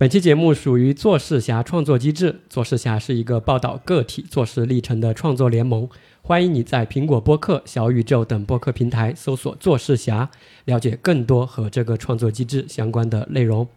本期节目属于做事侠创作机制。做事侠是一个报道个体做事历程的创作联盟。欢迎你在苹果播客、小宇宙等播客平台搜索“做事侠”，了解更多和这个创作机制相关的内容。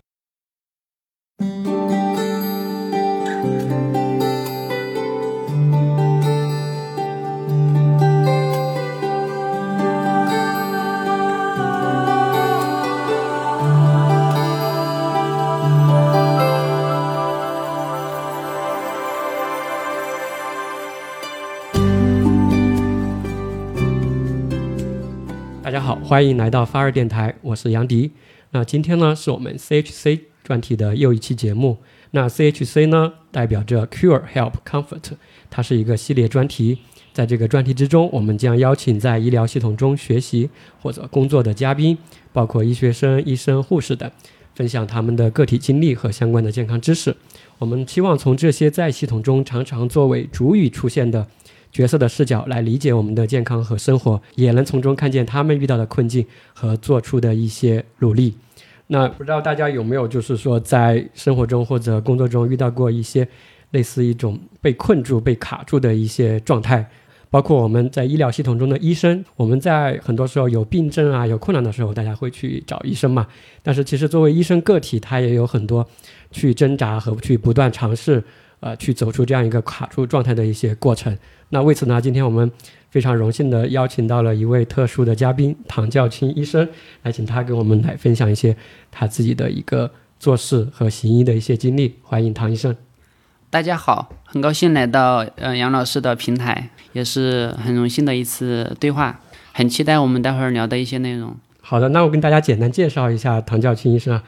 欢迎来到发热电台，我是杨迪。那今天呢，是我们 CHC 专题的又一期节目。那 CHC 呢，代表着 Cure Help Comfort，它是一个系列专题。在这个专题之中，我们将邀请在医疗系统中学习或者工作的嘉宾，包括医学生、医生、护士等，分享他们的个体经历和相关的健康知识。我们期望从这些在系统中常常作为主语出现的角色的视角来理解我们的健康和生活，也能从中看见他们遇到的困境和做出的一些努力。那不知道大家有没有就是说在生活中或者工作中遇到过一些类似一种被困住、被卡住的一些状态？包括我们在医疗系统中的医生，我们在很多时候有病症啊、有困难的时候，大家会去找医生嘛。但是其实作为医生个体，他也有很多去挣扎和去不断尝试，呃，去走出这样一个卡住状态的一些过程。那为此呢，今天我们非常荣幸的邀请到了一位特殊的嘉宾唐教清医生，来请他给我们来分享一些他自己的一个做事和行医的一些经历。欢迎唐医生。大家好，很高兴来到呃杨老师的平台，也是很荣幸的一次对话，很期待我们待会儿聊的一些内容。好的，那我跟大家简单介绍一下唐教清医生啊。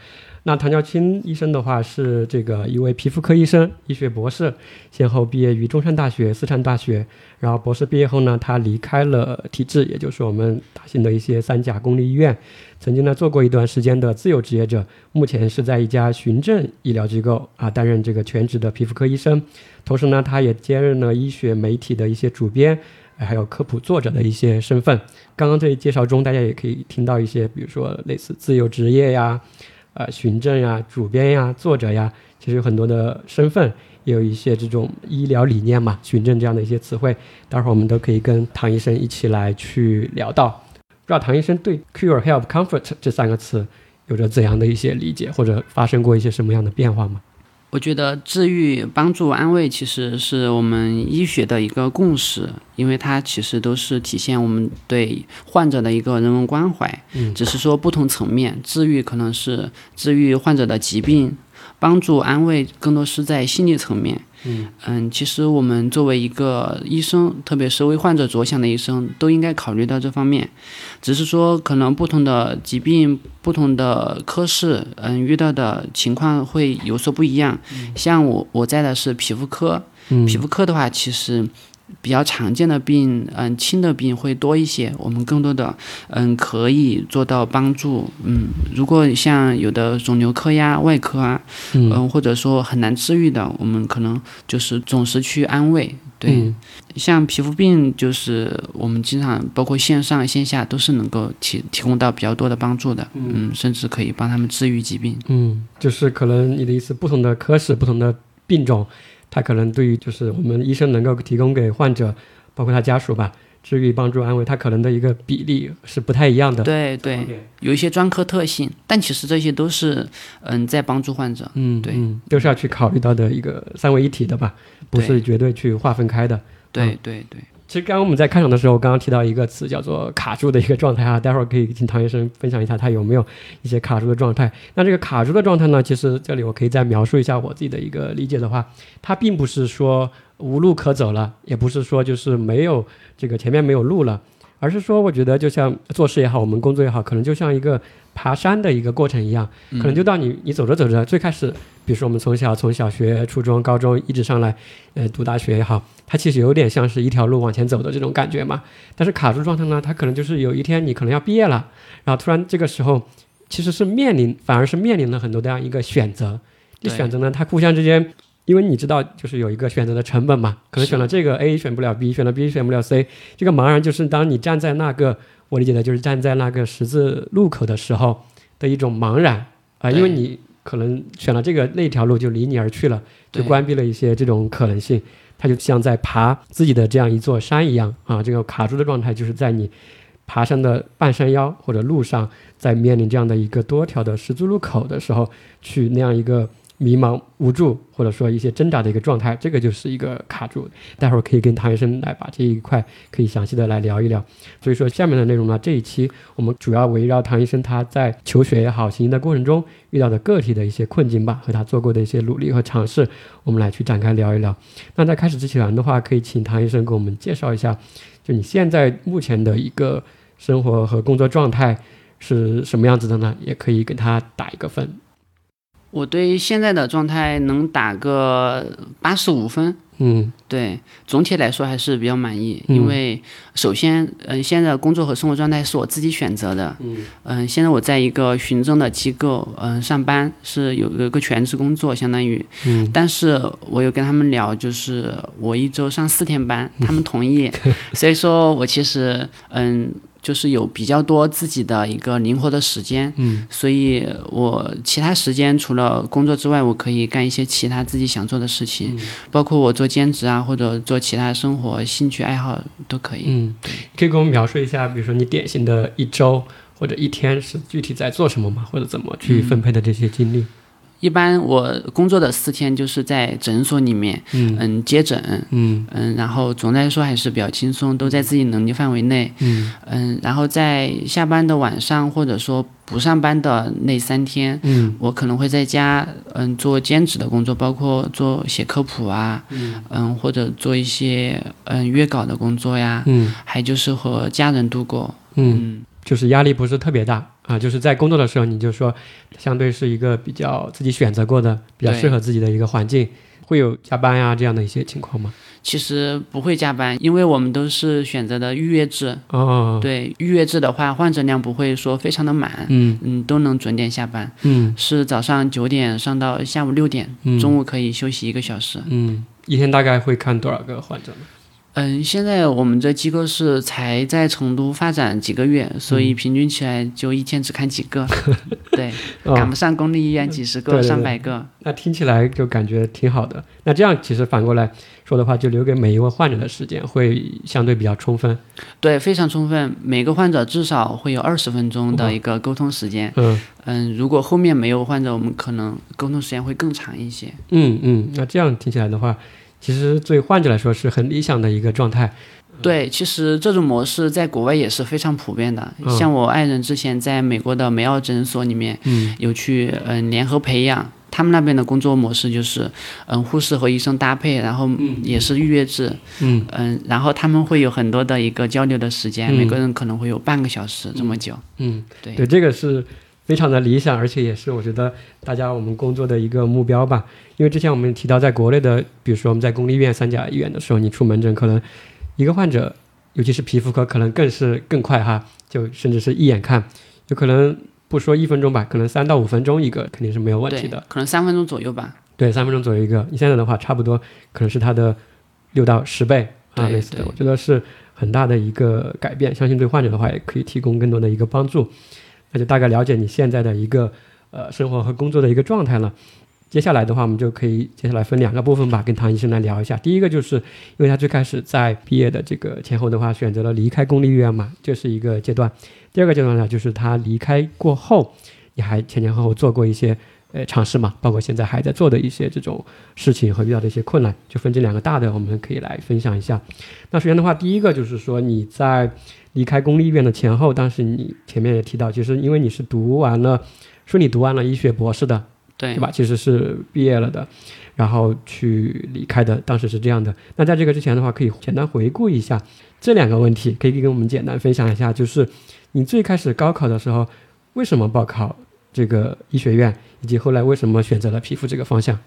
那唐教清医生的话是这个一位皮肤科医生、医学博士，先后毕业于中山大学、四川大学。然后博士毕业后呢，他离开了体制，也就是我们大型的一些三甲公立医院，曾经呢做过一段时间的自由职业者，目前是在一家循证医疗机构啊担任这个全职的皮肤科医生。同时呢，他也兼任了医学媒体的一些主编，还有科普作者的一些身份。刚刚这介绍中，大家也可以听到一些，比如说类似自由职业呀。呃，循证呀，主编呀，作者呀，其实有很多的身份，也有一些这种医疗理念嘛，循证这样的一些词汇，待会儿我们都可以跟唐医生一起来去聊到。不知道唐医生对 “cure help comfort” 这三个词有着怎样的一些理解，或者发生过一些什么样的变化吗？我觉得治愈、帮助、安慰，其实是我们医学的一个共识，因为它其实都是体现我们对患者的一个人文关怀。嗯，只是说不同层面，治愈可能是治愈患者的疾病，帮助、安慰更多是在心理层面。嗯其实我们作为一个医生，特别是为患者着想的医生，都应该考虑到这方面。只是说，可能不同的疾病、不同的科室，嗯，遇到的情况会有所不一样。像我我在的是皮肤科，嗯皮肤科的话，其实比较常见的病，嗯，轻的病会多一些。我们更多的，嗯，可以做到帮助。嗯，如果像有的肿瘤科呀、外科啊，嗯嗯，或者说很难治愈的，我们可能就是总是去安慰。对，嗯像皮肤病，就是我们经常包括线上线下都是能够提提供到比较多的帮助的。嗯，甚至可以帮他们治愈疾病。嗯，就是可能你的意思，不同的科室、不同的病种，它可能对于就是我们医生能够提供给患者，包括他家属吧，治愈、帮助、安慰，他可能的一个比例是不太一样的。对对，有一些专科特性，但其实这些都是嗯在帮助患者。嗯，对嗯，都是要去考虑到的一个三位一体的吧，不是绝对去划分开的。对对对，其实刚刚我们在开场的时候，刚刚提到一个词叫做卡住的一个状态啊，待会儿可以请唐医生分享一下他有没有一些卡住的状态。那这个卡住的状态呢，其实这里我可以再描述一下我自己的一个理解的话，它并不是说无路可走了，也不是说就是没有这个前面没有路了，而是说我觉得就像做事也好，我们工作也好，可能就像一个爬山的一个过程一样，可能就到你你走着走着，最开始，比如说我们从小从小学、初中、高中一直上来，呃，读大学也好，它其实有点像是一条路往前走的这种感觉嘛。但是卡住状态呢，它可能就是有一天你可能要毕业了，然后突然这个时候其实是面临，反而是面临了很多这样一个选择。这选择呢，它互相之间，因为你知道就是有一个选择的成本嘛，可能选了这个 A 选不了 B，选了 B 选不了 C，这个茫然就是当你站在那个我理解的就是站在那个十字路口的时候的一种茫然啊、因为你可能选了这个那条路就离你而去了，就关闭了一些这种可能性。它就像在爬自己的这样一座山一样啊，这个卡住的状态就是在你爬山的半山腰或者路上，在面临这样的一个多条的十字路口的时候，去那样一个迷茫无助或者说一些挣扎的一个状态，这个就是一个卡住。待会儿可以跟唐医生来把这一块可以详细的来聊一聊。所以说下面的内容呢，这一期我们主要围绕唐医生他在求学也好、行医的过程中遇到的个体的一些困境吧，和他做过的一些努力和尝试，我们来去展开聊一聊。那在开始之前的话，可以请唐医生给我们介绍一下，就你现在目前的一个生活和工作状态是什么样子的呢？也可以给他打一个分。我对现在的状态能打个八十五分。嗯。对，总体来说还是比较满意，嗯。因为首先，嗯、现在的工作和生活状态是我自己选择的，嗯。嗯、现在我在一个行政的机构，嗯、上班是有有一个全职工作，相当于，嗯。但是我有跟他们聊，就是我一周上四天班，他们同意，所以说我其实，嗯，就是有比较多自己的一个灵活的时间，嗯所以我其他时间除了工作之外，我可以干一些其他自己想做的事情，包括我做兼职啊，或者做其他生活兴趣爱好都可以。嗯，可以给我们描述一下，比如说你典型的一周或者一天是具体在做什么吗？或者怎么去分配的这些精力？一般我工作的四天就是在诊所里面，嗯。嗯，接诊，嗯。嗯，然后总的来说还是比较轻松，都在自己能力范围内，嗯。嗯，然后在下班的晚上或者说不上班的那三天，嗯。我可能会在家，嗯，做兼职的工作，包括做写科普啊，嗯。或者做一些嗯约稿的工作呀，嗯。还就是和家人度过，嗯，嗯，就是压力不是特别大啊，就是在工作的时候，你就说相对是一个比较自己选择过的、比较适合自己的一个环境，会有加班呀这样的一些情况吗？其实不会加班，因为我们都是选择的预约制，哦，对，预约制的话，患者量不会说非常的满，嗯嗯，都能准点下班，嗯是早上九点上到下午六点，嗯，中午可以休息一个小时。嗯，一天大概会看多少个患者呢？嗯，现在我们这机构是才在成都发展几个月，所以平均起来就一天只看几个，对，赶哦不，上公立医院几十个、对对对上百个。那听起来就感觉挺好的。那这样其实反过来说的话，就留给每一位患者的时间会相对比较充分。对，非常充分，每个患者至少会有二十分钟的一个沟通时间。嗯嗯，如果后面没有患者，我们可能沟通时间会更长一些。嗯嗯，那这样听起来的话，其实对患者来说是很理想的一个状态。对，其实这种模式在国外也是非常普遍的。嗯。像我爱人之前在美国的梅奥诊所里面嗯。有去嗯联合培养，他们那边的工作模式就是嗯护士和医生搭配，然后也是预约制，嗯。嗯，然后他们会有很多的一个交流的时间，嗯。每个人可能会有半个小时这么久。嗯，对。对，这个是非常的理想，而且也是我觉得大家我们工作的一个目标吧。因为之前我们提到，在国内的，比如说我们在公立医院、三甲医院的时候，你出门诊可能一个患者，尤其是皮肤科，可能更是更快哈，就甚至是一眼看，有可能不说一分钟吧，可能三到五分钟一个肯定是没有问题的。，可能三分钟左右吧。对，三分钟左右一个。你现在的话，差不多可能是它的六到十倍啊，类似的。对我觉得是很大的一个改变，相信对患者的话也可以提供更多的一个帮助。那就大概了解你现在的一个呃生活和工作的一个状态了。接下来的话，我们就可以接下来分两个部分吧，跟唐医生来聊一下。第一个就是，因为他最开始在毕业的这个前后的话，选择了离开公立医院嘛，这是一个阶段。第二个阶段呢，就是他离开过后，你还前前后后做过一些呃尝试嘛，包括现在还在做的一些这种事情和遇到的一些困难，就分这两个大的，我们可以来分享一下。那首先的话，第一个就是说你在离开公立医院的前后，当时你前面也提到，其实因为你是读完了，说你读完了医学博士的，对对吧？其实是毕业了的，然后去离开的，当时是这样的。那在这个之前的话，可以简单回顾一下这两个问题，可以跟我们简单分享一下，就是你最开始高考的时候为什么报考这个医学院，以及后来为什么选择了皮肤这个方向？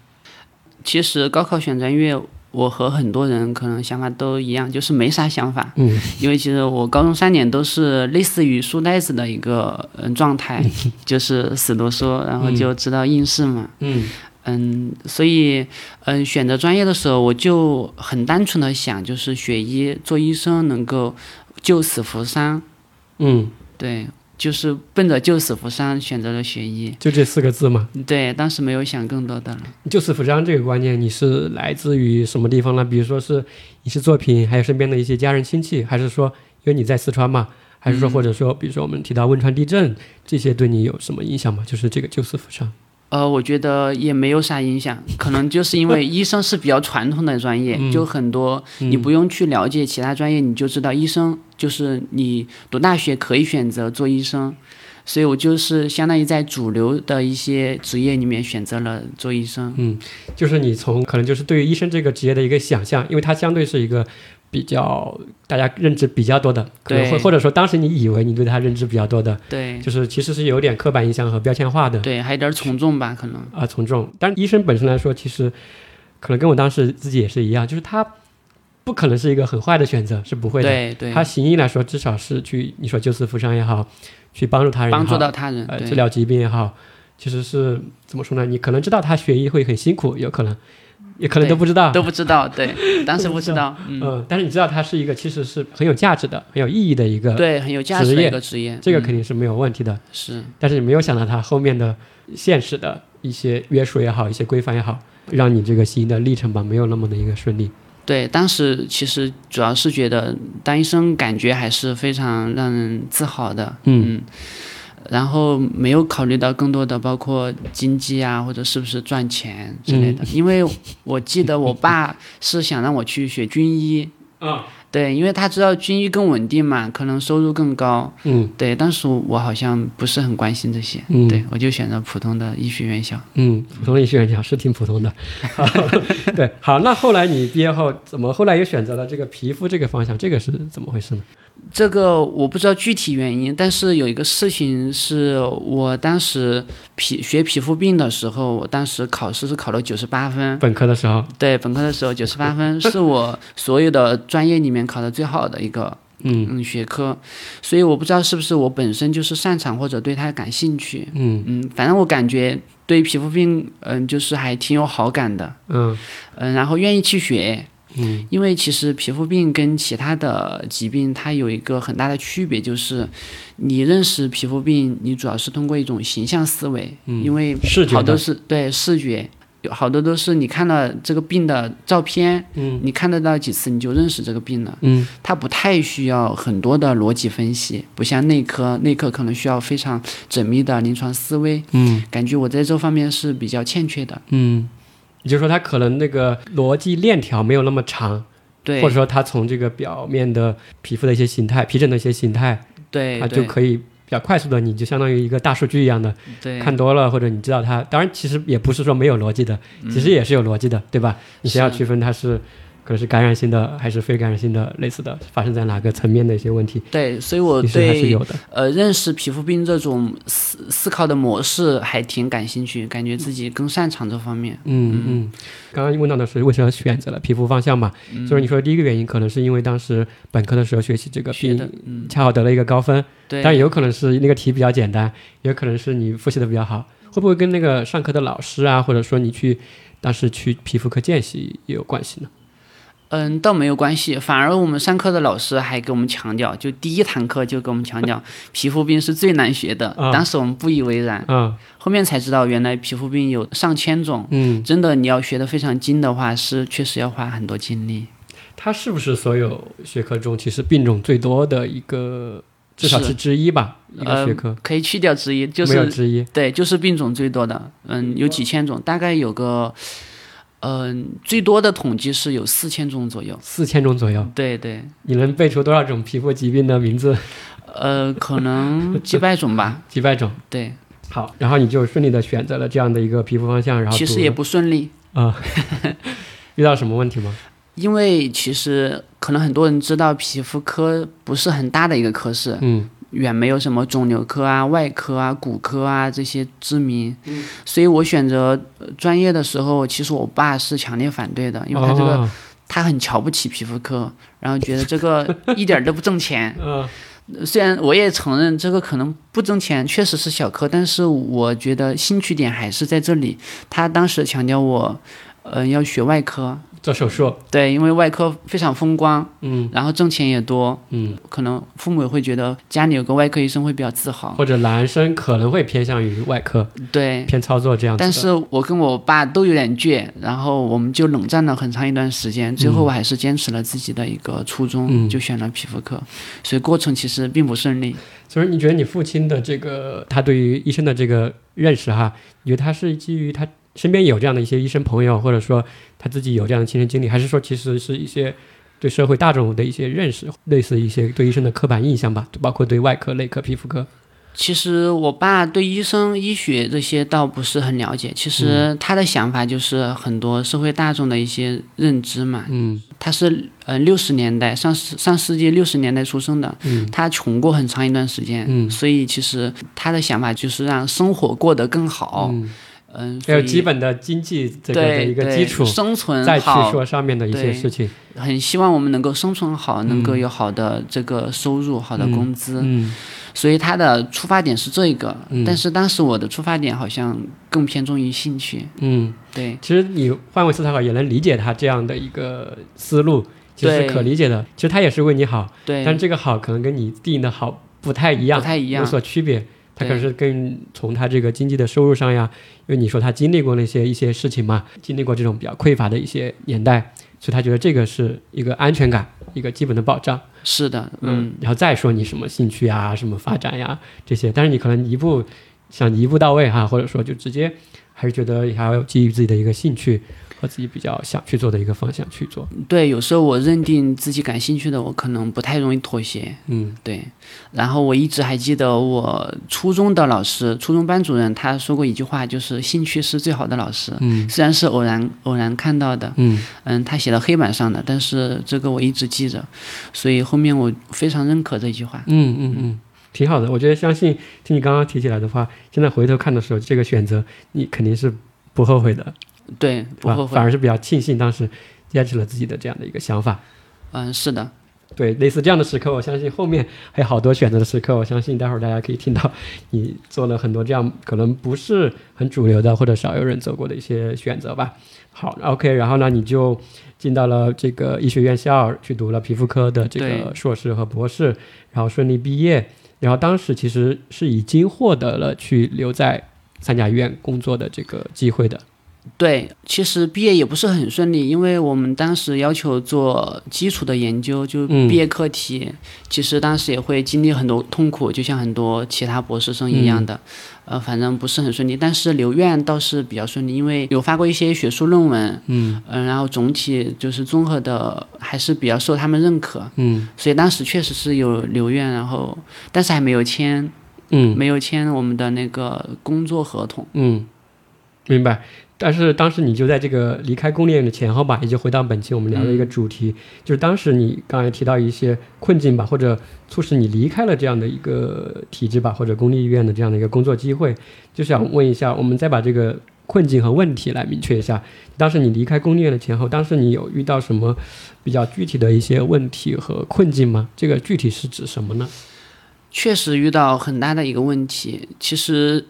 其实高考选专业，我和很多人可能想法都一样，就是没啥想法。嗯因为其实我高中三年都是类似于书呆子的一个嗯状态，就是死读书，然后就知道应试嘛。嗯嗯，所以嗯选择专业的时候，我就很单纯的想，就是学医做医生能够救死扶伤。嗯对就是奔着救死扶伤选择了学医。就这四个字嘛。对，当时没有想更多的了。救死扶伤这个观念，你是来自于什么地方呢？比如说是影视作品，还有身边的一些家人亲戚，还是说因为你在四川嘛？还是说或者说，比如说我们提到汶川地震这些，对你有什么影响吗？就是这个救死扶伤。呃，我觉得也没有啥影响，可能就是因为 医生是比较传统的专业，就很多你不用去了解其他专业，你就知道医生就是你读大学可以选择做医生，所以我就是相当于在主流的一些职业里面选择了做医生。嗯，就是你从可能就是对于医生这个职业的一个想象，因为它相对是一个比较大家认知比较多的，可能对或或者说当时你以为你对他认知比较多的，对就是其实是有点刻板印象和标签化的。对，还有点从众吧，可能。啊，从众。但医生本身来说，其实可能跟我当时自己也是一样，就是他不可能是一个很坏的选择，是不会的。对对，他行医来说，至少是去你说救死扶伤也好，去帮助他人，帮助到他人。呃治疗疾病也好，其实是怎么说呢？你可能知道他学医会很辛苦，有可能，也可能都不知道。都不知道，对，当时不知道，嗯，嗯，但是你知道它是一个其实是很有价值的、很有意义的一个，对，很有价值的一个职业，这个嗯肯定是没有问题的。是但是你没有想到它后面的现实的一些约束也好，一些规范也好，让你这个行医的历程吧没有那么的一个顺利。对，当时其实主要是觉得当医生感觉还是非常让人自豪的，嗯然后没有考虑到更多的包括经济啊，或者是不是赚钱之类嗯的。因为我记得我爸是想让我去学军医，啊，对，因为他知道军医更稳定嘛，可能收入更高。嗯对，当时我好像不是很关心这些，嗯对我就选择普通的医学院校。嗯，普通的医学院校是挺普通的。对，好，那后来你毕业后怎么后来又选择了这个皮肤这个方向？这个是怎么回事呢？这个我不知道具体原因，但是有一个事情是我当时皮学皮肤病的时候，我当时考试是考了九十八分，本科的时候，对本科的时候九十八分 是我所有的专业里面考的最好的一个嗯。嗯学科，所以我不知道是不是我本身就是擅长或者对它感兴趣，嗯。嗯，反正我感觉对皮肤病嗯就是还挺有好感的，嗯。嗯，然后愿意去学，嗯。因为其实皮肤病跟其他的疾病它有一个很大的区别，就是你认识皮肤病，你主要是通过一种形象思维，嗯因为视觉的，好多是对视觉，有好多都是你看了这个病的照片，嗯。你看得到几次你就认识这个病了，嗯。它不太需要很多的逻辑分析，不像内科，内科可能需要非常缜密的临床思维，嗯。感觉我在这方面是比较欠缺的，嗯，也就是说，它可能那个逻辑链条没有那么长，对或者说它从这个表面的皮肤的一些形态、皮疹的一些形态，对它就可以比较快速的，你就相当于一个大数据一样的对，看多了，或者你知道它。当然，其实也不是说没有逻辑的，嗯其实也是有逻辑的，对吧？你先要区分它是可能是感染性的还是非感染性的，类似的发生在哪个层面的一些问题，对，所以我对有的。呃，认识皮肤病这种思思考的模式还挺感兴趣，感觉自己更擅长这方面。嗯嗯，刚刚问到的是为什么选择了皮肤方向嘛？就是你说第一个原因，可能是因为当时本科的时候学习这个病学的，嗯，恰好得了一个高分，对，但有可能是那个题比较简单，也可能是你复习的比较好，会不会跟那个上课的老师啊，或者说你去当时去皮肤科见习也有关系呢？嗯，倒没有关系，反而我们上课的老师还给我们强调，就第一堂课就给我们强调，皮肤病是最难学的。啊当时我们不以为然，嗯，后面才知道原来皮肤病有上千种，嗯，真的你要学得非常精的话，是确实要花很多精力。它是不是所有学科中其实病种最多的一个，至少是是之一吧？一个呃学科，可以去掉之一，就没有是之一。对，就是病种最多的，嗯，有几千种，大概有个，嗯、最多的统计是有四千种左右。四千种左右，对对，你能背出多少种皮肤疾病的名字？呃，可能几百种吧。几百种。对，好，然后你就顺利的选择了这样的一个皮肤方向，然后其实也不顺利，啊，遇到什么问题吗？因为其实可能很多人知道皮肤科不是很大的一个科室，嗯远没有什么肿瘤科啊、外科啊、骨科啊这些知名，嗯所以我选择呃专业的时候，其实我爸是强烈反对的，因为他这个、哦他很瞧不起皮肤科，然后觉得这个一点都不挣钱。嗯虽然我也承认这个可能不挣钱，确实是小科，但是我觉得兴趣点还是在这里。他当时强调我，嗯、要学外科，做手术，对，因为外科非常风光，嗯。然后挣钱也多，嗯，可能父母也会觉得家里有个外科医生会比较自豪，或者男生可能会偏向于外科，对。偏操作这样子。但是我跟我爸都有点倔，然后我们就冷战了很长一段时间，最后我还是坚持了自己的一个初衷，嗯。就选了皮肤科，所以过程其实并不顺利。所以你觉得你父亲的这个他对于医生的这个认识哈，你觉得他是基于他身边有这样的一些医生朋友，或者说他自己有这样的亲身经历，还是说其实是一些对社会大众的一些认识，类似一些对医生的刻板印象吧，包括对外科、内科、皮肤科。其实我爸对医生、医学这些倒不是很了解，其实他的想法就是很多社会大众的一些认知嘛。嗯他是呃六十年代上世上世纪六十年代出生的，嗯他穷过很长一段时间，嗯所以其实他的想法就是让生活过得更好，嗯，嗯，还有基本的经济这个的一个基础，生存再去，说上面的一些事情。很希望我们能够生存好，能够嗯有好的这个收入、好的工资，嗯。所以他的出发点是这个，嗯。但是当时我的出发点好像更偏重于兴趣，嗯，对。其实你换位思考也能理解他这样的一个思路，其实是可理解的。其实他也是为你好，对，但这个好可能跟你定义的好不太一样，不太一样。有所区别。他可能是更从他这个经济的收入上呀，因为你说他经历过那些一些事情嘛，经历过这种比较匮乏的一些年代，所以他觉得这个是一个安全感，一个基本的保障。是的，嗯，然后再说你什么兴趣啊、什么发展呀这些，但是你可能一步想一步到位哈，或者说就直接还是觉得还要基于自己的一个兴趣和自己比较想去做的一个方向去做。对，有时候我认定自己感兴趣的，我可能不太容易妥协，嗯对。然后我一直还记得我初中的老师，初中班主任他说过一句话，就是兴趣是最好的老师。嗯虽然是偶然偶然看到的，嗯嗯，他写到黑板上的，但是这个我一直记着，所以后面我非常认可这句话。嗯嗯嗯，挺好的。我觉得相信听你刚刚提起来的话，现在回头看的时候，这个选择你肯定是不后悔的，对？不后悔反。而是比较庆幸当时坚持了自己的这样的一个想法。嗯，是的，对，类似这样的时刻，我相信后面还有好多选择的时刻。我相信待会儿大家可以听到你做了很多这样可能不是很主流的或者少有人走过的一些选择吧。好，OK，然后呢，你就进到了这个医学院校去读了皮肤科的这个硕士和博士，然后顺利毕业。然后当时其实是已经获得了去留在三甲医院工作的这个机会的。对，其实毕业也不是很顺利，因为我们当时要求做基础的研究，就嗯毕业课题，其实当时也会经历很多痛苦，就像很多其他博士生一样的，呃，反正不是很顺利。但是留院倒是比较顺利，因为有发过一些学术论文，嗯嗯、然后总体就是综合的还是比较受他们认可，嗯所以当时确实是有留院，然后但是还没有签，嗯没有签我们的那个工作合同。嗯，明白。但是当时你就在这个离开公立医院的前后吧，也就回到本期我们聊的一个主题，就是当时你刚才提到一些困境吧，或者促使你离开了这样的一个体制吧，或者公立医院的这样的一个工作机会，就想问一下，我们再把这个困境和问题来明确一下。当时你离开公立医院的前后，当时你有遇到什么比较具体的一些问题和困境吗？这个具体是指什么呢？确实遇到很大的一个问题。其实，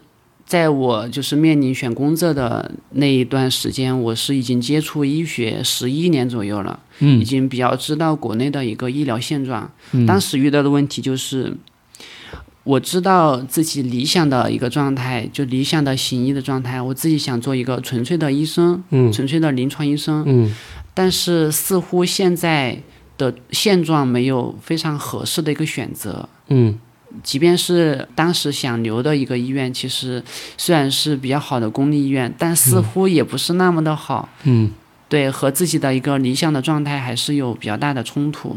在我就是面临选工作的那一段时间，我是已经接触医学十一年左右了，已嗯经比较知道国内的一个医疗现状。嗯当时遇到的问题就是，我知道自己理想的一个状态，就理想的行医的状态，我自己想做一个纯粹的医生，嗯纯粹的临床医生。嗯但是似乎现在的现状没有非常合适的一个选择。嗯即便是当时想留的一个医院，其实虽然是比较好的公立医院，但似乎也不是那么的好。嗯对，和自己的一个理想的状态还是有比较大的冲突。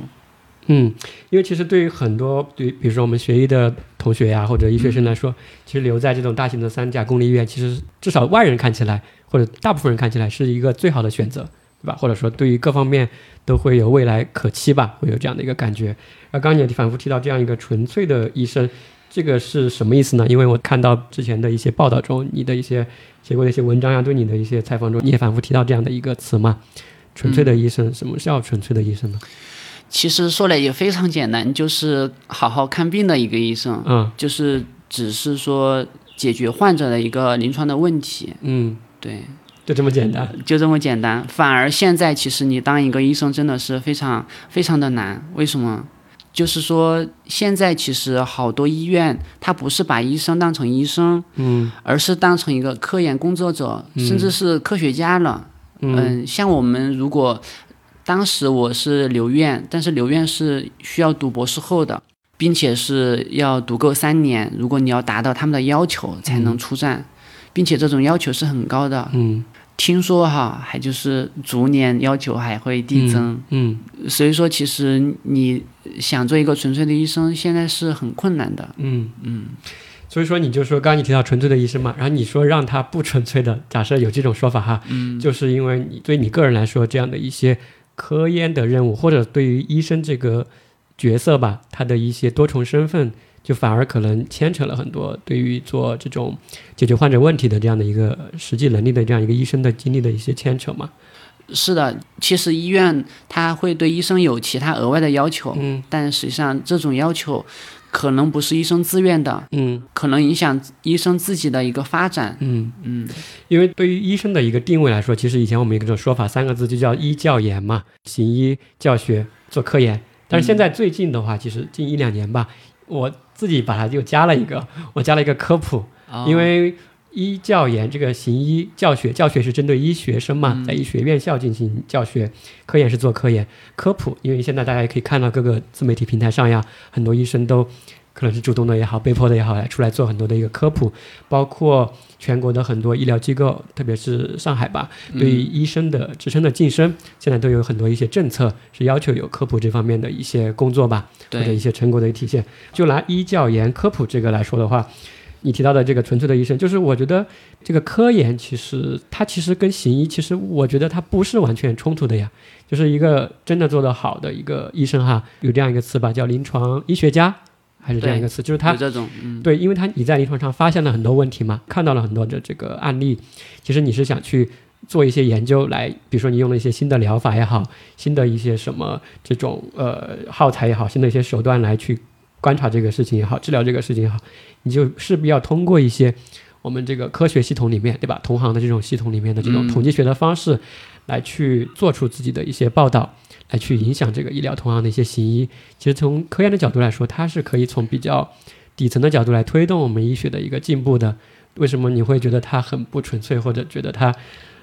嗯，因为其实对于很多对，比如说我们学医的同学呀，或者医学生来说，其实留在这种大型的三甲公立医院，其实至少外人看起来，或者大部分人看起来是一个最好的选择，对吧？或者说对于各方面都会有未来可期吧，会有这样的一个感觉。而刚刚你也反复提到这样一个纯粹的医生，这个是什么意思呢？因为我看到之前的一些报道中，你的一些写过的一些文章呀，对你的一些采访中，你也反复提到这样的一个词嘛，纯粹的医生，什么叫纯粹的医生呢？其实说来也非常简单，就是好好看病的一个医生，嗯就是只是说解决患者的一个临床的问题。嗯。对，就这么简单。就这么简单。反而现在其实你当一个医生真的是非常非常的难。为什么？就是说现在其实好多医院，他不是把医生当成医生，嗯而是当成一个科研工作者，甚至是科学家了。嗯，像我们如果当时我是留院，但是留院是需要读博士后的，并且是要读够三年。如果你要达到他们的要求才能出站，并且这种要求是很高的。嗯听说哈，还就是逐年要求还会递增。嗯所以说，其实你想做一个纯粹的医生，现在是很困难的。嗯嗯。所以说，你就说，刚刚你提到纯粹的医生嘛，然后你说让他不纯粹的，假设有这种说法哈，嗯，就是因为你对你个人来说，这样的一些科研的任务，或者对于医生这个角色吧，他的一些多重身份，就反而可能牵扯了很多对于做这种解决患者问题的这样的一个实际能力的这样一个医生的经历的一些牵扯嘛。是的，其实医院它会对医生有其他额外的要求，嗯但实际上这种要求可能不是医生自愿的，嗯可能影响医生自己的一个发展。嗯，嗯，因为对于医生的一个定位来说，其实以前我们有一种说法，三个字就叫医教研嘛，行医、教学、做科研。但是现在最近的话，其实近一两年吧，我自己把它又加了一个，我加了一个科普，哦。因为医教研这个行医教学，教学是针对医学生嘛，在医学院校进行教学，科研是做科研，科普，因为现在大家也可以看到各个自媒体平台上呀，很多医生都可能是主动的也好，被迫的也好，来出来做很多的一个科普，包括全国的很多医疗机构，特别是上海吧，对于医生的职称的晋升，现在都有很多一些政策是要求有科普这方面的一些工作吧，或者一，些成果的体现。就拿医教研科普这个来说的话，你提到的这个纯粹的医生，就是我觉得这个科研其实它其实跟行医，其实我觉得它不是完全冲突的呀。就是一个真的做得好的一个医生哈，有这样一个词吧，叫临床医学家，还是这样一个词，就是他这种，嗯，对，因为他你在临床上发现了很多问题嘛，看到了很多的这个案例，其实你是想去做一些研究来，比如说你用了一些新的疗法也好，新的一些什么这种呃耗材也好，新的一些手段来去观察这个事情也好，治疗这个事情也好，你就势必要通过一些我们这个科学系统里面，对吧？同行的这种系统里面的这种嗯统计学的方式，来去做出自己的一些报道，来去影响这个医疗同行的一些行医。其实从科研的角度来说，它是可以从比较底层的角度来推动我们医学的一个进步的。为什么你会觉得它很不纯粹，或者觉得它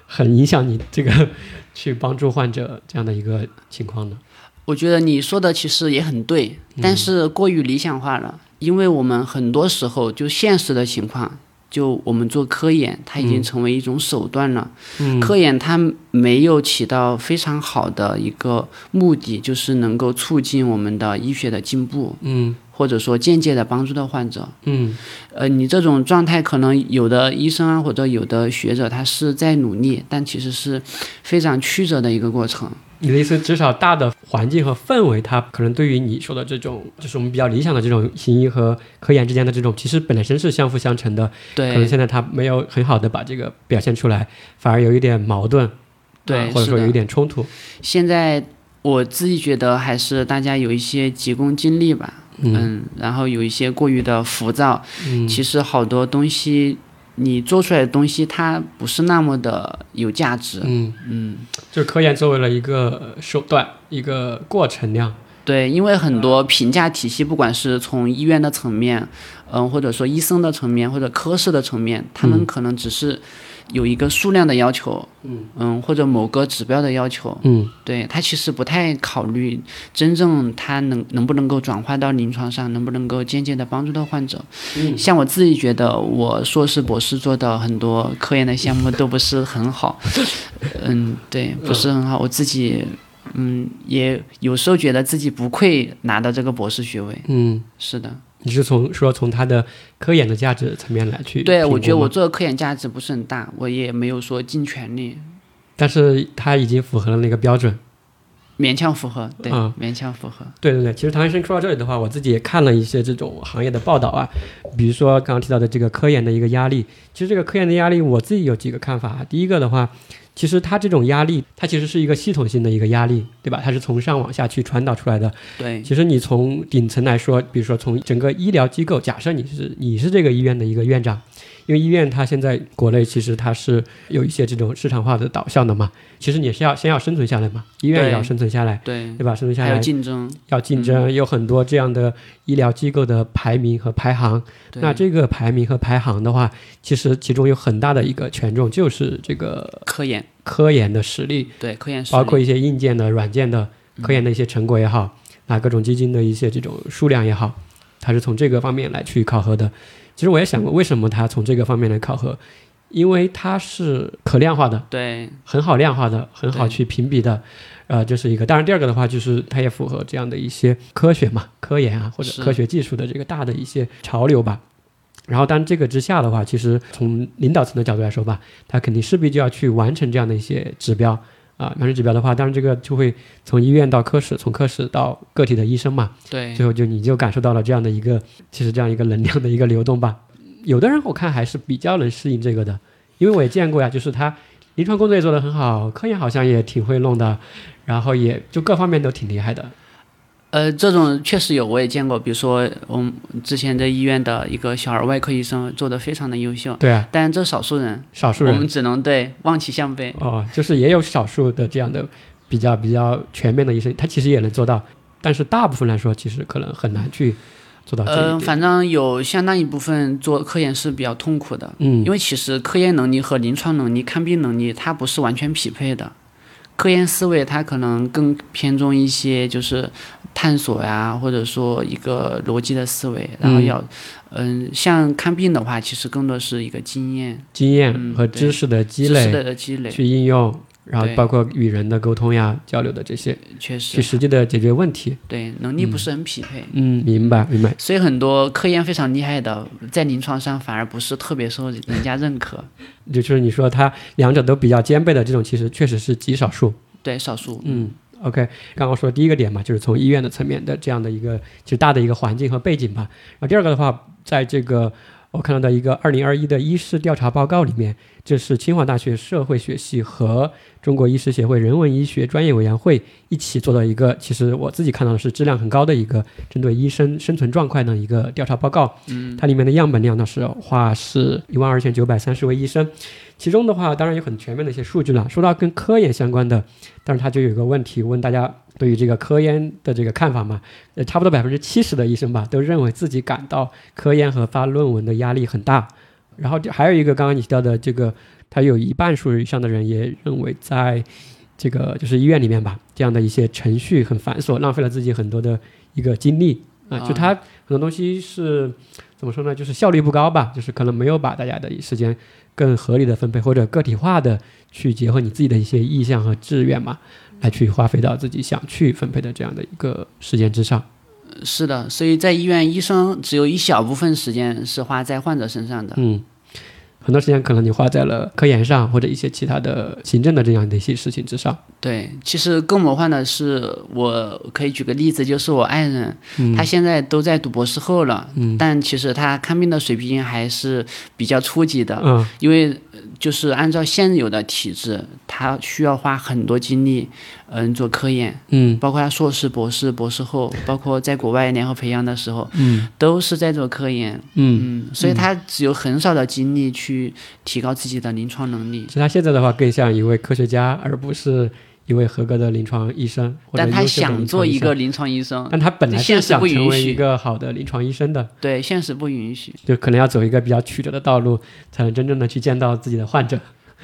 很影响你这个 去帮助患者这样的一个情况呢？我觉得你说的其实也很对，嗯但是过于理想化了，因为我们很多时候就现实的情况。就我们做科研，它已经成为一种手段了。嗯科研它没有起到非常好的一个目的，就是能够促进我们的医学的进步，嗯或者说间接的帮助到患者。嗯呃，你这种状态，可能有的医生啊，或者有的学者，他是在努力，但其实是非常曲折的一个过程。你的意思，至少大的环境和氛围，它可能对于你说的这种，就是我们比较理想的这种行医和科研之间的这种，其实本身是相辅相成的。对可能现在它没有很好的把这个表现出来，反而有一点矛盾，对或者说有一点冲突。现在我自己觉得还是大家有一些急功近利吧，嗯然后有一些过于的浮躁。嗯其实好多东西，你做出来的东西，它不是那么的有价值。嗯，嗯，就是科研作为了一个手段，一个过程量。对，因为很多评价体系，不管是从医院的层面，嗯、或者说医生的层面，或者科室的层面，他们嗯可能只是有一个数量的要求，嗯。或者某个指标的要求，嗯。对他其实不太考虑真正他能能不能够转化到临床上，能不能够间接的帮助到患者。嗯。像我自己觉得，我硕士、博士做的很多科研的项目都不是很好，嗯，对，不是很好。我自己，嗯，也有时候觉得自己不愧拿到这个博士学位。嗯，是的，你是从说从它的科研的价值层面来去对，我觉得我，做的科研价值不是很大，我也没有说尽全力，但是它已经符合了那个标准。勉强符合，对，嗯勉强符合。对对对，其实唐医生说到这里的话，我自己也看了一些这种行业的报道啊，比如说刚刚提到的这个科研的一个压力。其实这个科研的压力，我自己有几个看法啊。第一个的话，其实它这种压力，它其实是一个系统性的一个压力，对吧？它是从上往下去传导出来的。对，其实你从顶层来说，比如说从整个医疗机构，假设你是你是这个医院的一个院长，因为医院它现在国内其实它是有一些这种市场化的导向的嘛，其实你是要先要生存下来嘛，医院也要生存下来，对，对吧？生存下来竞争，要竞争，有很多这样的医疗机构的排名和排行。那这个排名和排行的话，其实其中有很大的一个权重就是这个科研，科研的实力，对科研实力包括一些硬件的、软件的科研的一些成果也好，那各种基金的一些这种数量也好，它是从这个方面来去考核的。其实我也想过，为什么它从这个方面来考核？因为它是可量化的，对很好量化的，很好去评比的，呃，这是一个。当然，第二个的话就是它也符合这样的一些科学嘛、科研啊或者科学技术的这个大的一些潮流吧。然后，当然这个之下的话，其实从领导层的角度来说吧，他肯定势必就要去完成这样的一些指标啊。完成指标的话，当然这个就会从医院到科室，从科室到个体的医生嘛，对最后就你就感受到了这样的一个，其实这样一个能量的一个流动吧。有的人我看还是比较能适应这个的，因为我也见过呀，就是他临床工作也做得很好，科研好像也挺会弄的，然后也就各方面都挺厉害的。呃，这种确实有，我也见过。比如说，我们之前在医院的一个小儿外科医生做的非常的优秀，对啊，但这少数人，少数人我们只能对望其项背。哦，就是也有少数的这样的比较比较全面的医生，他其实也能做到，但是大部分来说，其实可能很难去做到这一呃，点。反正有相当一部分做科研是比较痛苦的，嗯因为其实科研能力和临床能力、看病能力它不是完全匹配的。科研思维它可能更偏重一些就是探索呀，或者说一个逻辑的思维，然后嗯要，嗯、像看病的话，其实更多是一个经验、经验嗯和知识的积累知识累的积累，去应用，然后包括与人的沟通呀、交流的这些，确实去实实际的解决问题。对能力不是很匹配。嗯，明白明白。所以很多科研非常厉害的，在临床上反而不是特别受人家认可，就是你说他两者都比较兼备的这种，其实确实是极少数。对少数。嗯，OK，刚刚说第一个点嘛，就是从医院的层面的这样的一个其实大的一个环境和背景吧。然后第二个的话，在这个我看到的一个二零二一的医师调查报告里面，这是清华大学社会学系和中国医师协会人文医学专业委员会一起做的一个，其实我自己看到的是质量很高的一个针对医生生存状况的一个调查报告。嗯，它里面的样本量呢是话是一万二千九百三十位医生，其中的话当然有很全面的一些数据了。说到跟科研相关的，但是它就有一个问题问大家对于这个科研的这个看法嘛，呃，差不多百分之七十的医生吧都认为自己感到科研和发论文的压力很大。然后就还有一个刚刚你提到的这个，他有一半数以上的人也认为在这个就是医院里面吧，这样的一些程序很繁琐，浪费了自己很多的一个精力。啊，就他很多东西是怎么说呢，就是效率不高吧，就是可能没有把大家的时间更合理的分配或者个体化的去结合你自己的一些意向和志愿嘛，来去花费到自己想去分配的这样的一个时间之上。是的，所以在医院，医生只有一小部分时间是花在患者身上的。嗯，很多时间可能你花在了科研上或者一些其他的行政的这样的一些事情之上。对，其实更魔幻的是，我可以举个例子，就是我爱人，嗯他现在都在读博士后了，嗯但其实他看病的水平还是比较初级的，嗯因为呃就是按照现有的体制，他需要花很多精力，嗯，做科研，嗯包括他硕士、博士、博士后，包括在国外联合培养的时候，嗯都是在做科研，嗯，嗯，所以他只有很少的精力去提高自己的临床能力。其实他现在的话更像一位科学家，而不是一位合格的临床医生。或者但他想做一个，临床医生，但他本来是现实想不允许成为一个好的临床医生的，对，现实不允许。就可能要走一个比较曲折的道路，才能真正的去见到自己的患者。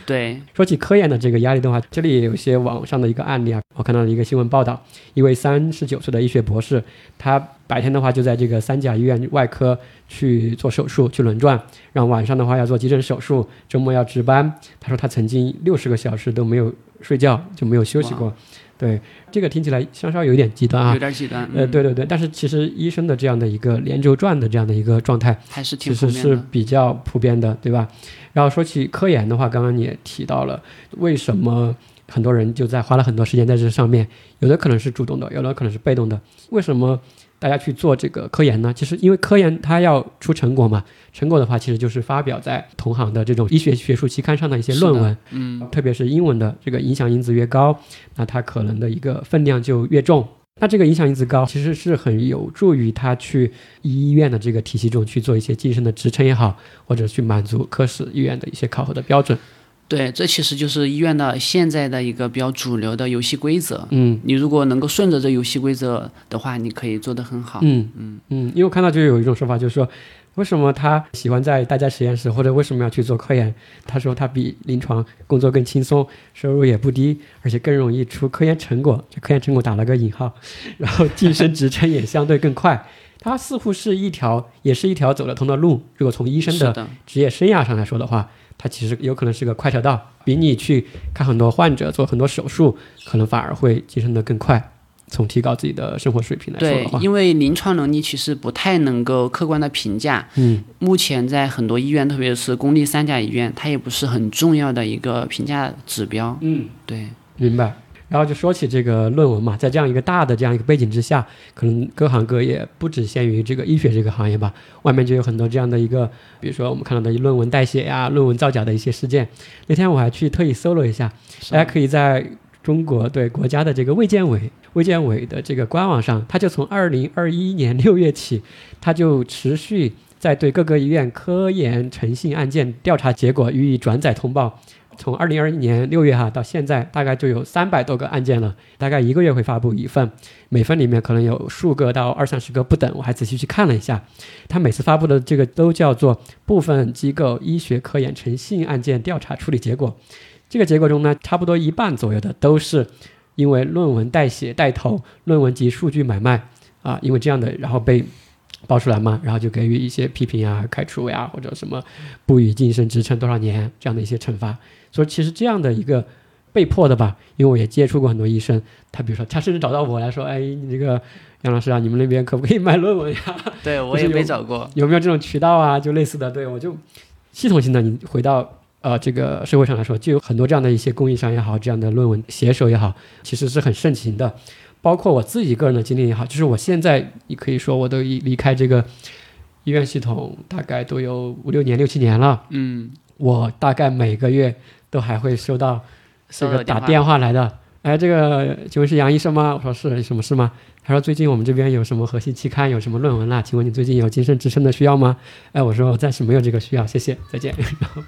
对，说起科研的这个压力的话，这里也有一些网上的一个案例啊，我看到了一个新闻报道，一位三十九岁的医学博士，他白天的话就在这个三甲医院外科去做手术去轮转，然后晚上的话要做急诊手术，周末要值班。他说他曾经六十个小时都没有睡觉，就没有休息过。对，这个听起来稍稍有点极端啊有。点极端。呃，嗯，对对对，但是其实医生的这样的一个连轴转的这样的一个状态，还是其实是。比较普遍的，对吧？然后说起科研的话，刚刚你也提到了，为什么很多人就在花了很多时间在这上面？有的可能是主动的，有的可能是被动的。为什么大家去做这个科研呢？其实因为科研它要出成果嘛，成果的话其实就是发表在同行的这种医学学术期刊上的一些论文，嗯，特别是英文的这个影响因子越高，那它可能的一个分量就越重。那这个影响因子高，其实是很有助于他去医院的这个体系中去做一些晋升的职称也好，或者去满足科室医院的一些考核的标准。对，这其实就是医院的现在的一个比较主流的游戏规则。嗯你如果能够顺着这游戏规则的话，你可以做得很好。嗯嗯嗯，因为我看到就有一种说法，就是说为什么他喜欢在大家实验室，或者为什么要去做科研？他说他比临床工作更轻松，收入也不低，而且更容易出科研成果。这科研成果打了个引号，然后晋升职称也相对更快。它似乎是一条，也是一条走得通的路。如果从医生的职业生涯上来说的话，它其实有可能是个快车道，比你去看很多患者、做很多手术，可能反而会晋升的更快。从提高自己的生活水平来说的话，，因为临床能力其实不太能够客观的评价。嗯目前在很多医院，特别是公立三甲医院，它也不是很重要的一个评价指标。嗯，对，明白。然后就说起这个论文嘛，在这样一个大的这样一个背景之下，可能各行各业不只限于这个医学这个行业吧，外面就有很多这样的一个，比如说我们看到的论文代写呀、论文造假的一些事件。那天我还去特意搜了一下，大家可以在中国对国家的这个卫健委卫健委的这个官网上，它就从二零二一年六月起，它就持续在对各个医院科研诚信案件调查结果予以转载通报。从二零二一年六月哈到现在，大概就有三百多个案件了，大概一个月会发布一份，每份里面可能有数个到二三十个不等。我还仔细去看了一下，他每次发布的这个都叫做部分机构医学科研诚信案件调查处理结果。这个结果中呢，差不多一半左右的都是因为论文代写、带头、论文及数据买卖啊，因为这样的，然后被爆出来嘛，然后就给予一些批评啊、开除呀，或者什么不予晋升职称多少年这样的一些惩罚。所以其实这样的一个被迫的吧，因为我也接触过很多医生，他比如说他甚至找到我来说，哎，你这个杨老师啊，你们那边可不可以卖论文呀？对 我也没找过。有没有这种渠道啊？就类似的，对我就系统性的，你回到呃这个社会上来说，就有很多这样的一些供应商也好，这样的论文写手也好，其实是很盛行的。包括我自己个人的经历也好，就是我现在你可以说我都已离开这个医院系统，大概都有五六年、六七年了。嗯，我大概每个月都还会收到这个打电话来的，哎，这个请问是杨医生吗？我说是，有什么事吗？他说最近我们这边有什么核心期刊，有什么论文啦？请问你最近有精神支撑的需要吗？哎，我说我暂时没有这个需要，谢谢，再见。然后，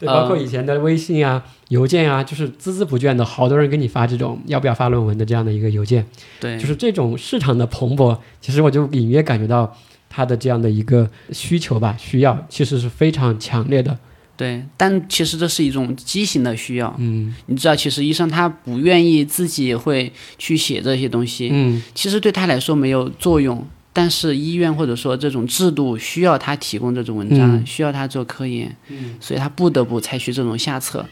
对，包括以前的微信啊、邮件啊，就是孜孜不倦的，好多人给你发这种要不要发论文的这样的一个邮件，对，就是这种市场的蓬勃，其实我就隐约感觉到它的这样的一个需求吧，需要其实是非常强烈的。对，但其实这是一种畸形的需要。嗯你知道，其实医生他不愿意自己会去写这些东西，嗯。其实对他来说没有作用。但是医院或者说这种制度需要他提供这种文章，嗯需要他做科研，嗯所以他不得不采取这种下策。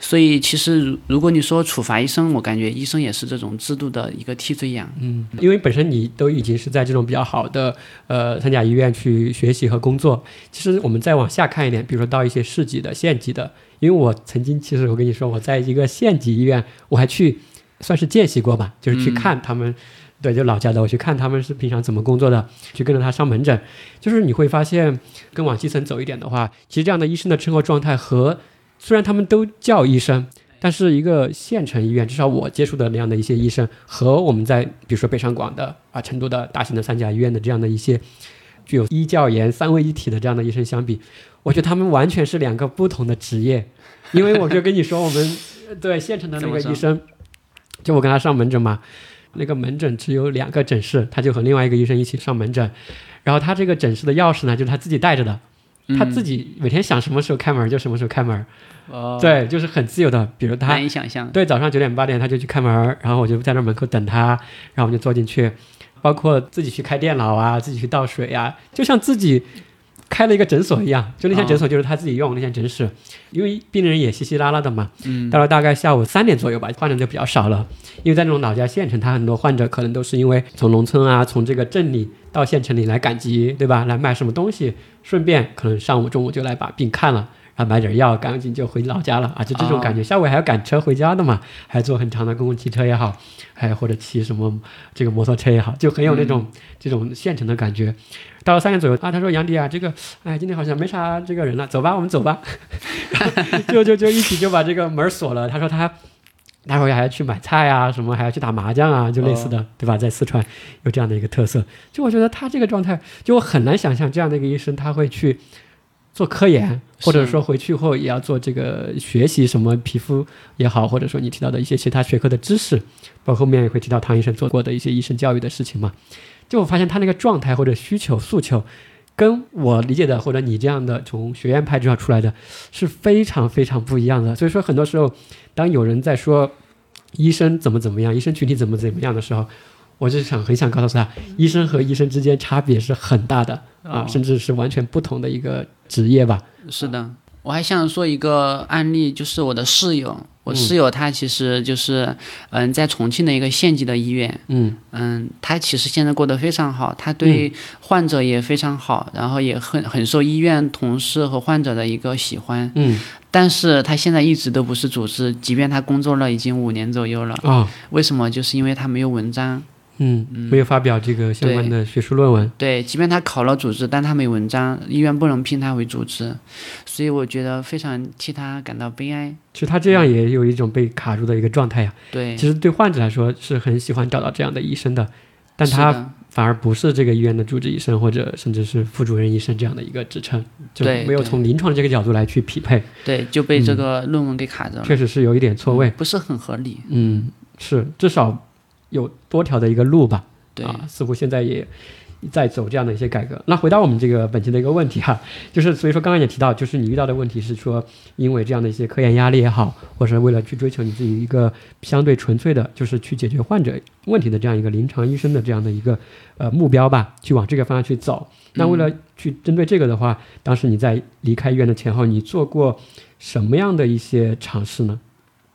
所以其实如如果你说处罚医生，我感觉医生也是这种制度的一个替罪羊。嗯，因为本身你都已经是在这种比较好的呃三甲医院去学习和工作，其实我们再往下看一点，比如说到一些市级的、县级的，因为我曾经其实我跟你说，我在一个县级医院，我还去算是见习过吧，就是去看他们。对，就老家的，我去看他们是平常怎么工作的，去跟着他上门诊，就是你会发现，更往基层走一点的话，其实这样的医生的生活状态和虽然他们都叫医生，但是一个县城医院，至少我接触的那样的一些医生，和我们在比如说北上广的啊、成都的大型的三甲医院的这样的一些具有医教研三位一体的这样的医生相比，我觉得他们完全是两个不同的职业。因为我就跟你说，我们呃对县城的那个医生，就我跟他上门诊嘛，那个门诊只有两个诊室，他就和另外一个医生一起上门诊，然后他这个诊室的钥匙呢，就是他自己带着的。他自己每天想什么时候开门就什么时候开门，哦，对，就是很自由的。比如他难以想象。对早上九点八点他就去开门，然后我就在那门口等他，然后我们就坐进去，包括自己去开电脑啊，自己去倒水啊，就像自己开了一个诊所一样。就那间诊所就是他自己用、那间诊室，因为病人也稀稀拉拉的嘛。嗯，到了大概下午三点左右吧，患者就比较少了，因为在那种老家县城，他很多患者可能都是因为从农村啊，从这个镇里到县城里来赶集，对吧？来买什么东西，顺便可能上午中午就来把病看了。然后买点药，赶紧就回老家了啊！就这种感觉，下午还要赶车回家的嘛，还坐很长的公共汽车也好，还或者骑什么这个摩托车也好，就很有那种、这种县城的感觉。到了三点左右啊，他说杨迪啊，这个哎今天好像没啥这个人了，走吧，我们走吧。就就就一起就把这个门锁了。他说他待会儿还要去买菜啊，什么还要去打麻将啊，就类似的，对吧？在四川有这样的一个特色，就我觉得他这个状态，就我很难想象这样的一个医生他会去做科研，或者说回去后也要做这个学习什么皮肤也好，或者说你提到的一些其他学科的知识，包括后面也会提到唐医生做过的一些医生教育的事情嘛。就我发现他那个状态或者需求诉求。跟我理解的或者你这样的从学院派这样出来的是非常非常不一样的。所以说，很多时候，当有人在说医生怎么怎么样，医生群体怎么怎么样的时候，我就想很想告诉他，医生和医生之间差别是很大的啊，甚至是完全不同的一个职业吧。是的，我还想说一个案例，就是我的室友。我室友他其实就是，嗯，在重庆的一个县级的医院，嗯。嗯，他其实现在过得非常好，他对患者也非常好，然后也很很受医院同事和患者的一个喜欢，嗯，但是他现在一直都不是主治，即便他工作了已经五年左右了，啊，为什么？就是因为他没有文章。嗯，没有发表这个相关的学术论文。对，即便他考了主治，但他没文章，医院不能聘他为主治，所以我觉得非常替他感到悲哀。其实他这样也有一种被卡住的一个状态呀。对，其实对患者来说是很喜欢找到这样的医生的，但他反而不是这个医院的主治医生或者甚至是副主任医生这样的一个职称，就没有从临床这个角度来去匹配。对，就被这个论文给卡着了。确实是有一点错位，不是很合理。嗯，是至少。有多条的一个路吧，对啊，似乎现在也在走这样的一些改革。那回到我们这个本期的一个问题哈，就是所以说刚刚也提到，就是你遇到的问题是说，因为这样的一些科研压力也好，或者是为了去追求你自己一个相对纯粹的，就是去解决患者问题的这样一个临床医生的这样的一个呃目标吧，去往这个方向去走。那为了去针对这个的话，当时你在离开医院的前后，你做过什么样的一些尝试呢？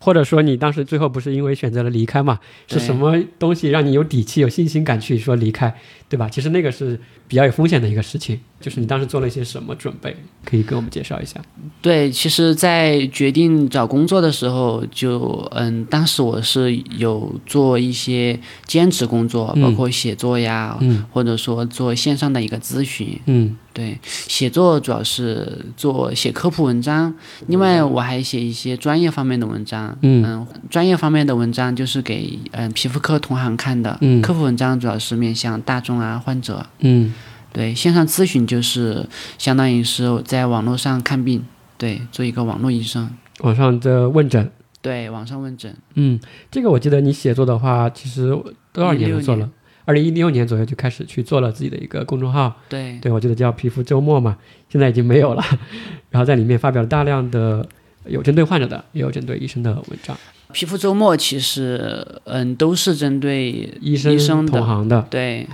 或者说你当时最后不是因为选择了离开嘛？是什么东西让你有底气、有信心敢去说离开，对吧？其实那个是比较有风险的一个事情。就是你当时做了一些什么准备？可以跟我们介绍一下。对，其实，在决定找工作的时候，就嗯，当时我是有做一些兼职工作，包括写作呀，或者说做线上的一个咨询。嗯，对，写作主要是做写科普文章，另外我还写一些专业方面的文章。嗯，专业方面的文章就是给嗯皮肤科同行看的。嗯，科普文章主要是面向大众啊患者。嗯。对，线上咨询就是相当于是在网络上看病，对，做一个网络医生。网上的问诊。对，网上问诊。嗯，这个我记得你写作的话，其实多少年做了？二零一六年左右就开始去做了自己的一个公众号。对，对我记得叫皮肤周末嘛，现在已经没有了。然后在里面发表了大量的有针对患者的，也有针对医生的文章。皮肤周末其实嗯都是针对医生同行的。对。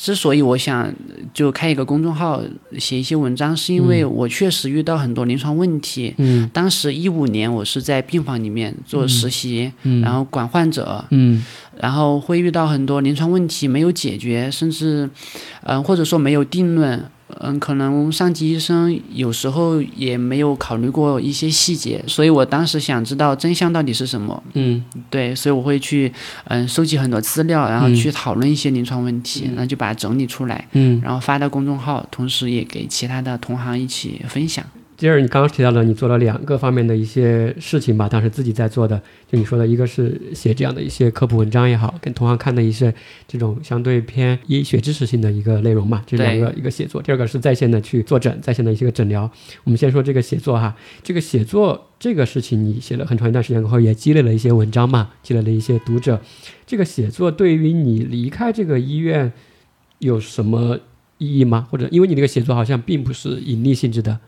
之所以我想就开一个公众号写一些文章，是因为我确实遇到很多临床问题。嗯，当时一五年我是在病房里面做实习，然后管患者。嗯，然后会遇到很多临床问题没有解决，甚至，嗯，或者说没有定论。嗯，可能上级医生有时候也没有考虑过一些细节，所以我当时想知道真相到底是什么。嗯，对，所以我会去嗯收集很多资料，然后去讨论一些临床问题，那就把它整理出来，嗯，然后发到公众号，同时也给其他的同行一起分享。接着你刚刚提到了，你做了两个方面的一些事情吧，当时自己在做的，就你说的一个是写这样的一些科普文章也好，跟同行看的一些这种相对偏医学知识性的一个内容嘛，这两个一个写作。第二个是在线的去坐诊，在线的一些个诊疗。我们先说这个写作哈，这个写作这个事情你写了很长一段时间过后，也积累了一些文章嘛，积累了一些读者。这个写作对于你离开这个医院有什么意义吗？或者因为你那个写作好像并不是盈利性质的。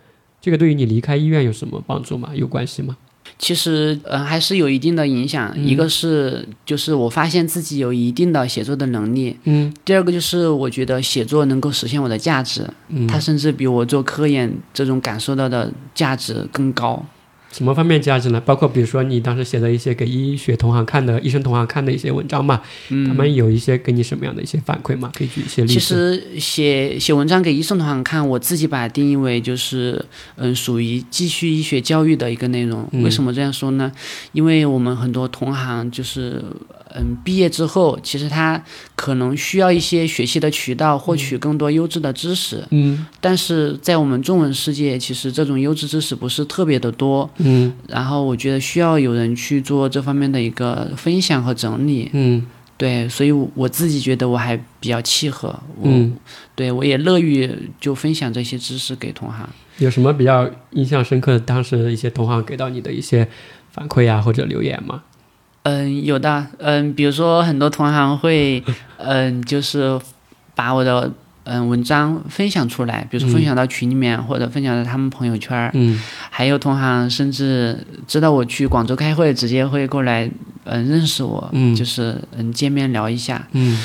这个对于你离开医院有什么帮助吗？有关系吗？其实，嗯，还是有一定的影响。一个是，就是我发现自己有一定的写作的能力。嗯。第二个就是，我觉得写作能够实现我的价值。嗯。它甚至比我做科研这种感受到的价值更高。什么方面价值呢？包括比如说你当时写的一些给医学同行看的、医生同行看的一些文章嘛，他们有一些给你什么样的一些反馈嘛？可以举一些例子。其实写写文章给医生同行看，我自己把它定义为就是嗯，属于继续医学教育的一个内容。为什么这样说呢？因为我们很多同行就是。嗯，毕业之后，其实他可能需要一些学习的渠道，获取更多优质的知识。嗯，但是在我们中文世界，其实这种优质知识不是特别的多。嗯然后我觉得需要有人去做这方面的一个分享和整理。嗯对，所以我自己觉得我还比较契合，我、嗯，对我也乐于就分享这些知识给同行。有什么比较印象深刻的当时一些同行给到你的一些反馈啊或者留言吗？嗯，有的，嗯，比如说很多同行会，嗯，就是把我的嗯文章分享出来，比如说分享到群里面，或者分享到他们朋友圈儿。嗯。还有同行甚至知道我去广州开会，直接会过来，嗯，认识我，嗯。就是嗯见面聊一下。嗯。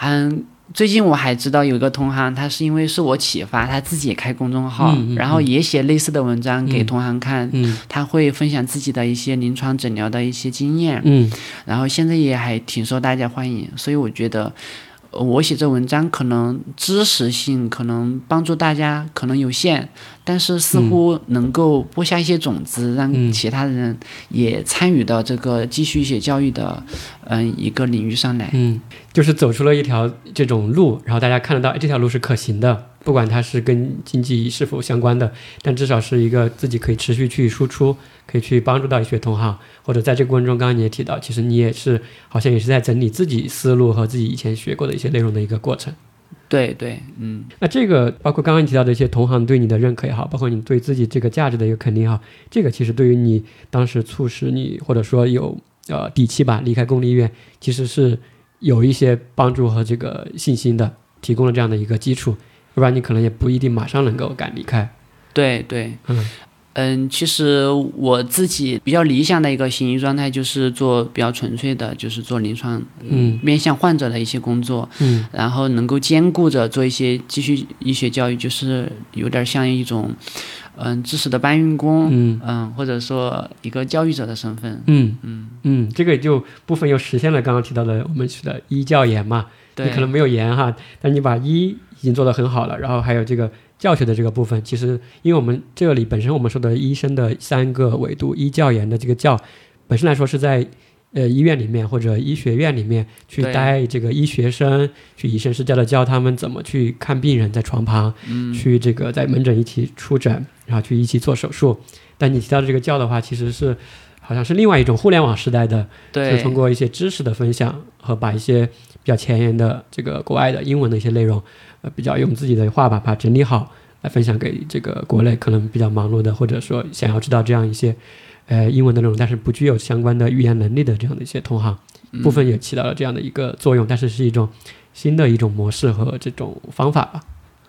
嗯，最近我还知道有一个同行，他是因为是我启发，他自己也开公众号，嗯嗯然后也写类似的文章给嗯。同行看。嗯。他会分享自己的一些临床诊疗的一些经验，嗯。然后现在也还挺受大家欢迎，所以我觉得，呃我写这文章可能知识性可能帮助大家可能有限，但是似乎能够播下一些种子，嗯让其他人也参与到这个继续写教育的，嗯、一个领域上来。嗯，就是走出了一条这种路，然后大家看得到，哎，这条路是可行的，不管它是跟经济是否相关的，但至少是一个自己可以持续去输出，可以去帮助到一些同行，或者在这个过程中，刚刚你也提到，其实你也是好像也是在整理自己思路和自己以前学过的一些内容的一个过程。对对，嗯，那这个包括刚刚你提到的一些同行对你的认可也好，包括你对自己这个价值的一个肯定也好，这个其实对于你当时促使你或者说有呃底气吧离开公立医院，其实是有一些帮助和这个信心的，提供了这样的一个基础，要不然你可能也不一定马上能够敢离开。对对，嗯嗯，其实我自己比较理想的一个行医状态就是做比较纯粹的，就是做临床，嗯。面向患者的一些工作，嗯。然后能够兼顾着做一些继续医学教育，就是有点像一种，嗯，知识的搬运工，嗯。嗯，或者说一个教育者的身份，嗯。嗯。嗯，这个就部分又实现了刚刚提到的我们说的医教研嘛，你对可能没有研哈，但你把医已经做得很好了，然后还有这个教学的这个部分，其实因为我们这里本身我们说的医生的三个维度，医教研的这个教，本身来说是在呃医院里面或者医学院里面去对。带这个医学生，去以身试教的教他们怎么去看病人在床旁，嗯，去这个在门诊一起出诊，然后去一起做手术。但你提到的这个教的话，其实是好像是另外一种互联网时代的就是通过一些知识的分享和把一些比较前沿的这个国外的英文的一些内容，呃，比较用自己的话吧，把它整理好来分享给这个国内可能比较忙碌的，或者说想要知道这样一些呃英文的内容，但是不具有相关的语言能力的这样的一些同行，嗯部分也起到了这样的一个作用，但是是一种新的一种模式和这种方法吧。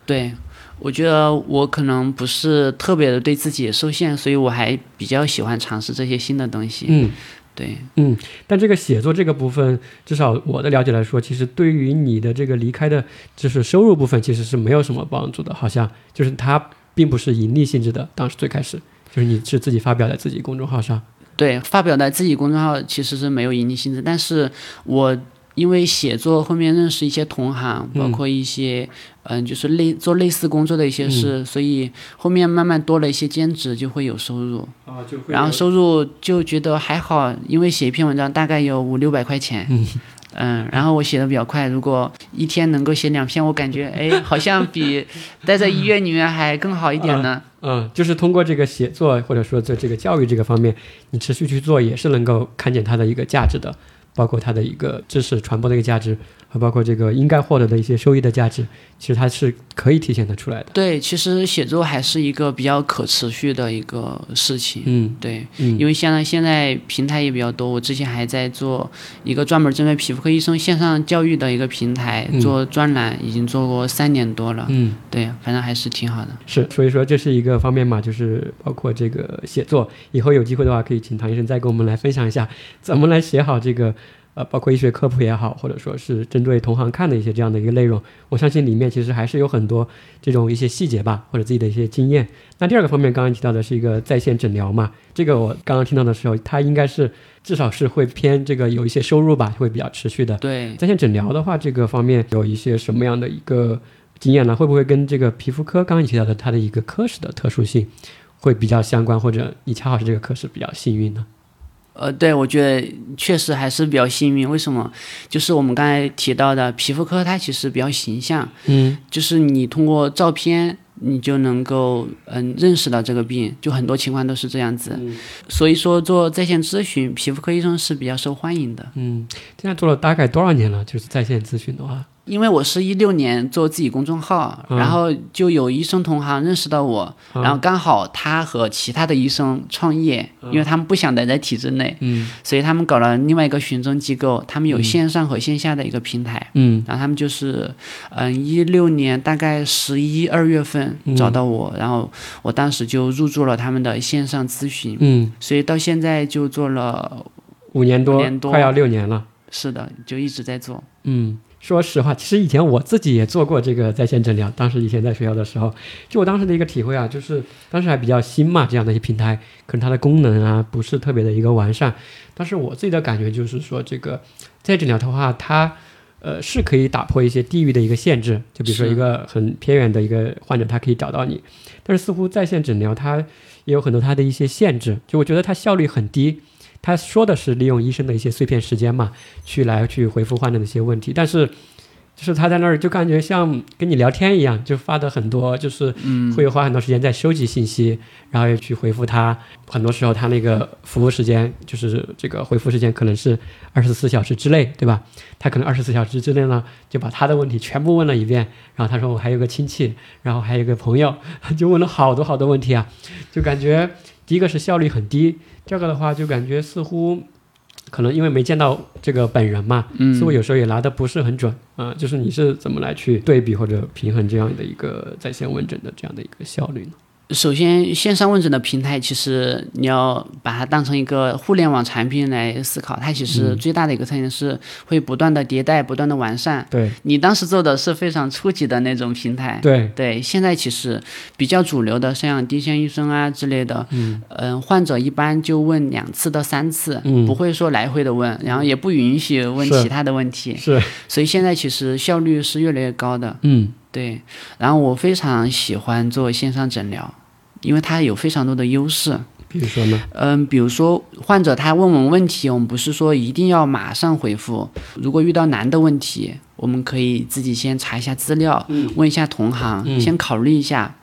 对，我觉得我可能不是特别的对自己受限，所以我还比较喜欢尝试这些新的东西。嗯。对，嗯，但这个写作这个部分，至少我的了解来说，其实对于你的这个离开的，就是收入部分，其实是没有什么帮助的。好像就是它并不是盈利性质的。当时最开始就是你是自己发表在自己公众号上，对，发表在自己公众号其实是没有盈利性质，但是我因为写作后面认识一些同行，包嗯括一些嗯、就是类做类似工作的一些事，所以后面慢慢多了一些兼职，就会有收入，啊，就会然后收入就觉得还好，因为写一篇文章大概有五六百块钱。嗯嗯，然后我写的比较快，如果一天能够写两篇，我感觉哎，好像比待在医院里面还更好一点呢。嗯，就是通过这个写作或者说在这个教育这个方面，你持续去做，也是能够看见它的一个价值的，包括它的一个知识传播的一个价值，和包括这个应该获得的一些收益的价值，其实它是可以体现得出来的。对，其实写作还是一个比较可持续的一个事情。嗯对，嗯因为现在现在平台也比较多，我之前还在做一个专门针对皮肤科医生线上教育的一个平台，嗯做专栏，已经做过三年多了。嗯。对，反正还是挺好的。是，所以说这是一个方面嘛，就是包括这个写作，以后有机会的话，可以请唐医生再跟我们来分享一下，怎么来写好这个，呃，包括医学科普也好，或者说是针对同行看的一些这样的一个内容。我相信里面其实还是有很多这种一些细节吧，或者自己的一些经验。那第二个方面，刚刚提到的是一个在线诊疗嘛，这个我刚刚听到的时候，它应该是至少是会偏这个有一些收入吧，会比较持续的。对，在线诊疗的话，这个方面有一些什么样的一个经验呢？会不会跟这个皮肤科刚刚提到的它的一个科室的特殊性会比较相关，或者你恰好是这个科室比较幸运呢？呃，对，我觉得确实还是比较幸运。为什么？就是我们刚才提到的皮肤科，它其实比较形象，嗯就是你通过照片，你就能够嗯认识到这个病，就很多情况都是这样子。嗯所以说做在线咨询，皮肤科医生是比较受欢迎的。嗯，现在做了大概多少年了？就是在线咨询的话，因为我是一六年做自己公众号，嗯。然后就有医生同行认识到我，嗯。然后刚好他和其他的医生创业，因为他们不想待在体制内，嗯。所以他们搞了另外一个寻踪机构，他们有线上和线下的一个平台。嗯。然后他们就是，嗯，一六年大概十一二月份嗯。找到我，然后我当时就入驻了他们的线上咨询，嗯，所以到现在就做了，五年多，五年多。快要六年了。是的，就一直在做。嗯，说实话，其实以前我自己也做过这个在线诊疗。当时以前在学校的时候，就我当时的一个体会啊，就是当时还比较新嘛，这样的一些平台，可能它的功能啊不是特别的一个完善。但是我自己的感觉就是说，这个在线诊疗的话，它呃是可以打破一些地域的一个限制，就比如说一个很偏远的一个患者，他可以找到你。但是似乎在线诊疗它也有很多它的一些限制，就我觉得它效率很低。他说的是利用医生的一些碎片时间嘛，去来去回复患者的一些问题，但是就是他在那儿就感觉像跟你聊天一样，就发的很多，就是会花很多时间在收集信息，然后又去回复他。很多时候他那个服务时间就是这个回复时间可能是二十四小时之内，对吧？他可能二十四小时之内呢就把他的问题全部问了一遍，然后他说我还有个亲戚，然后还有个朋友，就问了好多好多问题啊，就感觉第一个是效率很低，第二个的话就感觉似乎。可能因为没见到这个本人嘛，嗯似乎有时候也拿的不是很准啊、就是你是怎么来去对比或者平衡这样的一个在线问诊的这样的一个效率呢？首先，线上问诊的平台，其实你要把它当成一个互联网产品来思考。它其实最大的一个特点是会不断的迭代、不断的完善。对。你当时做的是非常初级的那种平台，对，对，现在其实比较主流的，像丁香医生啊之类的，嗯。患者一般就问两次到三次，嗯。不会说来回的问，然后也不允许问其他的问题，是，所以现在其实效率是越来越高的。嗯。对，然后我非常喜欢做线上诊疗，因为它有非常多的优势。比如说呢？嗯，比如说患者他问我们问题，我们不是说一定要马上回复。如果遇到难的问题，我们可以自己先查一下资料，问一下同行，嗯先考虑一下，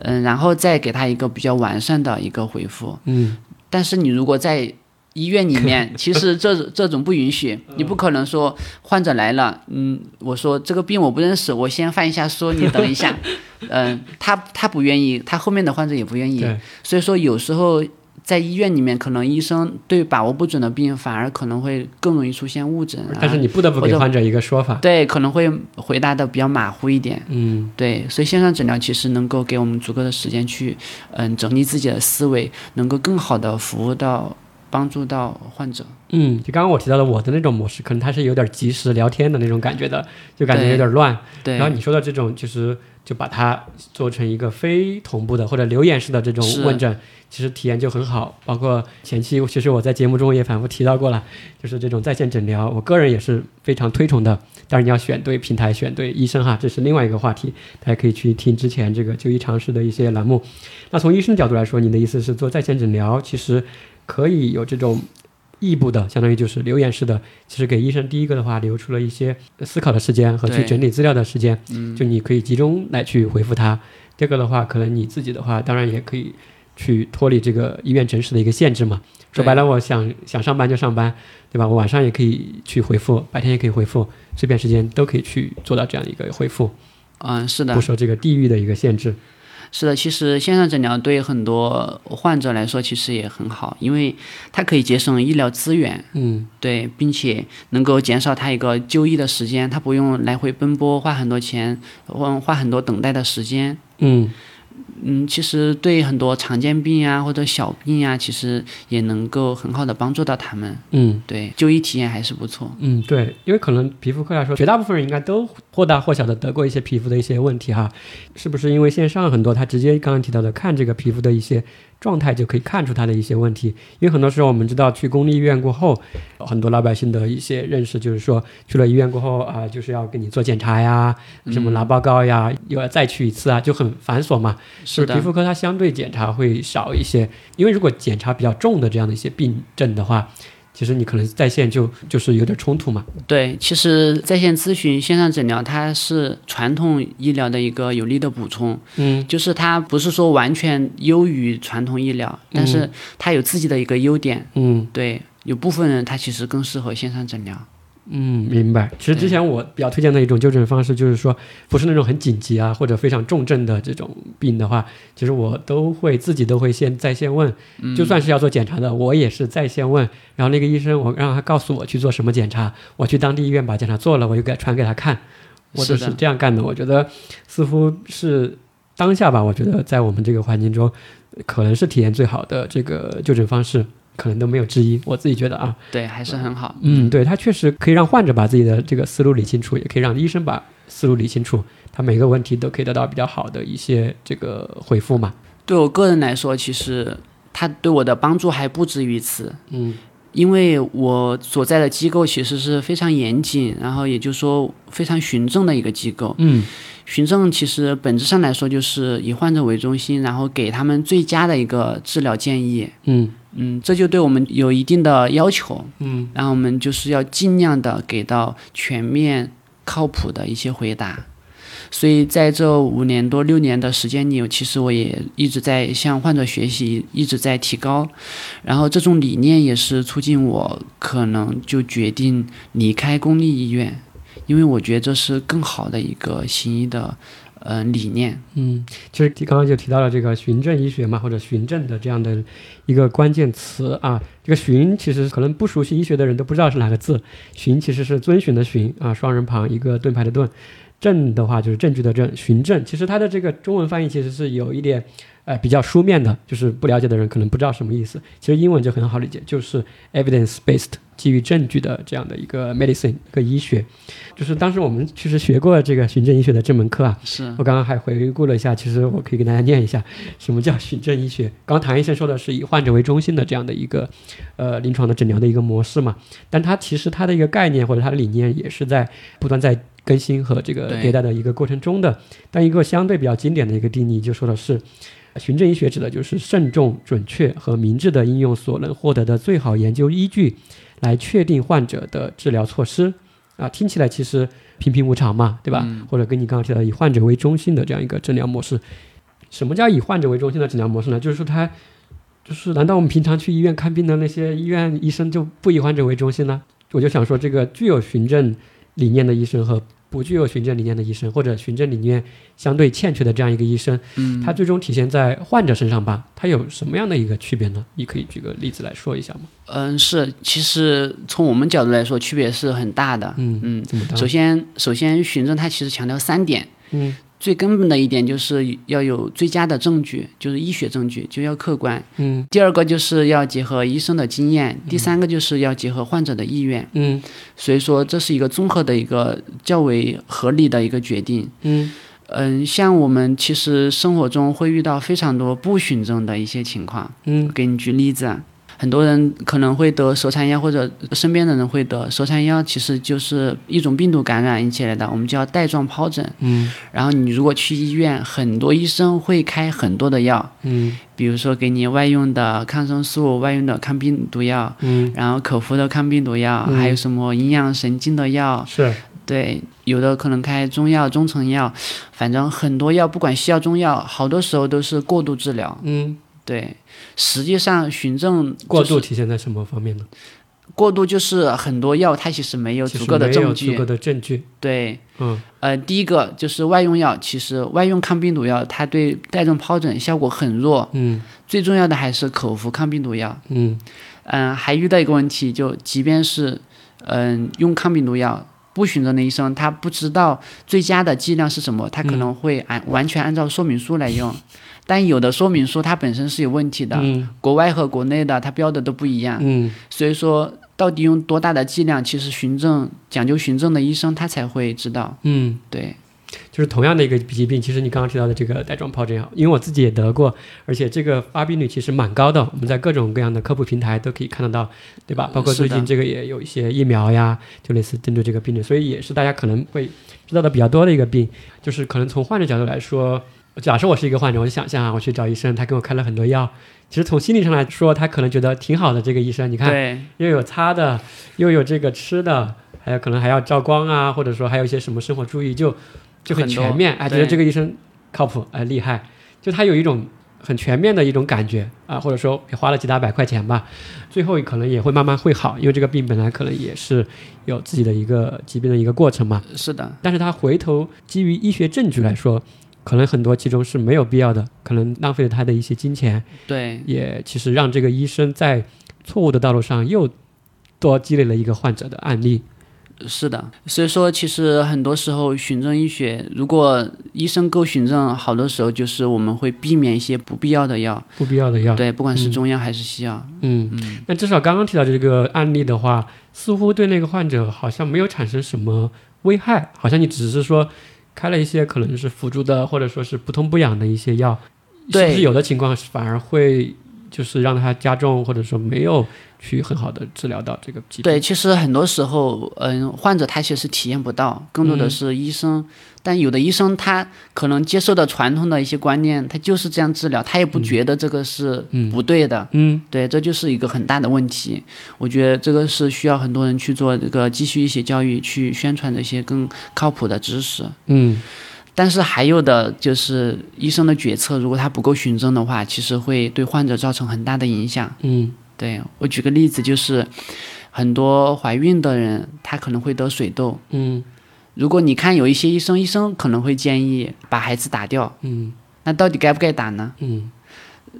嗯，然后再给他一个比较完善的一个回复。嗯但是你如果在医院里面，其实这这种不允许，你不可能说患者来了，嗯，我说这个病我不认识，我先翻一下书，你等一下，嗯，他他不愿意，他后面的患者也不愿意，所以说有时候在医院里面，可能医生对把握不准的病，反而可能会更容易出现误诊、啊，但是你不得不给患者一个说法。对可能会回答的比较马虎一点。嗯。对，所以线上诊疗其实能够给我们足够的时间去，嗯，整理自己的思维，能够更好的服务到、帮助到患者。嗯，就刚刚我提到的我的那种模式，可能它是有点即时聊天的那种感觉的，就感觉有点乱。对，然后你说的这种，其实就把它做成一个非同步的或者留言式的这种问诊，其实体验就很好。包括前期，其实我在节目中也反复提到过了，就是这种在线诊疗，我个人也是非常推崇的。当然你要选对平台，选对医生哈，这是另外一个话题，大家可以去听之前这个就医常识的一些栏目。那从医生角度来说，你的意思是做在线诊疗，其实可以有这种。异步的，相当于就是留言式的，其实给医生第一个的话留出了一些思考的时间和去整理资料的时间，就你可以集中来去回复他。这个的话，可能你自己的话，当然也可以去脱离这个医院诊室的一个限制嘛。说白了，我想想上班就上班，对吧？我晚上也可以去回复，白天也可以回复，碎片时间都可以去做到这样一个回复，嗯，是的不，受这个地域的一个限制。是的，其实线上诊疗对很多患者来说其实也很好，因为它可以节省医疗资源，嗯对，并且能够减少他一个就医的时间，他不用来回奔波，花很多钱，花花很多等待的时间。嗯嗯，其实对很多常见病啊或者小病啊，其实也能够很好的帮助到他们。嗯对，就医体验还是不错。嗯，对，因为可能皮肤科来说，绝大部分人应该都或大或小的得过一些皮肤的一些问题哈，是不是？因为线上很多他直接刚刚提到的看这个皮肤的一些状态就可以看出他的一些问题，因为很多时候我们知道去公立医院过后，很多老百姓的一些认识就是说去了医院过后啊、就是要给你做检查呀，什么拿报告呀，又要再去一次啊，就很繁琐嘛。是的。皮，肤科它相对检查会少一些，因为如果检查比较重的这样的一些病症的话，其实你可能在线就就是有点冲突嘛。对，其实在线咨询、线上诊疗，它是传统医疗的一个有力的补充。嗯，就是它不是说完全优于传统医疗，但是它有自己的一个优点。嗯对，有部分人他其实更适合线上诊疗。嗯，明白。其实之前我比较推荐的一种就诊方式，就是说不是那种很紧急啊或者非常重症的这种病的话，其实我都会自己都会先在线问，就算是要做检查的，我也是在线问，然后那个医生我让他告诉我去做什么检查，我去当地医院把检查做了，我就给传给他看，我都是的是这样干的。我觉得似乎是当下吧，我觉得在我们这个环境中，可能是体验最好的这个就诊方式，可能都没有之一。我自己觉得啊，对，还是很好。嗯，对，它确实可以让患者把自己的这个思路理清楚，也可以让医生把思路理清楚，他每个问题都可以得到比较好的一些这个回复嘛。对我个人来说，其实它对我的帮助还不止于此。嗯因为我所在的机构其实是非常严谨，然后也就是说非常循证的一个机构。嗯循证其实本质上来说就是以患者为中心，然后给他们最佳的一个治疗建议。嗯嗯，这就对我们有一定的要求。嗯然后我们就是要尽量的给到全面、靠谱的一些回答。所以在这五年多六年的时间里，其实我也一直在向患者学习，一直在提高。然后这种理念也是促进我可能就决定离开公立医院，因为我觉得这是更好的一个行医的呃理念。嗯，其实刚刚就提到了这个循证医学嘛，或者循证的这样的一个关键词啊。这个循其实可能不熟悉医学的人都不知道是哪个字，循其实是遵循的循啊，双人旁一个盾牌的盾。证的话就是证据的证，循证其实它的这个中文翻译其实是有一点，呃，比较书面的，就是不了解的人可能不知道什么意思。其实英文就很好理解，就是 evidence based，基于证据的这样的一个 medicine 一个医学。就是当时我们其实学过这个循证医学的这门课啊，是我刚刚还回顾了一下，其实我可以给大家念一下什么叫循证医学。刚刚谭医生说的是以患者为中心的这样的一个呃临床的诊疗的一个模式嘛，但它其实它的一个概念或者它的理念也是在不断在更新和这个迭代的一个过程中的。但一个相对比较经典的一个定义就说的是，循证医学指的就是慎重、准确和明智的应用所能获得的最好研究依据，来确定患者的治疗措施。啊，听起来其实平平无常嘛，对吧？或者跟你刚刚提到以患者为中心的这样一个诊疗模式。什么叫以患者为中心的诊疗模式呢？就是说它，就是难道我们平常去医院看病的那些医院医生就不以患者为中心呢？我就想说，这个具有循证理念的医生和不具有循证理念的医生，或者循证理念相对欠缺的这样一个医生，嗯，他最终体现在患者身上吧？他有什么样的一个区别呢？你可以举个例子来说一下吗？嗯是，其实从我们角度来说，区别是很大的。嗯嗯？首先，首先循证它其实强调三点，嗯最根本的一点就是要有最佳的证据，就是医学证据，就要客观。嗯第二个就是要结合医生的经验，第三个就是要结合患者的意愿。嗯所以说，这是一个综合的一个较为合理的一个决定。嗯嗯，像我们其实生活中会遇到非常多不循证的一些情况。嗯给你举例子啊，很多人可能会得舌缠腰，或者身边的人会得舌缠腰，其实就是一种病毒感染引起来的，我们叫带状疱疹。嗯。然后你如果去医院，很多医生会开很多的药，嗯。比如说给你外用的抗生素、外用的抗病毒药，嗯，然后口服的抗病毒药，嗯。还有什么营养神经的药，是。对，有的可能开中药、中成药，反正很多药，不管西药、中药，好多时候都是过度治疗。嗯，对，实际上循证过度体现在什么方面呢？过度就是很多药它其实没有足够的证据。足够的证据。对，嗯呃，第一个就是外用药，其实外用抗病毒药它对带状疱疹效果很弱，嗯最重要的还是口服抗病毒药。嗯嗯、还遇到一个问题，就即便是嗯、用抗病毒药。不循证的医生，他不知道最佳的剂量是什么，他可能会按、完全按照说明书来用，但有的说明书它本身是有问题的，嗯国外和国内的它标的都不一样，嗯所以说到底用多大的剂量，其实循证讲究循证的医生他才会知道。嗯，对，就是同样的一个疾病，其实你刚刚提到的这个带状疱疹因为我自己也得过，而且这个发病率其实蛮高的，我们在各种各样的科普平台都可以看得到，对吧？包括最近这个也有一些疫苗呀，就类似针对这个病例，所以也是大家可能会知道的比较多的一个病，就是可能从患者角度来说。假设我是一个患者，我就想象啊，我去找医生，他给我开了很多药，其实从心理上来说，他可能觉得挺好的。这个医生，你看又有擦的，又有这个吃的，还有可能还要照光啊，或者说还有一些什么生活注意，就就很全面。哎，觉得这个医生靠谱，哎，厉害。就他有一种很全面的一种感觉啊，或者说也花了几大百块钱吧，最后可能也会慢慢会好，因为这个病本来可能也是有自己的一个疾病的一个过程嘛。是的，但是他回头基于医学证据来说，可能很多其中是没有必要的，可能浪费了他的一些金钱，对也其实让这个医生在错误的道路上又多积累了一个患者的案例。是的。所以说，其实很多时候循证医学，如果医生够循证，好多时候就是我们会避免一些不必要的药。不必要的药，对，不管是中药还是西药。嗯，那至少刚刚提到这个案例的话，似乎对那个患者好像没有产生什么危害，好像你只是说开了一些可能是辅助的，或者说是不痛不痒的一些药，是对不是有的情况反而会就是让它加重，或者说没有去很好的治疗到这个疾病？对，其实很多时候，嗯，患者他其实体验不到，更多的是医生。但有的医生他可能接受的传统的一些观念，他就是这样治疗，他也不觉得这个是不对的。嗯对，这就是一个很大的问题。我觉得这个是需要很多人去做这个继续一些教育，去宣传这些更靠谱的知识。嗯但是还有的就是医生的决策，如果他不够循证的话，其实会对患者造成很大的影响。嗯对我举个例子，就是很多怀孕的人，她可能会得水痘。嗯如果你看有一些医生，医生可能会建议把孩子打掉，嗯那到底该不该打呢？嗯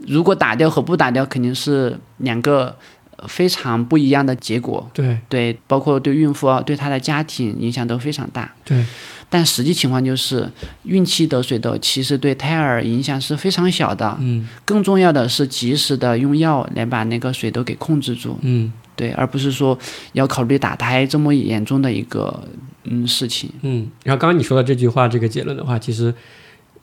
如果打掉和不打掉，肯定是两个呃非常不一样的结果。对对，包括对孕妇啊，对她的家庭影响都非常大。对但实际情况就是，孕期得水痘其实对胎儿影响是非常小的。嗯更重要的是及时的用药来把那个水痘给控制住。嗯对，而不是说要考虑打胎这么严重的一个嗯事情。嗯。然后刚刚你说的这句话，这个结论的话，其实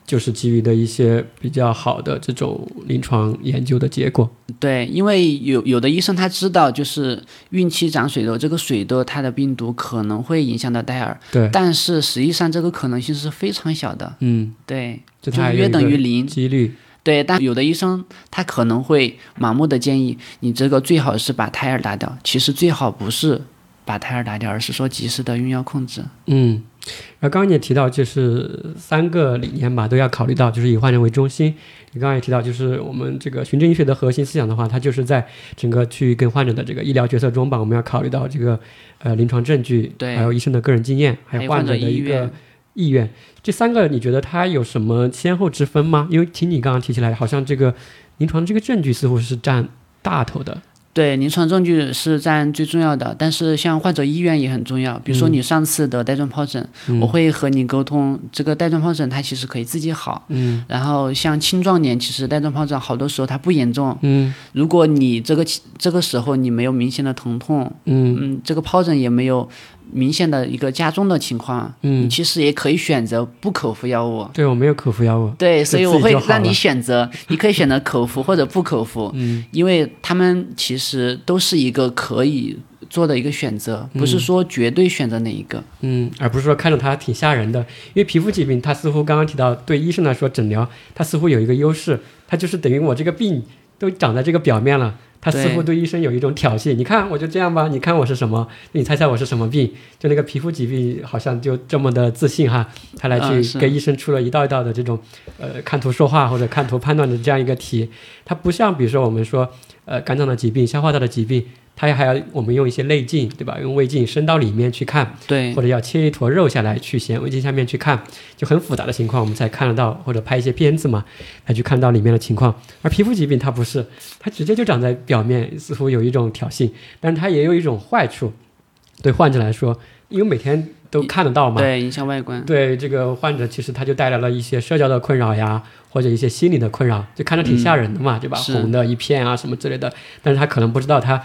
就是基于的一些比较好的这种临床研究的结果。对，因为有有的医生他知道，就是孕期长水痘，这个水痘它的病毒可能会影响到胎儿，对，但是实际上这个可能性是非常小的。嗯，对，就就是约等于零。几率。对，但有的医生他可能会盲目的建议你这个最好是把胎儿打掉，其实最好不是把胎儿打掉，而是说及时的用药控制。嗯，然后刚刚你也提到，就是三个理念吧，都要考虑到，就是以患者为中心。你刚刚也提到，就是我们这个循证医学的核心思想的话，它就是在整个去跟患者的这个医疗决策中吧，我们要考虑到这个呃临床证据，对还有医生的个人经验，还有患者的一个意愿。这三个你觉得它有什么先后之分吗？因为听你刚刚提起来，好像这个临床这个证据似乎是占大头的。对，临床证据是占最重要的，但是像患者意愿也很重要。比如说嗯你上次得带状疱疹，我会和你沟通，这个带状疱疹它其实可以自己好。嗯然后像青壮年，其实带状疱疹好多时候它不严重。嗯如果你这个这个时候你没有明显的疼痛，嗯嗯，这个疱疹也没有明显的一个加重的情况，嗯你，其实也可以选择不口服药物。对我没有口服药物。对，所以我会让你选择，你可以选择口服或者不口服，嗯因为他们其实都是一个可以做的一个选择，不是说绝对选择哪一个。嗯，而不是说看着它挺吓人的，因为皮肤疾病它似乎刚刚提到，对医生来说诊疗它似乎有一个优势，它就是等于我这个病都长在这个表面了，它似乎对医生有一种挑衅。你看我就这样吧，你看我是什么，你猜猜我是什么病？就那个皮肤疾病好像就这么的自信哈，他来去给医生出了一道一道的这种呃看图说话或者看图判断的这样一个题，它不像比如说我们说呃肝脏的疾病、消化道的疾病。它还要我们用一些内镜，对吧？用胃镜伸到里面去看，对或者要切一坨肉下来去显微镜下面去看，就很复杂的情况我们才看得到，或者拍一些片子嘛，才去看到里面的情况。而皮肤疾病它不是，它直接就长在表面，似乎有一种挑衅，但是它也有一种坏处，对患者来说，因为每天都看得到嘛，对，影响外观。对这个患者，其实他就带来了一些社交的困扰呀，或者一些心理的困扰，就看着挺吓人的嘛，对吧？红的一片啊什么之类的，但是他可能不知道他，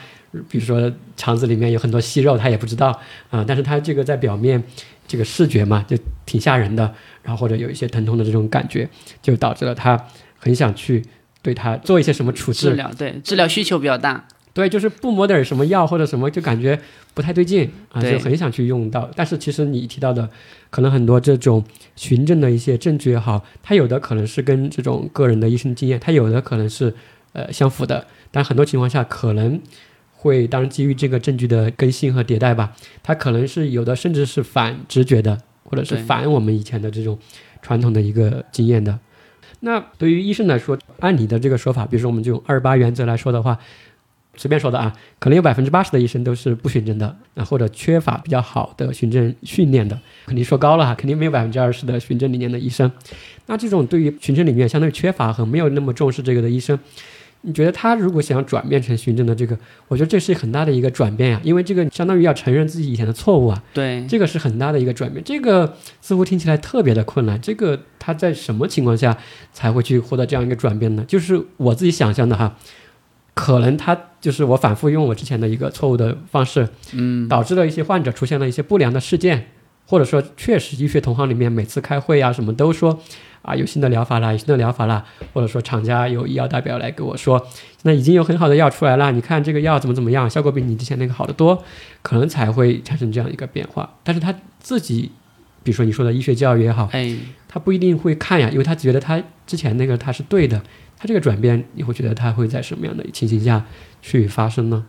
比如说肠子里面有很多息肉，他也不知道啊、但是他这个在表面这个视觉嘛，就挺吓人的，然后或者有一些疼痛的这种感觉，就导致了他很想去对他做一些什么处置，治疗对治疗需求比较大。对，就是不抹点什么药或者什么，就感觉不太对劲啊，就很想去用到。但是其实你提到的，可能很多这种循证的一些证据也好，它有的可能是跟这种个人的医生经验，它有的可能是呃相符的，但很多情况下可能会，当然基于这个证据的更新和迭代吧，它可能是有的甚至是反直觉的，或者是反我们以前的这种传统的一个经验的。那对于医生来说，按你的这个说法，比如说我们就用二八原则来说的话，随便说的啊，可能有百分之八十的医生都是不循证的，啊或者缺乏比较好的循证训练的，肯定说高了哈，肯定没有百分之二十的循证理念的医生。那这种对于循证理念相对缺乏和没有那么重视这个的医生，你觉得他如果想转变成循证的这个，我觉得这是很大的一个转变呀，因为这个相当于要承认自己以前的错误啊，对，这个是很大的一个转变，这个似乎听起来特别的困难。这个他在什么情况下才会去获得这样一个转变呢？就是我自己想象的哈，可能他就是我反复用我之前的一个错误的方式，嗯，导致了一些患者出现了一些不良的事件，或者说确实医学同行里面每次开会啊什么都说啊有新的疗法啦，有新的疗法啦，或者说厂家有医药代表来跟我说，那已经有很好的药出来了，你看这个药怎么怎么样，效果比你之前那个好得多，可能才会产生这样一个变化。但是他自己，比如说你说的医学教育也好，哎，他不一定会看呀，因为他觉得他之前那个他是对的，他这个转变你会觉得他会在什么样的情形下去发生呢？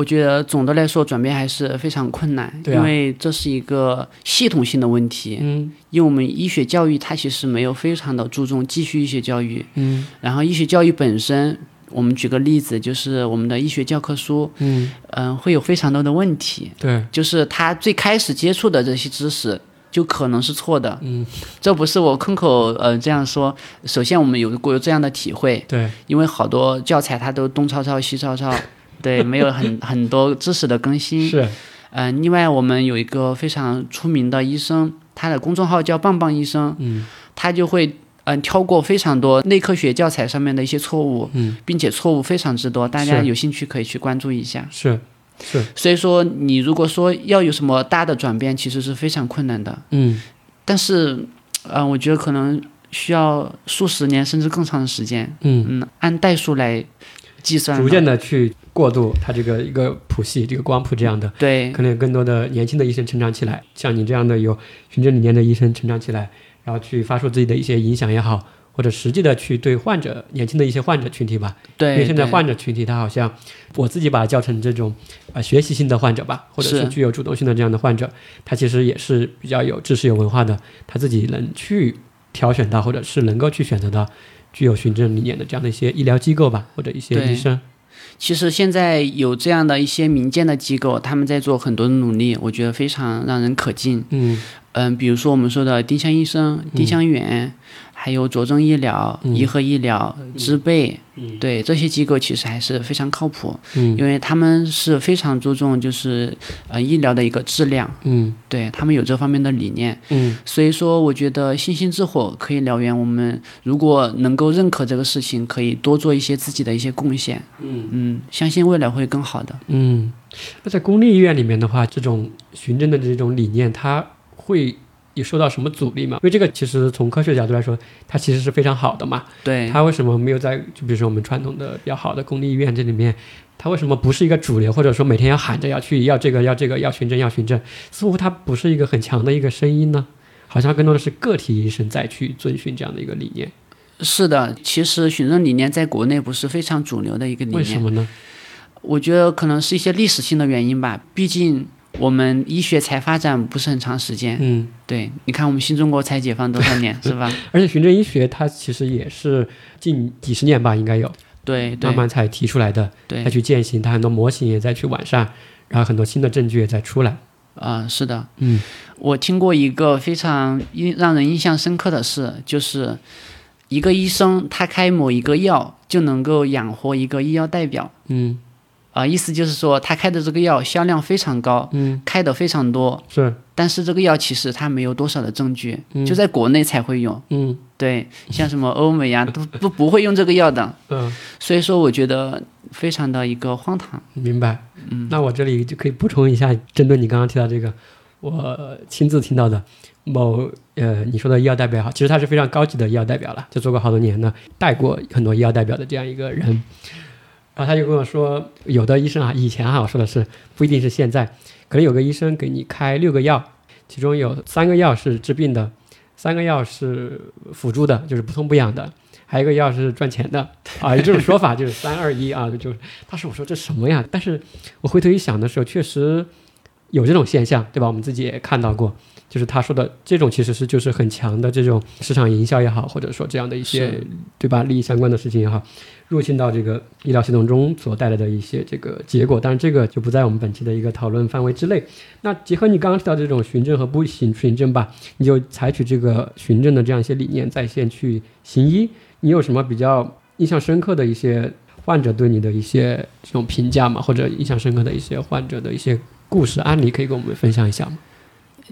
我觉得总的来说转变还是非常困难，对啊因为这是一个系统性的问题。嗯因为我们医学教育它其实没有非常的注重继续医学教育，嗯然后医学教育本身，我们举个例子，就是我们的医学教科书，嗯，嗯、会有非常多的问题，对，就是他最开始接触的这些知识。就可能是错的，嗯，这不是我空口呃这样说。首先，我们有过这样的体会，对，因为好多教材它都东抄抄西抄抄，对，没有很 很多知识的更新。是，嗯、另外我们有一个非常出名的医生，他的公众号叫棒棒医生，嗯。他就会嗯、挑过非常多内科学教材上面的一些错误，嗯，并且错误非常之多，大家有兴趣可以去关注一下。是是，所以说，你如果说要有什么大的转变，其实是非常困难的。嗯。但是，嗯、我觉得可能需要数十年甚至更长的时间，嗯，嗯，按代数来计算，逐渐的去过渡它这个一个谱系，这个光谱这样的，对。可能有更多的年轻的医生成长起来，像你这样的有循证理念的医生成长起来，然后去发出自己的一些影响也好。或者实际的去对患者年轻的一些患者群体吧，对，因为现在患者群体他好像我自己把它叫成这种呃学习性的患者吧，或者是是。具有主动性的这样的患者，他其实也是比较有知识有文化的，他自己能去挑选到或者是能够去选择到具有循证理念的这样的一些医疗机构吧，或者一些医生。其实现在有这样的一些民间的机构，他们在做很多的努力，我觉得非常让人可敬。嗯嗯，比如说我们说的丁香医生、丁香园，还有佐证医疗、嗯颐和医疗、知贝，嗯对这些机构其实还是非常靠谱，嗯因为他们是非常注重就是呃医疗的一个质量，嗯对他们有这方面的理念。嗯所以说，我觉得星星之火可以燎原。我们如果能够认可这个事情，可以多做一些自己的一些贡献。嗯嗯，相信未来会更好的。嗯。那在公立医院里面的话，这种循证的这种理念，它会有受到什么阻力吗？因为这个其实从科学角度来说，它其实是非常好的嘛。对，它为什么没有在就比如说我们传统的比较好的公立医院这里面，它为什么不是一个主流，或者说每天要喊着要去要这个要这个要循证要循证，似乎它不是一个很强的一个声音呢？好像更多的是个体医生在去遵循这样的一个理念，是的，其实循证理念在国内不是非常主流的一个理念。为什么呢？我觉得可能是一些历史性的原因吧。毕竟我们医学才发展不是很长时间。嗯，对，你看我们新中国才解放多少年，是吧？而且循证医学它其实也是近几十年吧，应该有对对慢慢才提出来的，对再，去践行，它很多模型也在去完善，然后很多新的证据也在出来。啊、是的。嗯我听过一个非常印让人印象深刻的事，就是一个医生他开某一个药就能够养活一个医药代表。嗯啊、意思就是说他开的这个药销量非常高，嗯，开的非常多，是但是这个药其实他没有多少的证据，嗯就在国内才会用。嗯对，像什么欧美呀、都都不会用这个药的。嗯。所以说，我觉得非常的一个荒唐。明白。嗯，那我这里就可以补充一下，针对你刚刚提到这个，我亲自听到的某呃你说的医药代表哈，其实他是非常高级的医药代表了，就做过好多年的，带过很多医药代表的这样一个人。然后他就跟我说，有的医生啊，以前哈我说的是不一定是现在，可能有个医生给你开六个药，其中有三个药是治病的，三个药是辅助的，就是不痛不痒的，还有一个药是赚钱的 啊，有这种说法就是三二一啊，就是当时我说这什么呀？但是我回头一想的时候，确实有这种现象，对吧？我们自己也看到过。就是他说的这种，其实是就是很强的这种市场营销也好，或者说这样的一些对吧利益相关的事情也好，入侵到这个医疗系统中所带来的一些这个结果。当然，这个就不在我们本期的一个讨论范围之内。那结合你刚刚提到这种循证和不循循证吧，你就采取这个循证的这样一些理念在线去行医。你有什么比较印象深刻的一些患者对你的一些这种评价吗？或者印象深刻的一些患者的一些故事案例，可以跟我们分享一下吗？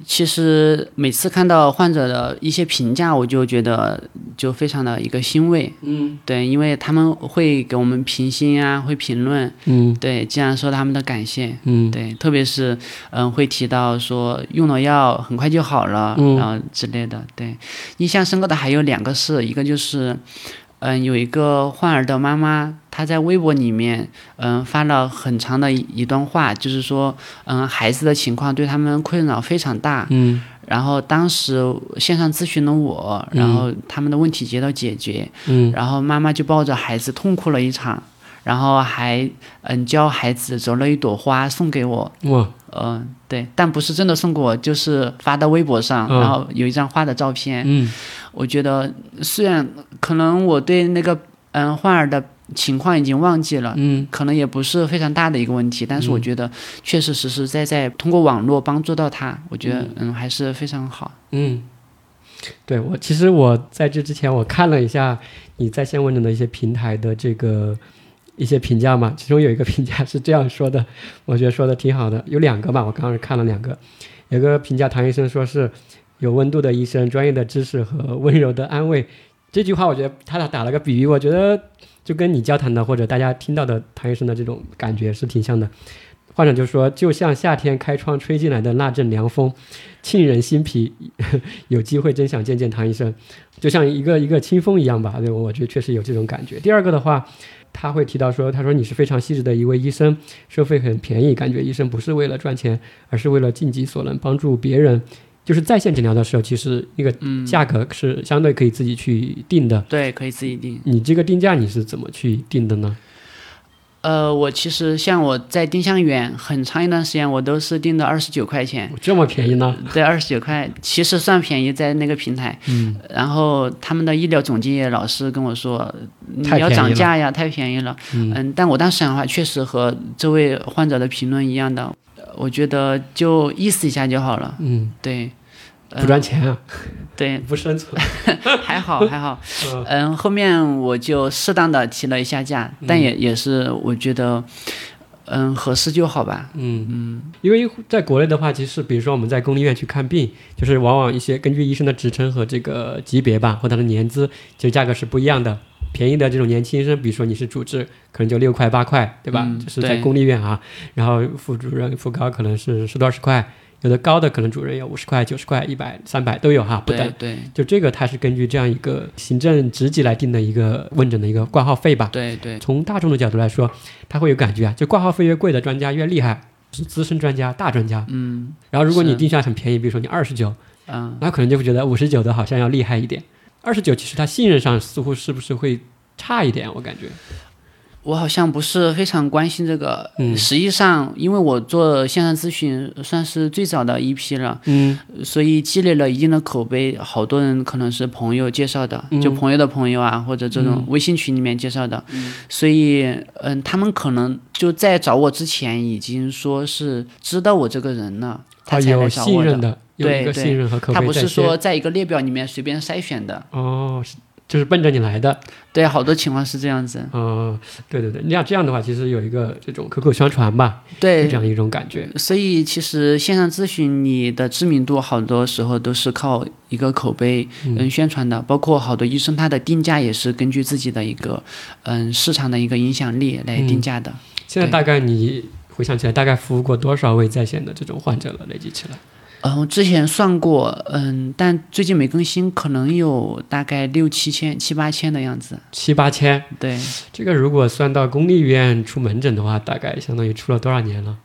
其实每次看到患者的一些评价，我就觉得就非常的一个欣慰。嗯，对，因为他们会给我们评星啊，会评论。嗯，对，既然说他们的感谢。嗯，对，特别是嗯，会提到说用了药很快就好了，然后之类的。对，印象深刻的还有两个事，一个就是。嗯，有一个患儿的妈妈，她在微博里面，嗯，发了很长的一一段话，就是说，嗯，孩子的情况对他们困扰非常大，嗯，然后当时线上咨询了我，然后他们的问题得到解决，嗯，然后妈妈就抱着孩子痛哭了一场，然后还嗯教孩子折了一朵花送给我，哇，嗯，对，但不是真的送给我，就是发到微博上，然后有一张花的照片，嗯。我觉得虽然可能我对那个嗯患儿的情况已经忘记了，嗯，可能也不是非常大的一个问题，但是我觉得确实实实在在通过网络帮助到他，我觉得嗯还是非常好。嗯，对我其实我在这之前我看了一下你在线问诊的一些平台的这个一些评价嘛，其中有一个评价是这样说的，我觉得说的挺好的，有两个吧，我刚刚看了两个，有个评价唐医生说是。有温度的医生，专业的知识和温柔的安慰，这句话我觉得他俩打了个比喻，我觉得就跟你交谈的或者大家听到的唐医生的这种感觉是挺像的。患者就说，就像夏天开窗吹进来的那阵凉风，沁人心脾。有机会真想见见唐医生，就像一个一个清风一样吧。对，我觉得确实有这种感觉。第二个的话，他会提到说，他说你是非常细致的一位医生，收费很便宜，感觉医生不是为了赚钱，而是为了尽己所能帮助别人。就是在线诊疗的时候，其实那个价格是相对可以自己去定的。对，可以自己定。你这个定价你是怎么去定的呢？呃，我其实像我在丁香园很长一段时间，我都是定的二十九块钱。这么便宜呢？对，二十九块，其实算便宜，在那个平台。嗯。然后他们的医疗总监也老是跟我说：“你要涨价呀，太便宜了。”嗯。但我当时想的话，确实和这位患者的评论一样的，我觉得就意思一下就好了。嗯，对。不赚钱啊，对，不生存，还好还好，嗯，后面我就适当的提了一下价，但也也是我觉得，嗯，合适就好吧，嗯。嗯，因为在国内的话，其实比如说我们在公立医院去看病，就是往往一些根据医生的职称和这个级别吧，或他的年资，其实价格是不一样的。便宜的这种年轻医生，比如说你是主治，可能就六块八块，对吧？就是在公立医院啊，然后副主任、副高可能是十多二十块。有的高的可能主任有五十块、九十块、一百、三百都有哈，不等。对，就这个它是根据这样一个行政职级来定的一个问诊的一个挂号费吧。对对。从大众的角度来说，他会有感觉啊，就挂号费越贵的专家越厉害，是资深专家、大专家。嗯。然后如果你定下很便宜，比如说你二十九，嗯，那可能就会觉得五十九的好像要厉害一点。二十九其实他信任上似乎是不是会差一点？我感觉。我好像不是非常关心这个，嗯。实际上，因为我做线上咨询算是最早的一批了，嗯，所以积累了一定的口碑，好多人可能是朋友介绍的，就朋友的朋友啊，或者这种微信群里面介绍的，所以，嗯，他们可能就在找我之前已经说是知道我这个人了，他才来找我的，对对，他不是说在一个列表里面随便筛选的，哦。就是奔着你来的，对，好多情况是这样子。嗯，对对对，那这样的话，其实有一个这种口口相传吧，对，这样一种感觉。所以其实线上咨询你的知名度，好多时候都是靠一个口碑嗯宣传的，包括好多医生他的定价也是根据自己的一个嗯市场的一个影响力来定价的。现在大概你回想起来，大概服务过多少位在线的这种患者了？累计起来？嗯，我之前算过，嗯，但最近没更新，可能有大概六七千、七八千的样子。七八千，对，这个如果算到公立医院出门诊的话，大概相当于出了多少年了？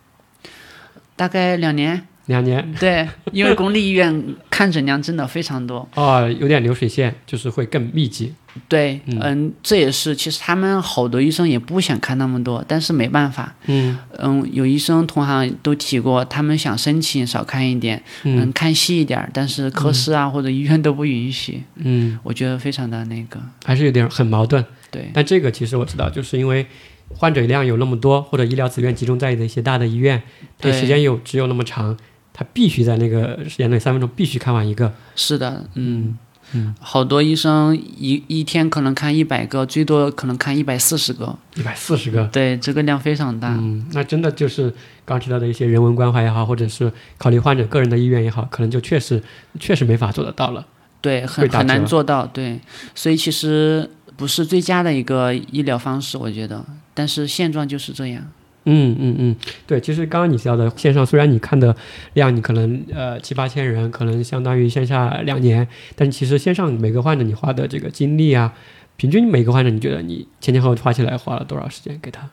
大概两年，两年对，因为公立医院看诊量真的非常多。哦，有点流水线，就是会更密集。对，嗯，这也是其实他们好多医生也不想看那么多，但是没办法。嗯嗯，有医生同行都提过，他们想申请少看一点，嗯，看细一点儿，但是科室啊、或者医院都不允许。嗯，我觉得非常的那个。还是有点很矛盾。对，但这个其实我知道，就是因为患者量有那么多，或者医疗资源集中在一些大的医院，它对时间有只有那么长，他必须在那个时间内三分钟必须看完一个。是的，嗯。嗯，好多医生一一天可能看一百个，最多可能看一百四十个，一百四十个。对，这个量非常大。嗯，那真的就是刚提到的一些人文关怀也好，或者是考虑患者个人的意愿也好，可能就确实确实没法做得到了。对，很很难做到。对，所以其实不是最佳的一个医疗方式，我觉得。但是现状就是这样。嗯嗯嗯，对，其实刚刚你提到的线上，虽然你看的量你可能呃七八千人，可能相当于线下两年，但其实线上每个患者你花的这个精力啊，平均每个患者你觉得你前前后后花起来花了多少时间给他？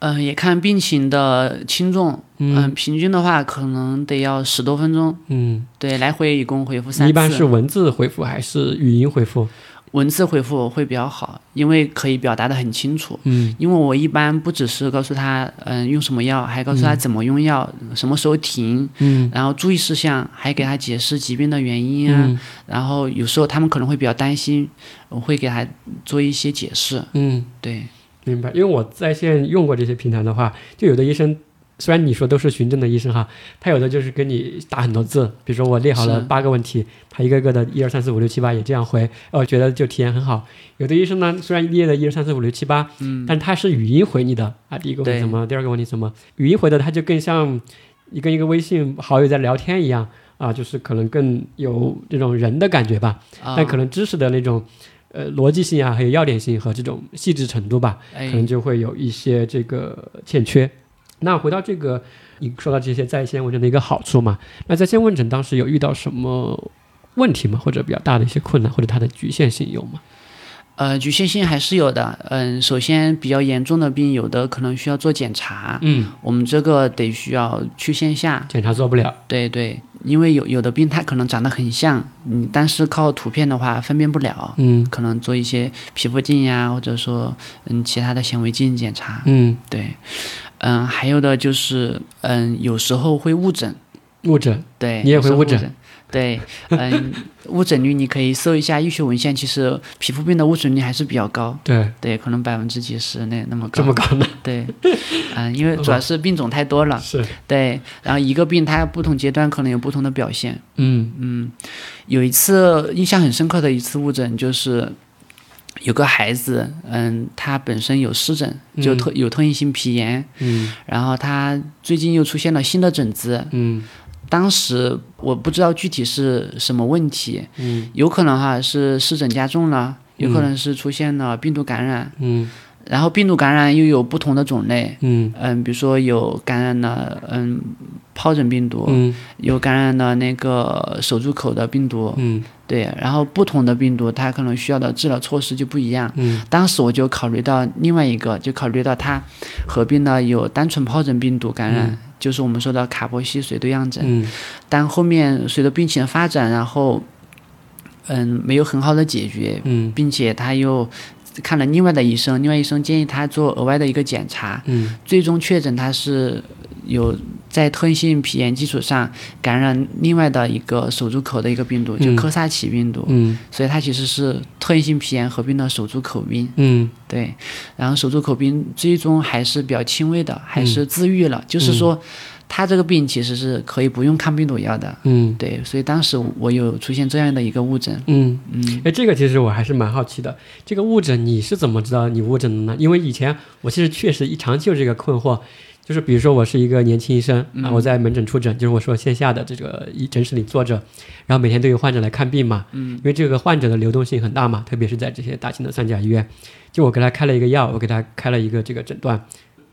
嗯、也看病情的轻重。嗯、嗯平均的话可能得要十多分钟。嗯，对，来回一共回复三次。一般是文字回复还是语音回复？文字回复会比较好，因为可以表达的很清楚。嗯因为我一般不只是告诉他，嗯、用什么药，还告诉他怎么用药，什么时候停，嗯然后注意事项，还给他解释疾病的原因啊。嗯然后有时候他们可能会比较担心，我会给他做一些解释。嗯，对，明白。因为我在线用过这些平台的话，就有的医生。虽然你说都是循证的医生哈，他有的就是跟你打很多字，比如说我列好了八个问题，他一个个的一二三四五六七八也这样回，哦，觉得就体验很好。有的医生呢，虽然列了一二三四五六七八，嗯，但他是语音回你的啊，第一个问题对怎么，第二个问题什么，语音回的他就更像你跟一个微信好友在聊天一样啊，就是可能更有这种人的感觉吧，啊、但可能知识的那种呃逻辑性啊，还有要点性和这种细致程度吧，哎。可能就会有一些这个欠缺。那回到这个，你说到这些在线问诊的一个好处嘛？那在线问诊当时有遇到什么问题吗？或者比较大的一些困难，或者它的局限性有吗？呃，局限性还是有的。嗯，首先比较严重的病，有的可能需要做检查，嗯，我们这个得需要去线下。检查做不了。对对，因为有有的病它可能长得很像，嗯，但是靠图片的话分辨不了，嗯可能做一些皮肤镜呀，或者说嗯其他的显微镜检查。嗯，对，嗯，还有的就是嗯有时候会误诊，误诊。对，你也会误诊诊。对，嗯，误诊率你可以搜一下医学文献，其实皮肤病的误诊率还是比较高，对，对，可能百分之几十那那么高。这么高呢？对，嗯，因为主要是病种太多了，是。对，然后一个病它不同阶段可能有不同的表现。嗯嗯，有一次印象很深刻的一次误诊就是。有个孩子，嗯，他本身有湿疹，就特有特异性皮炎，嗯。然后他最近又出现了新的疹子，嗯。当时我不知道具体是什么问题，嗯。有可能哈是湿疹加重了，有可能是出现了病毒感染，嗯然后病毒感染又有不同的种类，嗯。嗯，比如说有感染了嗯疱疹病毒，嗯。有感染了那个手足口的病毒，嗯。对，然后不同的病毒它可能需要的治疗措施就不一样。嗯。当时我就考虑到另外一个，就考虑到它合并了有单纯疱疹病毒感染，就是我们说的卡波西水痘样疹。嗯。但后面随着病情的发展，然后嗯没有很好的解决，嗯。并且它又看了另外的医生，另外医生建议他做额外的一个检查，嗯。最终确诊他是有在特异性皮炎基础上感染另外的一个手足口的一个病毒，就嗯科萨奇病毒，嗯。所以他其实是特异性皮炎合并的手足口病。嗯。对，然后手足口病最终还是比较轻微的，还是自愈了，就是说。他这个病其实是可以不用抗病毒药的，嗯。对，所以当时我有出现这样的一个误诊，嗯。嗯，哎，这个其实我还是蛮好奇的。这个误诊你是怎么知道你误诊的呢？因为以前我其实确实一长期有这个困惑，就是比如说我是一个年轻医生啊，我在门诊出诊，就是我说线下的这个医诊室里坐着，然后每天都有患者来看病嘛，嗯，因为这个患者的流动性很大嘛，特别是在这些大型的三甲医院，就我给他开了一个药，我给他开了一个这个诊断，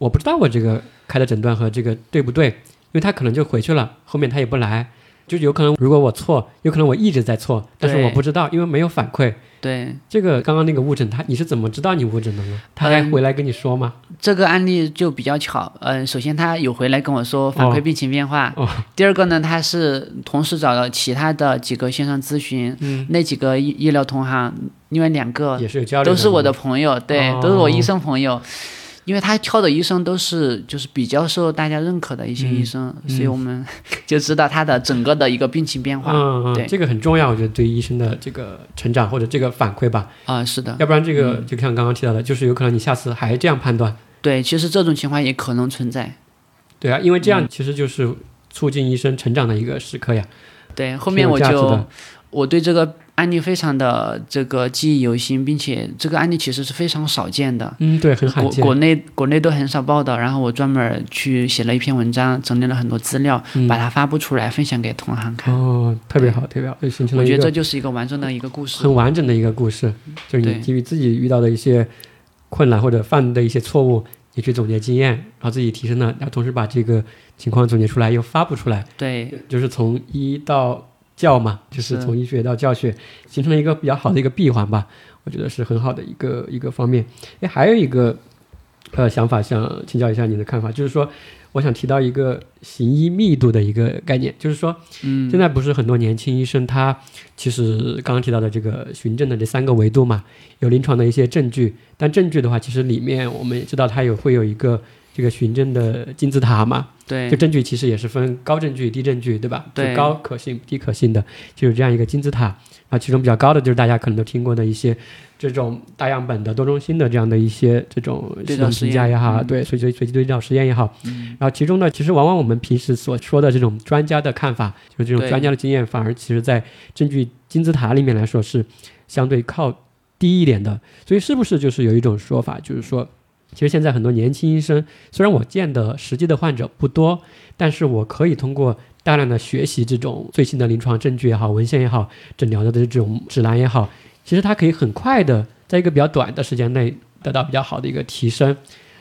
我不知道我这个开的诊断和这个对不对，因为他可能就回去了，后面他也不来。就有可能如果我错，有可能我一直在错，但是我不知道，因为没有反馈。对，这个刚刚那个误诊，他你是怎么知道你误诊的呢？他还嗯回来跟你说吗？这个案例就比较巧，嗯、首先他有回来跟我说反馈病情变化，哦第二个呢，他是同时找了其他的几个线上咨询，嗯，那几个医医疗同行，另外两个也是有交流，都是我的。朋友，对，哦都是我医生朋友。因为他挑的医生都是就是比较受大家认可的一些医生，嗯所以我们 就知道他的整个的一个病情变化。嗯对嗯，这个很重要，我觉得对医生的这个成长或者这个反馈吧，啊、是的，要不然这个嗯就像刚刚提到的，就是有可能你下次还这样判断，对，其实这种情况也可能存在。对啊，因为这嗯样其实就是促进医生成长的一个时刻呀。对，后面我就我对这个案例非常的这个记忆犹新，并且这个案例其实是非常少见的。嗯，对，很罕见。国国内国内都很少报道，然后我专门去写了一篇文章，整理了很多资料，嗯把它发布出来，分享给同行看。哦，特别好，特别好，就形成了我觉得这就是一个完整的一个故事。很完整的一个故事，就是你基于自己遇到的一些困难或者犯的一些错误，你去总结经验，然后自己提升了，然后同时把这个情况总结出来又发布出来，对就是从一到教嘛，就是是从医学到教学，形成了一个比较好的一个闭环吧。我觉得是很好的一个一个方面。哎，还有一个呃想法，想请教一下你的看法，就是说，我想提到一个行医密度的一个概念，就是说，嗯，现在不是很多年轻医生他其实刚刚提到的这个循证的这三个维度嘛，有临床的一些证据，但证据的话，其实里面我们也知道它有会有一个这个循证的金字塔嘛，对就证据其实也是分高证据、低证据，对吧？对就高可信、低可信的，就是这样一个金字塔。啊，其中比较高的就是大家可能都听过的一些这种大样本的多中心的这样的一些这种系统对照实验评价也好，嗯对随随随机对照实验也好，然后其中呢，其实往往我们平时所说的这种专家的看法，就是这种对专家的经验，反而其实在证据金字塔里面来说是相对靠低一点的。所以是不是就是有一种说法，就是说，其实现在很多年轻医生，虽然我见的实际的患者不多，但是我可以通过大量的学习这种最新的临床证据也好、文献也好、诊疗的这种指南也好，其实他可以很快的在一个比较短的时间内得到比较好的一个提升，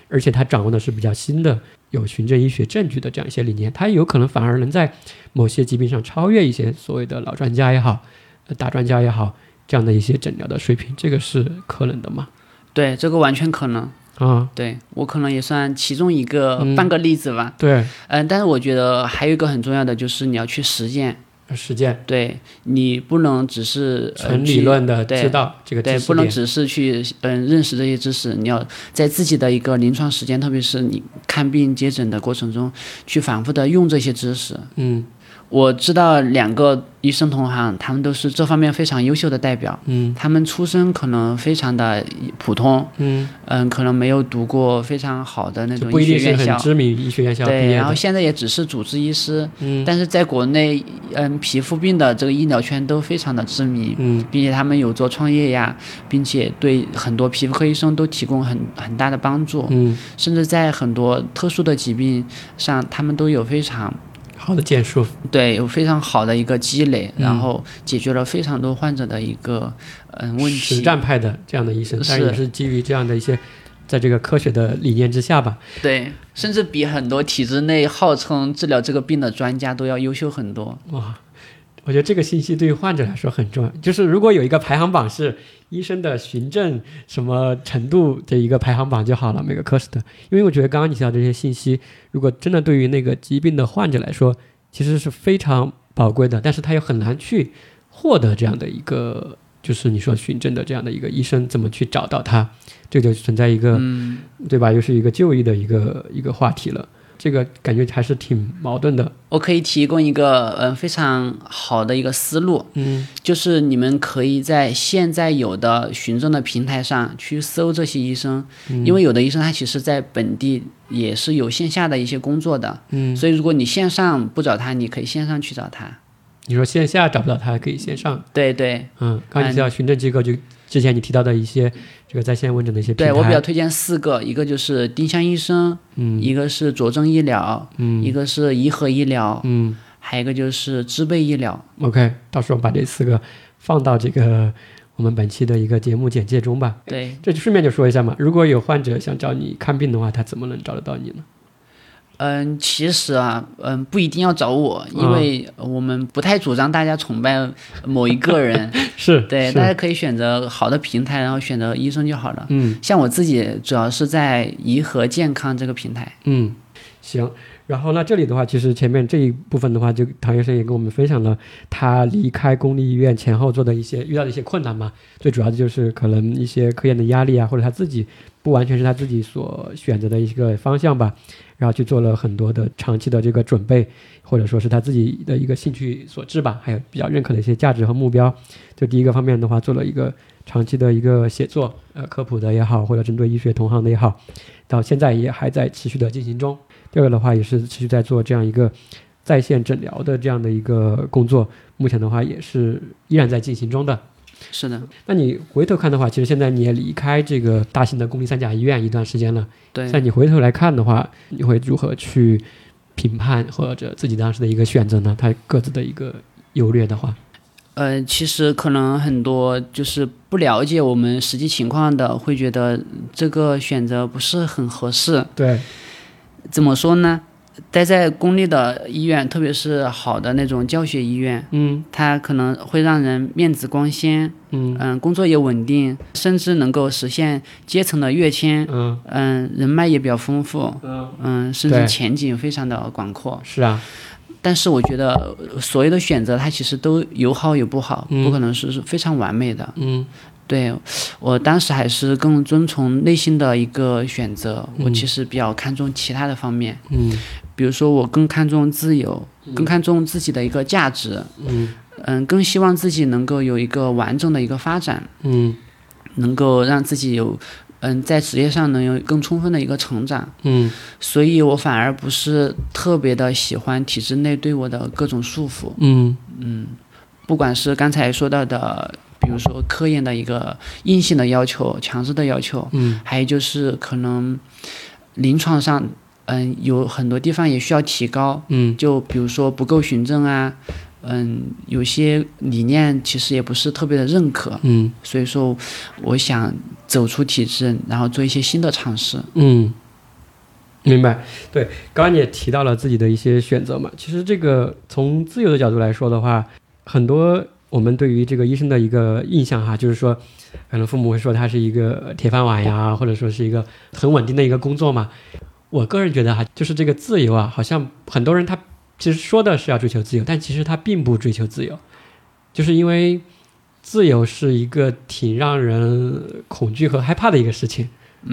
而且他掌握的是比较新的有循证医学证据的这样一些理念，他有可能反而能在某些疾病上超越一些所谓的老专家也好、呃大专家也好这样的一些诊疗的水平，这个是可能的吗？对，这个完全可能。啊，对我可能也算其中一个嗯。半个例子吧。对，嗯，但是我觉得还有一个很重要的就是你要去实践，实践。对你不能只是呃纯理论的对知道这个对，知识点，不能只是去嗯认识这些知识，你要在自己的一个临床实践，特别是你看病接诊的过程中，去反复的用这些知识。嗯我知道两个医生同行，他们都是这方面非常优秀的代表。嗯。他们出身可能非常的普通，嗯，嗯，可能没有读过非常好的那就种不一定是很医学院校。知名医学院校毕对，然后，现在也只是主治医师，嗯。但是在国内，嗯，皮肤病的这个医疗圈都非常的知名。嗯。并且他们有做创业呀，并且对很多皮肤科医生都提供很很大的帮助，嗯，甚至在很多特殊的疾病上，他们都有非常好的建树，对有非常好的一个积累，嗯然后解决了非常多患者的一个嗯问题实。战派的这样的医生，但也是基于这样的一些，在这个科学的理念之下吧。对，甚至比很多体制内号称治疗这个病的专家都要优秀很多。哇，我觉得这个信息对于患者来说很重要。就是如果有一个排行榜是医生的循证什么程度的一个排行榜就好了，每个科室的。因为我觉得刚刚你提到这些信息，如果真的对于那个疾病的患者来说，其实是非常宝贵的，但是他又很难去获得这样的一个。就是你说循证的这样的一个医生，怎么去找到他？这就存在一个，嗯，对吧？又是一个就医的一个一个话题了。这个感觉还是挺矛盾的。我可以提供一个嗯、呃非常好的一个思路，嗯就是你们可以在现在有的循证的平台上去搜这些医生，嗯因为有的医生他其实在本地也是有线下的一些工作的，嗯，所以如果你线上不找他，你可以线上去找他。你说线下找不到他，可以线上。对对嗯，刚才提到循证机构，就之前你提到的一些这个在线问诊的一些平台。对，我比较推荐四个，一个就是丁香医生，嗯一个是佐证医疗，嗯一个是颐和医疗，嗯还有一个就是知贝医疗。，OK，到时候把这四个放到这个我们本期的一个节目简介中吧。对，这就顺便就说一下嘛，如果有患者想找你看病的话，他怎么能找得到你呢？嗯，其实啊，嗯，不一定要找我，因为我们不太主张大家崇拜某一个人。是，对，是大家可以选择好的平台，然后选择医生就好了。嗯像我自己主要是在颐和健康这个平台。嗯，行。然后那，这里的话，其实前面这一部分的话，就唐医生也跟我们分享了他离开公立医院前后做的一些遇到的一些困难嘛。最主要的就是可能一些科研的压力啊，或者他自己不完全是他自己所选择的一个方向吧。然后去做了很多的长期的这个准备，或者说是他自己的一个兴趣所致吧，还有比较认可的一些价值和目标。就第一个方面的话，做了一个长期的一个写作，呃，科普的也好，或者针对医学同行的也好，到现在也还在持续的进行中。第二个的话，也是持续在做这样一个在线诊疗的这样的一个工作，目前的话也是依然在进行中的。是的，那你回头看的话，其实现在你也离开这个大型的公立三甲医院一段时间了。对。在你回头来看的话，你会如何去评判或者自己当时的一个选择呢？它各自的一个优劣的话，呃，其实可能很多就是不了解我们实际情况的，会觉得这个选择不是很合适。对，怎么说呢？待在公立的医院，特别是好的那种教学医院，嗯。它可能会让人面子光鲜，嗯。嗯，工作也稳定，甚至能够实现阶层的跃迁，嗯。嗯，人脉也比较丰富，嗯，嗯，甚至前景非常的广阔。是啊，但是我觉得呃所有的选择，它其实都有好有不好，嗯。不可能是非常完美的。嗯对我当时还是更遵从内心的一个选择，我嗯其实比较看重其他的方面，嗯比如说我更看重自由，更看重自己的一个价值，嗯嗯，更希望自己能够有一个完整的一个发展，嗯能够让自己有。嗯，在职业上能有更充分的一个成长，嗯所以我反而不是特别的喜欢体制内对我的各种束缚。嗯嗯不管是刚才说到的，比如说科研的一个硬性的要求、强制的要求，嗯还有就是可能临床上，嗯，有很多地方也需要提高，嗯就比如说不够循证啊，嗯，有些理念其实也不是特别的认可，嗯所以说我想走出体制，然后做一些新的尝试。嗯，明白。对，刚刚你也提到了自己的一些选择嘛。其实这个从自由的角度来说的话，很多我们对于这个医生的一个印象哈，就是说，可能父母会说他是一个铁饭碗呀，或者说是一个很稳定的一个工作嘛。我个人觉得哈，就是这个自由啊，好像很多人他其实说的是要追求自由，但其实他并不追求自由，就是因为自由是一个挺让人恐惧和害怕的一个事情。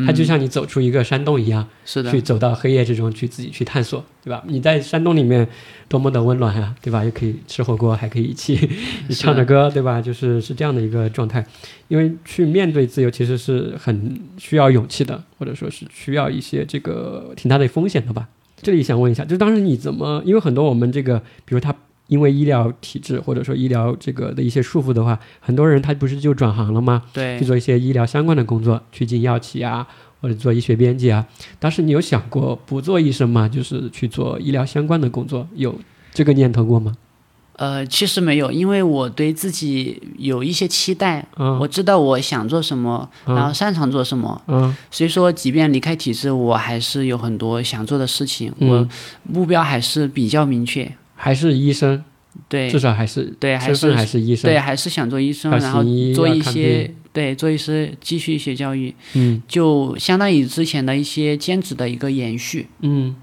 它就像你走出一个山洞一样，是的去，走到黑夜之中去自己去探索，对吧？你在山洞里面多么的温暖啊，对吧？又可以吃火锅，还可以一起 是唱着歌，对吧？就是是这样的一个状态。因为去面对自由其实是很需要勇气的，或者说是需要一些这个挺大的风险的吧。这里想问一下，就当时你怎么？因为很多我们这个，比如他因为医疗体制或者说医疗这个的一些束缚的话，很多人他不是就转行了吗？对去，做一些医疗相关的工作，去进药企啊，或者做医学编辑啊。当时你有想过不做医生吗？就是去做医疗相关的工作，有这个念头过吗？呃，其实没有，因为我对自己有一些期待，嗯我知道我想做什么，然后擅长做什么，嗯所以说，即便离开体制，我还是有很多想做的事情，嗯我目标还是比较明确。还是医生，对至少还是对，还是还是医生。对，还是想做医生，然后做一些对做一些继续医学教育，嗯就相当于之前的一些兼职的一个延续。嗯，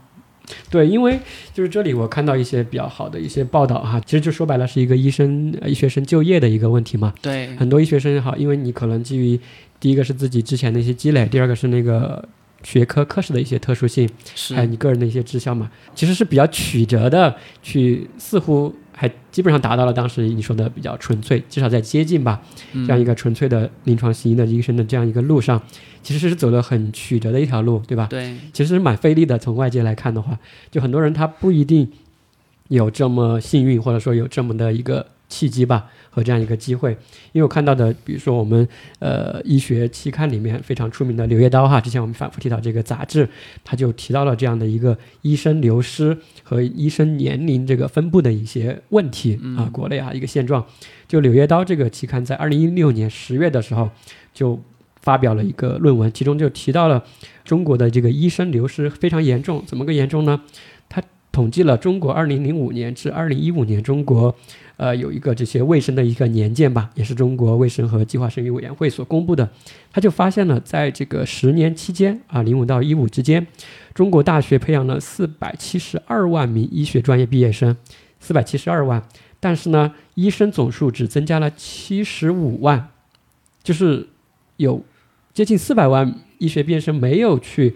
对，因为就是这里我看到一些比较好的一些报道哈，其实就说白了是一个医生呃医学生就业的一个问题嘛。对，很多医学生也好，因为你可能基于第一个是自己之前的一些积累，第二个是那个学科科室的一些特殊性，还有你个人的一些志向嘛，其实是比较曲折的，去似乎还基本上达到了当时你说的比较纯粹，至少在接近吧，这样一个纯粹的临床行医的医生的这样一个路上，其实是走了很曲折的一条路，对吧？对，其实是蛮费力的。从外界来看的话，就很多人他不一定有这么幸运，或者说有这么的一个契机吧，和这样一个机会。因为我看到的，比如说我们呃医学期刊里面非常出名的《柳叶刀》哈，之前我们反复提到这个杂志，它就提到了这样的一个医生流失和医生年龄这个分布的一些问题啊，国内啊一个现状。就《柳叶刀》这个期刊在二零一六年十月的时候就发表了一个论文，其中就提到了中国的这个医生流失非常严重，怎么个严重呢？他统计了中国2005年至2015年中国，呃，有一个这些卫生的一个年鉴吧，也是中国卫生和计划生育委员会所公布的，他就发现了在这个十年期间啊，零五到一五之间，中国大学培养了四百七十二万名医学专业毕业生，四百七十二万，但是呢，医生总数只增加了七十五万，就是有接近四百万医学毕业生没有去，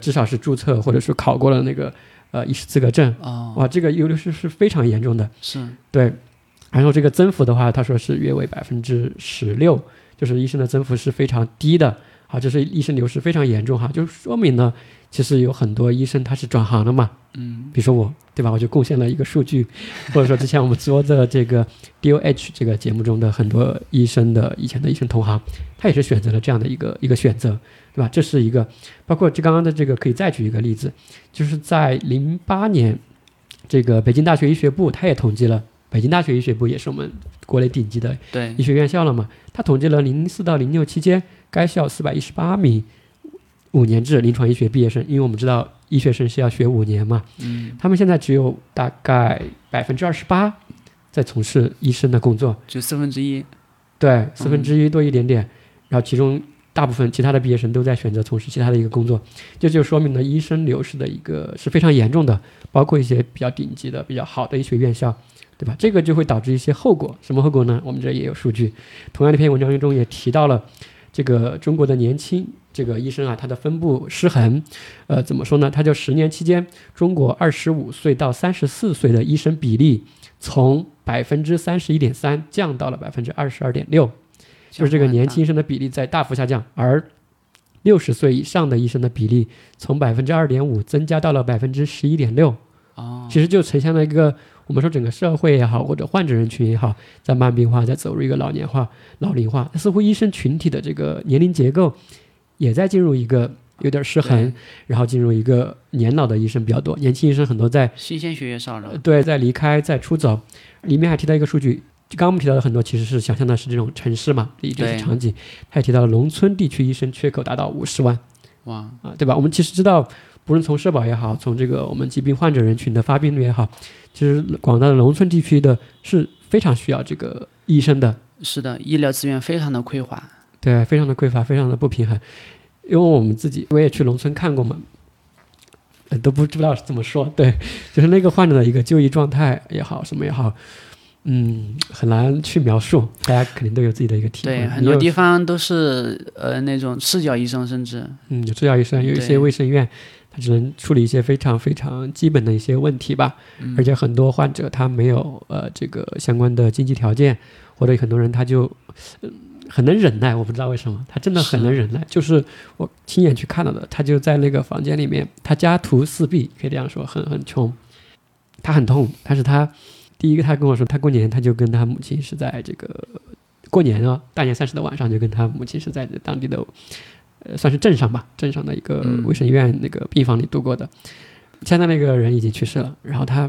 至少是注册或者是考过了那个呃医师资格证。啊，哇，这个流失是非常严重的。是。对，然后这个增幅的话，他说是约为百分之十六，就是医生的增幅是非常低的。好，就是医生流失非常严重哈，就说明呢，其实有很多医生他是转行了嘛。嗯，比如说我，对吧？我就贡献了一个数据，或者说之前我们做的这个 DOH 这个节目中的很多医生的以前的医生同行，他也是选择了这样的一个一个选择，对吧？这是一个，包括这刚刚的这个可以再举一个例子，就是在零八年，这个北京大学医学部他也统计了，北京大学医学部也是我们国内顶级的医，学院校了嘛，他统计了零四到零六期间，该校四百一十八名五年制临床医学毕业生，因为我们知道医学生是要学五年嘛，嗯，他们现在只有大概百分之二十八在从事医生的工作，就四分之一。对，四分之一多一点点，然后其中大部分其他的毕业生都在选择从事其他的一个工作，这就说明了医生流失的一个是非常严重的，包括一些比较顶级的、比较好的医学院校，对吧？这个就会导致一些后果，什么后果呢？我们这也有数据，同样的一篇文章中也提到了这个中国的年轻这个医生啊，他的分布失衡，呃，怎么说呢？他就十年期间，中国二十五岁到三十四岁的医生比例从百分之三十一点三降到了百分之二十二点六。就是这个年轻医生的比例在大幅下降，而六十岁以上的医生的比例从百分之二点五增加到了百分之十一点六。哦，其实就呈现了一个我们说整个社会也好，或者患者人群也好，在慢病化，在走入一个老年化、老龄化，似乎医生群体的这个年龄结构也在进入一个有点失衡，然后进入一个年老的医生比较多，年轻医生很多在新鲜血液少了。对，在离开，在出走，里面还提到一个数据，就刚刚我们提到的很多其实是想象的是这种城市嘛，也就是对场景，他也提到了农村地区医生缺口达到五十万哇，啊，对吧？我们其实知道，不论从社保也好，从这个我们疾病患者人群的发病率也好，其实广大的农村地区的是非常需要这个医生的，是的，医疗资源非常的匮乏。对，非常的匮乏，非常的不平衡。因为我们自己我也去农村看过嘛，呃都不知道怎么说，对，就是那个患者的一个就医状态也好，什么也好，嗯，很难去描述，大家肯定都有自己的一个体会。对，很多地方都是呃那种赤脚医生，甚至嗯，有赤脚医生，有一些卫生院，他只能处理一些非常非常基本的一些问题吧。嗯而且很多患者他没有呃这个相关的经济条件，或者很多人他就、嗯很能忍耐，我不知道为什么，他真的很能忍耐。就是我亲眼去看到的，他就在那个房间里面，他家徒四壁，可以这样说，很很穷，他很痛，但是他第一个他跟我说，他过年他就跟他母亲是在这个过年啊，大年三十的晚上就跟他母亲是在当地的呃算是镇上吧，镇上的一个嗯。卫生院那个病房里度过的。现在那个人已经去世了，然后他，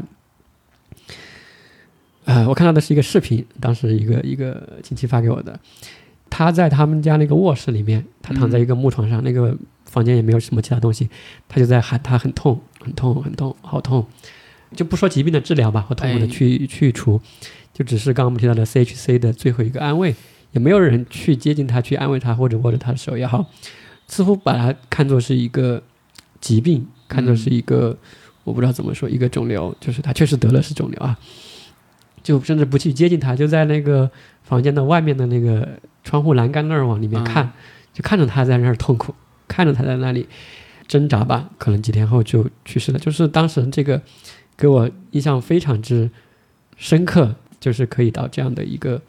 呃，我看到的是一个视频，当时一个一个亲戚发给我的，他在他们家那个卧室里面，他躺在一个木床上，那个房间也没有什么其他东西，他就在喊他很痛，很痛，很痛，好痛，就不说疾病的治疗吧，和痛苦的哎。去、去除，就只是刚刚我们提到的 CHC 的最后一个安慰，也没有人去接近他，去安慰他或者握着他的手也好，似乎把他看作是一个疾病，看作是一个、我不知道怎么说一个肿瘤，就是他确实得了是肿瘤啊，就甚至不去接近他，就在那个房间的外面的那个窗户栏杆那儿往里面看，就看着他在那儿痛苦，看着他在那里挣扎吧，可能几天后就去世了。就是当时这个给我印象非常之深刻，就是可以到这样的一个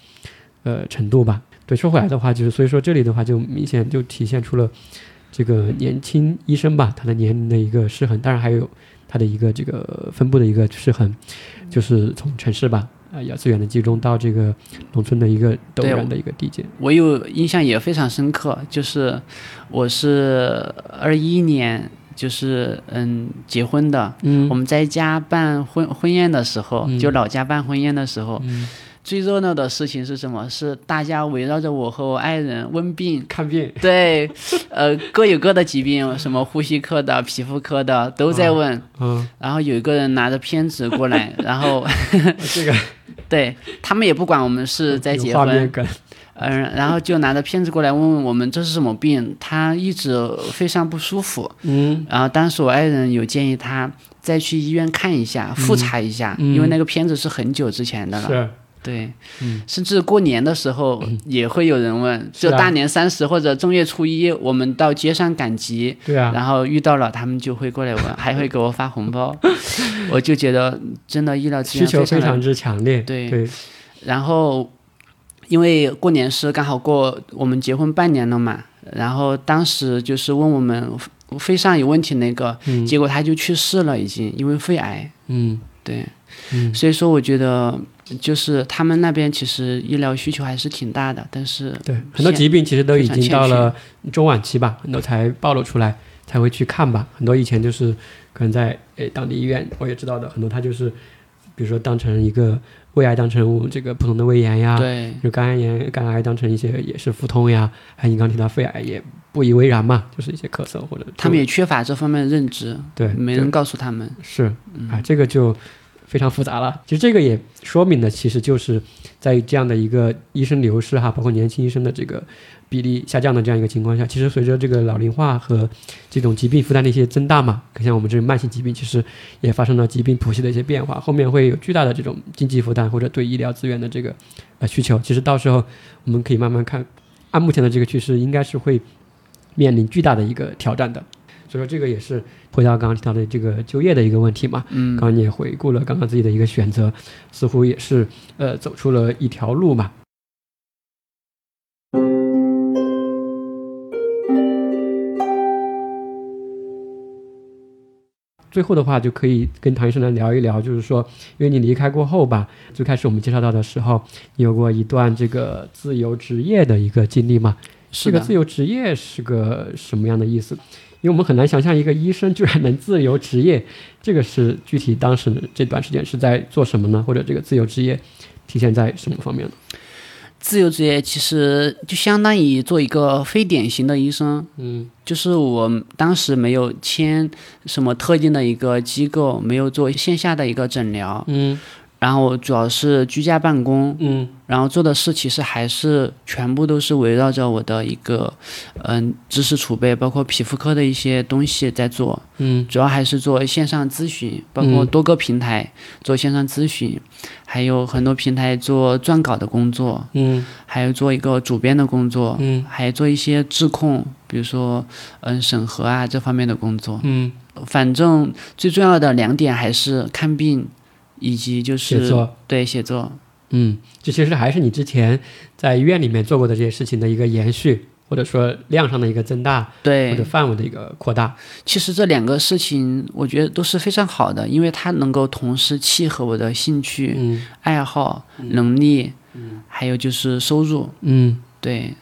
呃程度吧。对，说回来的话，就是所以说这里的话，就明显就体现出了这个年轻医生吧，他的年龄的一个失衡，当然还有他的一个这个分布的一个失衡，就是从城市吧，啊、要资源的集中到这个农村的一个陡对然的一个递减。我有印象也非常深刻，就是我是二一年就是嗯结婚的，嗯。我们在家办婚婚宴的时候，嗯。就老家办婚宴的时候，嗯最热闹的事情是什么？是大家围绕着我和我爱人问病。看病，对，呃，各有各的疾病，什么呼吸科的、皮肤科的都在问。嗯，然后有一个人拿着片子过来，然后 这个对他们也不管我们是在结婚，嗯、然后就拿着片子过来问问我们这是什么病，他一直非常不舒服。嗯然后当时我爱人有建议他再去医院看一下，复查一下，嗯因为那个片子是很久之前的了。是，对，嗯。甚至过年的时候也会有人问，就大年三十或者正月初一，我们到街上赶集，对啊，然后遇到了，他们就会过来问，还会给我发红包，我就觉得真的医疗资需。求非常之强烈，对。对，然后，因为过年是刚好过我们结婚半年了嘛，然后当时就是问我们肺上有问题那个，嗯。结果他就去世了，已经因为肺癌。嗯。对，嗯。所以说我觉得就是他们那边其实医疗需求还是挺大的，但是对，很多疾病其实都已经到了中晚期吧，很多才暴露出来，才会去看吧。很多以前就是可能在诶当地医院我也知道的，很多他就是比如说当成一个胃癌当成这个普通的胃炎呀，对就肝癌炎、肝癌当成一些也是腹痛呀，还有你刚提到肺癌也不以为然嘛，就是一些咳嗽或者他们也缺乏这方面的认知，对没人告诉他们。是啊，这个就非常复杂了。其实这个也说明的，其实就是在这样的一个医生流失哈，包括年轻医生的这个比例下降的这样一个情况下，其实随着这个老龄化和这种疾病负担的一些增大嘛，像我们这种慢性疾病，其实也发生了疾病谱系的一些变化，后面会有巨大的这种经济负担或者对医疗资源的这个呃需求。其实到时候我们可以慢慢看，按目前的这个趋势，应该是会面临巨大的一个挑战的。所以说，这个也是回到刚刚提到的这个就业的一个问题嘛。嗯，刚刚你也回顾了刚刚自己的一个选择，似乎也是呃走出了一条路嘛。最后的话，就可以跟唐医生来聊一聊，就是说，因为你离开过后吧，最开始我们介绍到的时候，你有过一段这个自由职业的一个经历嘛？是个自，由职业是个什么样的意思？因为我们很难想象一个医生居然能自由职业，这个是具体当时这段时间是在做什么呢？或者这个自由职业体现在什么方面呢？自由职业其实就相当于做一个非典型的医生，嗯就是我当时没有签什么特定的一个机构，没有做线下的一个诊疗，嗯。然后主要是居家办公，嗯然后做的事其实还是全部都是围绕着我的一个嗯知识储备，包括皮肤科的一些东西在做，嗯。主要还是做线上咨询，包括嗯。多个平台做线上咨询，还有很多平台做撰稿的工作，嗯。还有做一个主编的工作，嗯。还做一些质控，比如说嗯审核啊这方面的工作。嗯，反正最重要的两点还是看病，以及就是写作，对写作。嗯，这其实还是你之前在医院里面做过的这些事情的一个延续，或者说量上的一个增大，对或对者，范围的一个扩大。其实这两个事情我觉得都是非常好的，因为它能够同时契合我的兴趣、嗯爱好、能力，还有就是收入。嗯对，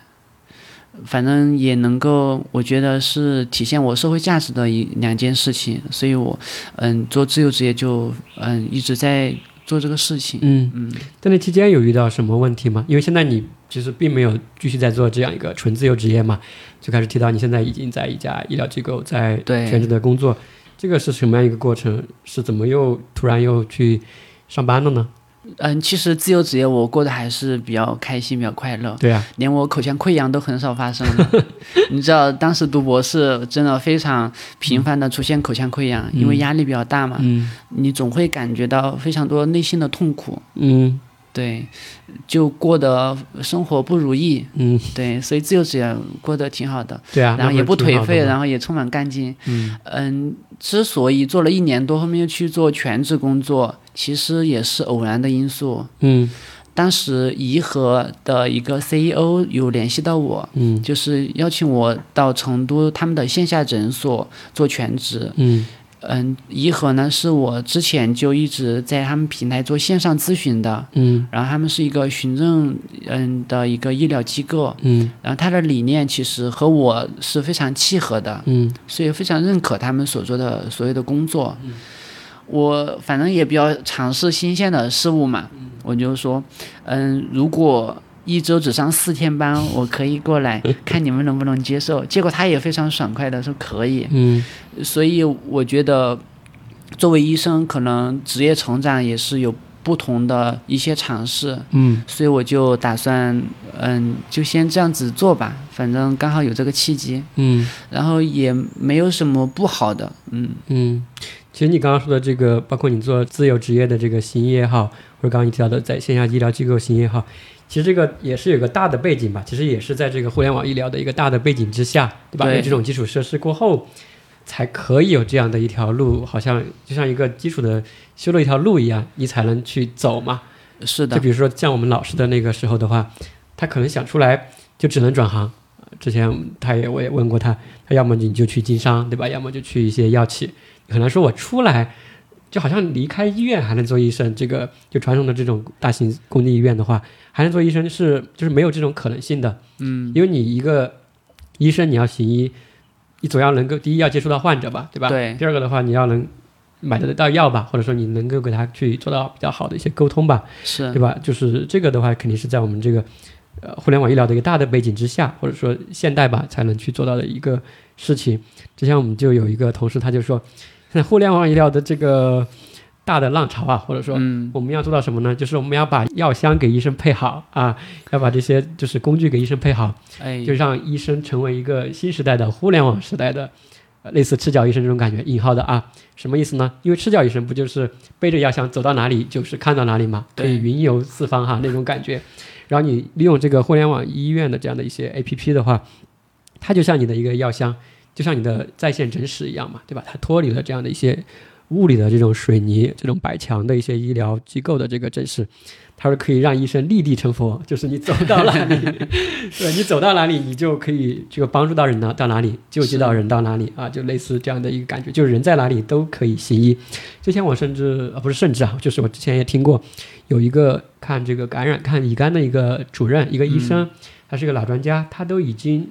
反正也能够，我觉得是体现我社会价值的一两件事情，所以我，嗯，做自由职业就嗯一直在做这个事情。嗯。嗯，在那期间有遇到什么问题吗？因为现在你其实并没有继续在做这样一个纯自由职业嘛，就开始提到你现在已经在一家医疗机构在全职的工作，这个是什么样一个过程？是怎么又突然又去上班了呢？嗯，其实自由职业我过得还是比较开心，比较快乐，对啊，连我口腔溃疡都很少发生了。你知道，当时读博士真的非常频繁的出现口腔溃疡，因为压力比较大嘛，嗯你总会感觉到非常多内心的痛苦。嗯对，就过得生活不如意，嗯，对，所以自由职业过得挺好的，对啊，然后也不颓废，然然后也充满干劲。嗯。嗯，之所以做了一年多，后面又去做全职工作，其实也是偶然的因素。嗯。当时颐和的一个 CEO 有联系到我，嗯。就是邀请我到成都他们的线下诊所做全职。嗯嗯，颐和呢是我之前就一直在他们平台做线上咨询的，嗯。然后他们是一个循证嗯的一个医疗机构，嗯。然后他的理念其实和我是非常契合的，嗯。所以非常认可他们所做的所有的工作。我反正也比较尝试新鲜的事物嘛，我就说，嗯，如果一周只上四天班，我可以过来 看你们能不能接受。结果他也非常爽快的说可以。嗯所以我觉得，作为医生，可能职业成长也是有不同的一些尝试。嗯所以我就打算，嗯，就先这样子做吧，反正刚好有这个契机，嗯然后也没有什么不好的，嗯，嗯。其实你刚刚说的这个，包括你做自由职业的这个行医也好，或者刚刚你提到的在线下医疗机构行医也好，其实这个也是有个大的背景吧。其实也是在这个互联网医疗的一个大的背景之下，对吧？对有这种基础设施过后，才可以有这样的一条路，好像就像一个基础的修了一条路一样，你才能去走嘛。是的，就比如说像我们老师的那个时候的话，他可能想出来就只能转行。之前他也我也问过他，他要么你就去经商，对吧？要么就去一些药企。很难说我出来就好像离开医院还能做医生，这个就传统的这种大型公立医院的话，还能做医生是就是没有这种可能性的。嗯，因为你一个医生你要行医，你总要能够第一要接触到患者吧，对吧？对第二个的话，你要能买得到药吧，或者说你能够给他去做到比较好的一些沟通吧。是对吧？就是这个的话，肯定是在我们这个呃互联网医疗的一个大的背景之下，或者说现代吧，才能去做到的一个事情。之前我们就有一个同事，他就说，互联网医疗的这个大的浪潮啊，或者说嗯，我们要做到什么呢？就是我们要把药箱给医生配好啊，要把这些就是工具给医生配好，哎，就让医生成为一个新时代的互联网时代的。呃类似赤脚医生这种感觉，引号的啊，什么意思呢？因为赤脚医生不就是背着药箱走到哪里就是看到哪里嘛，可以云游四方哈那种感觉。然后你利用这个互联网医院的这样的一些 APP 的话，它就像你的一个药箱，就像你的在线诊室一样嘛，对吧？它脱离了这样的一些物理的这种水泥、这种白墙的一些医疗机构的这个诊室，它是可以让医生立地成佛，就是你走到哪里，对你走到哪里，你就可以这个帮助到人到到哪里，救济到人到哪里啊，就类似这样的一个感觉，就是人在哪里都可以行医。之前我甚至啊不是甚至啊，就是我之前也听过有一个看这个感染看乙肝的一个主任，一个医生，他是个老专家，他都已经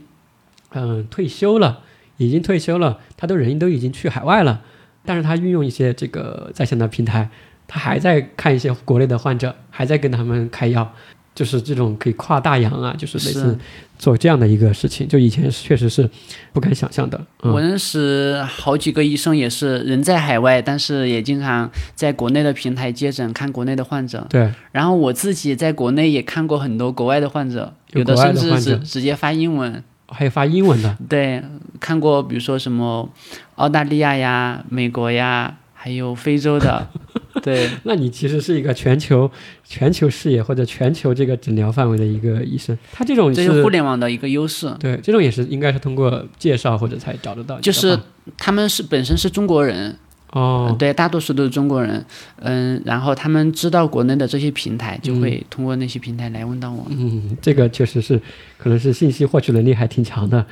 嗯退休了，已经退休了，他都人都已经去海外了，但是他运用一些这个在线的平台，他还在看一些国内的患者，还在跟他们开药，就是这种可以跨大洋啊，就是类似做这样的一个事情，就以前确实是不敢想象的。嗯，我认识好几个医生，也是人在海外，但是也经常在国内的平台接诊，看国内的患者。对，然后我自己在国内也看过很多国外的患者，有的甚至的患者直直接发英文。还有发英文的，对，看过比如说什么澳大利亚呀、美国呀，还有非洲的。对，那你其实是一个全球全球视野或者全球这个诊疗范围的一个医生，他这种这是互联网的一个优势。对，这种也是应该是通过介绍或者才找得到。就是他们是本身是中国人，哦，对，大多数都是中国人，嗯，然后他们知道国内的这些平台，就会通过那些平台来问到我。嗯，这个确实是，可能是信息获取能力还挺强的，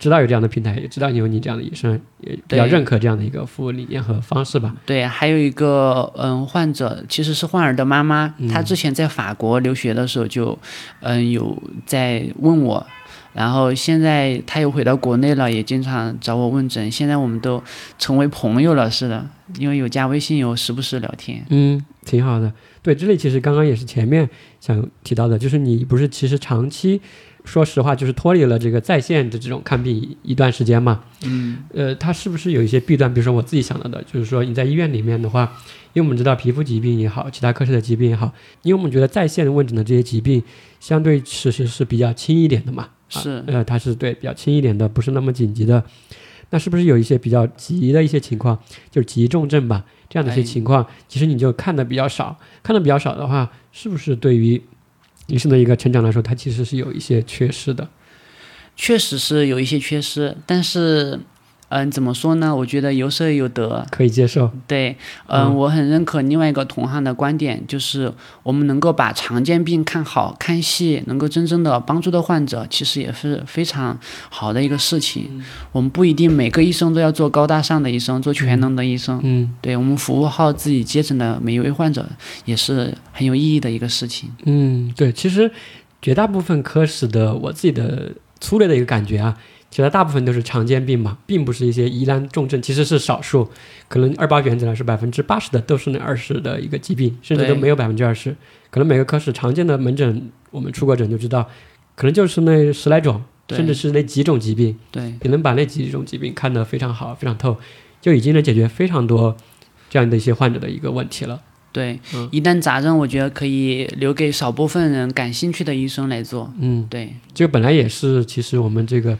知道有这样的平台，也知道有你这样的医生，也比较认可这样的一个服务理念和方式吧。对，还有一个嗯，患者其实是患儿的妈妈，她之前在法国留学的时候就嗯有在问我，然后现在他又回到国内了，也经常找我问诊。现在我们都成为朋友了，似的，因为有加微信，有时不时聊天。嗯，挺好的。对，这里其实刚刚也是前面想提到的，就是你不是其实长期，说实话就是脱离了这个在线的这种看病一一段时间嘛。嗯，呃，它是不是有一些弊端？比如说我自己想到的，就是说你在医院里面的话，因为我们知道皮肤疾病也好，其他科室的疾病也好，因为我们觉得在线问诊的这些疾病，相对其实是比较轻一点的嘛。啊是呃，它是对比较轻一点的，不是那么紧急的。那是不是有一些比较急的一些情况，就是急重症吧？这样的一些哎情况，其实你就看的比较少。看的比较少的话，是不是对于医生的一个成长来说，它其实是有一些缺失的？确实是有一些缺失，但是嗯，怎么说呢？我觉得有舍有得。可以接受。对，嗯，嗯我很认可另外一个同行的观点，就是我们能够把常见病看好、看细，能够真正的帮助到患者，其实也是非常好的一个事情。我们不一定每个医生都要做高大上的医生，做全能的医生。嗯对我们服务好自己接诊的每一位患者，也是很有意义的一个事情。嗯，对，其实绝大部分科室的我自己的粗略的一个感觉啊，其他大部分都是常见病嘛，并不是一些疑难重症，其实是少数。可能二八原则来说，百分之八十的都是那二十的一个疾病，甚至都没有百分之二十。可能每个科室常见的门诊，我们出过诊就知道，可能就是那十来种，甚至是那几种疾病，对你能把那几种疾病看得非常好、非常透，就已经能解决非常多这样的一些患者的一个问题了。对嗯，疑难杂症我觉得可以留给少部分人感兴趣的医生来做。嗯，对这个本来也是其实我们这个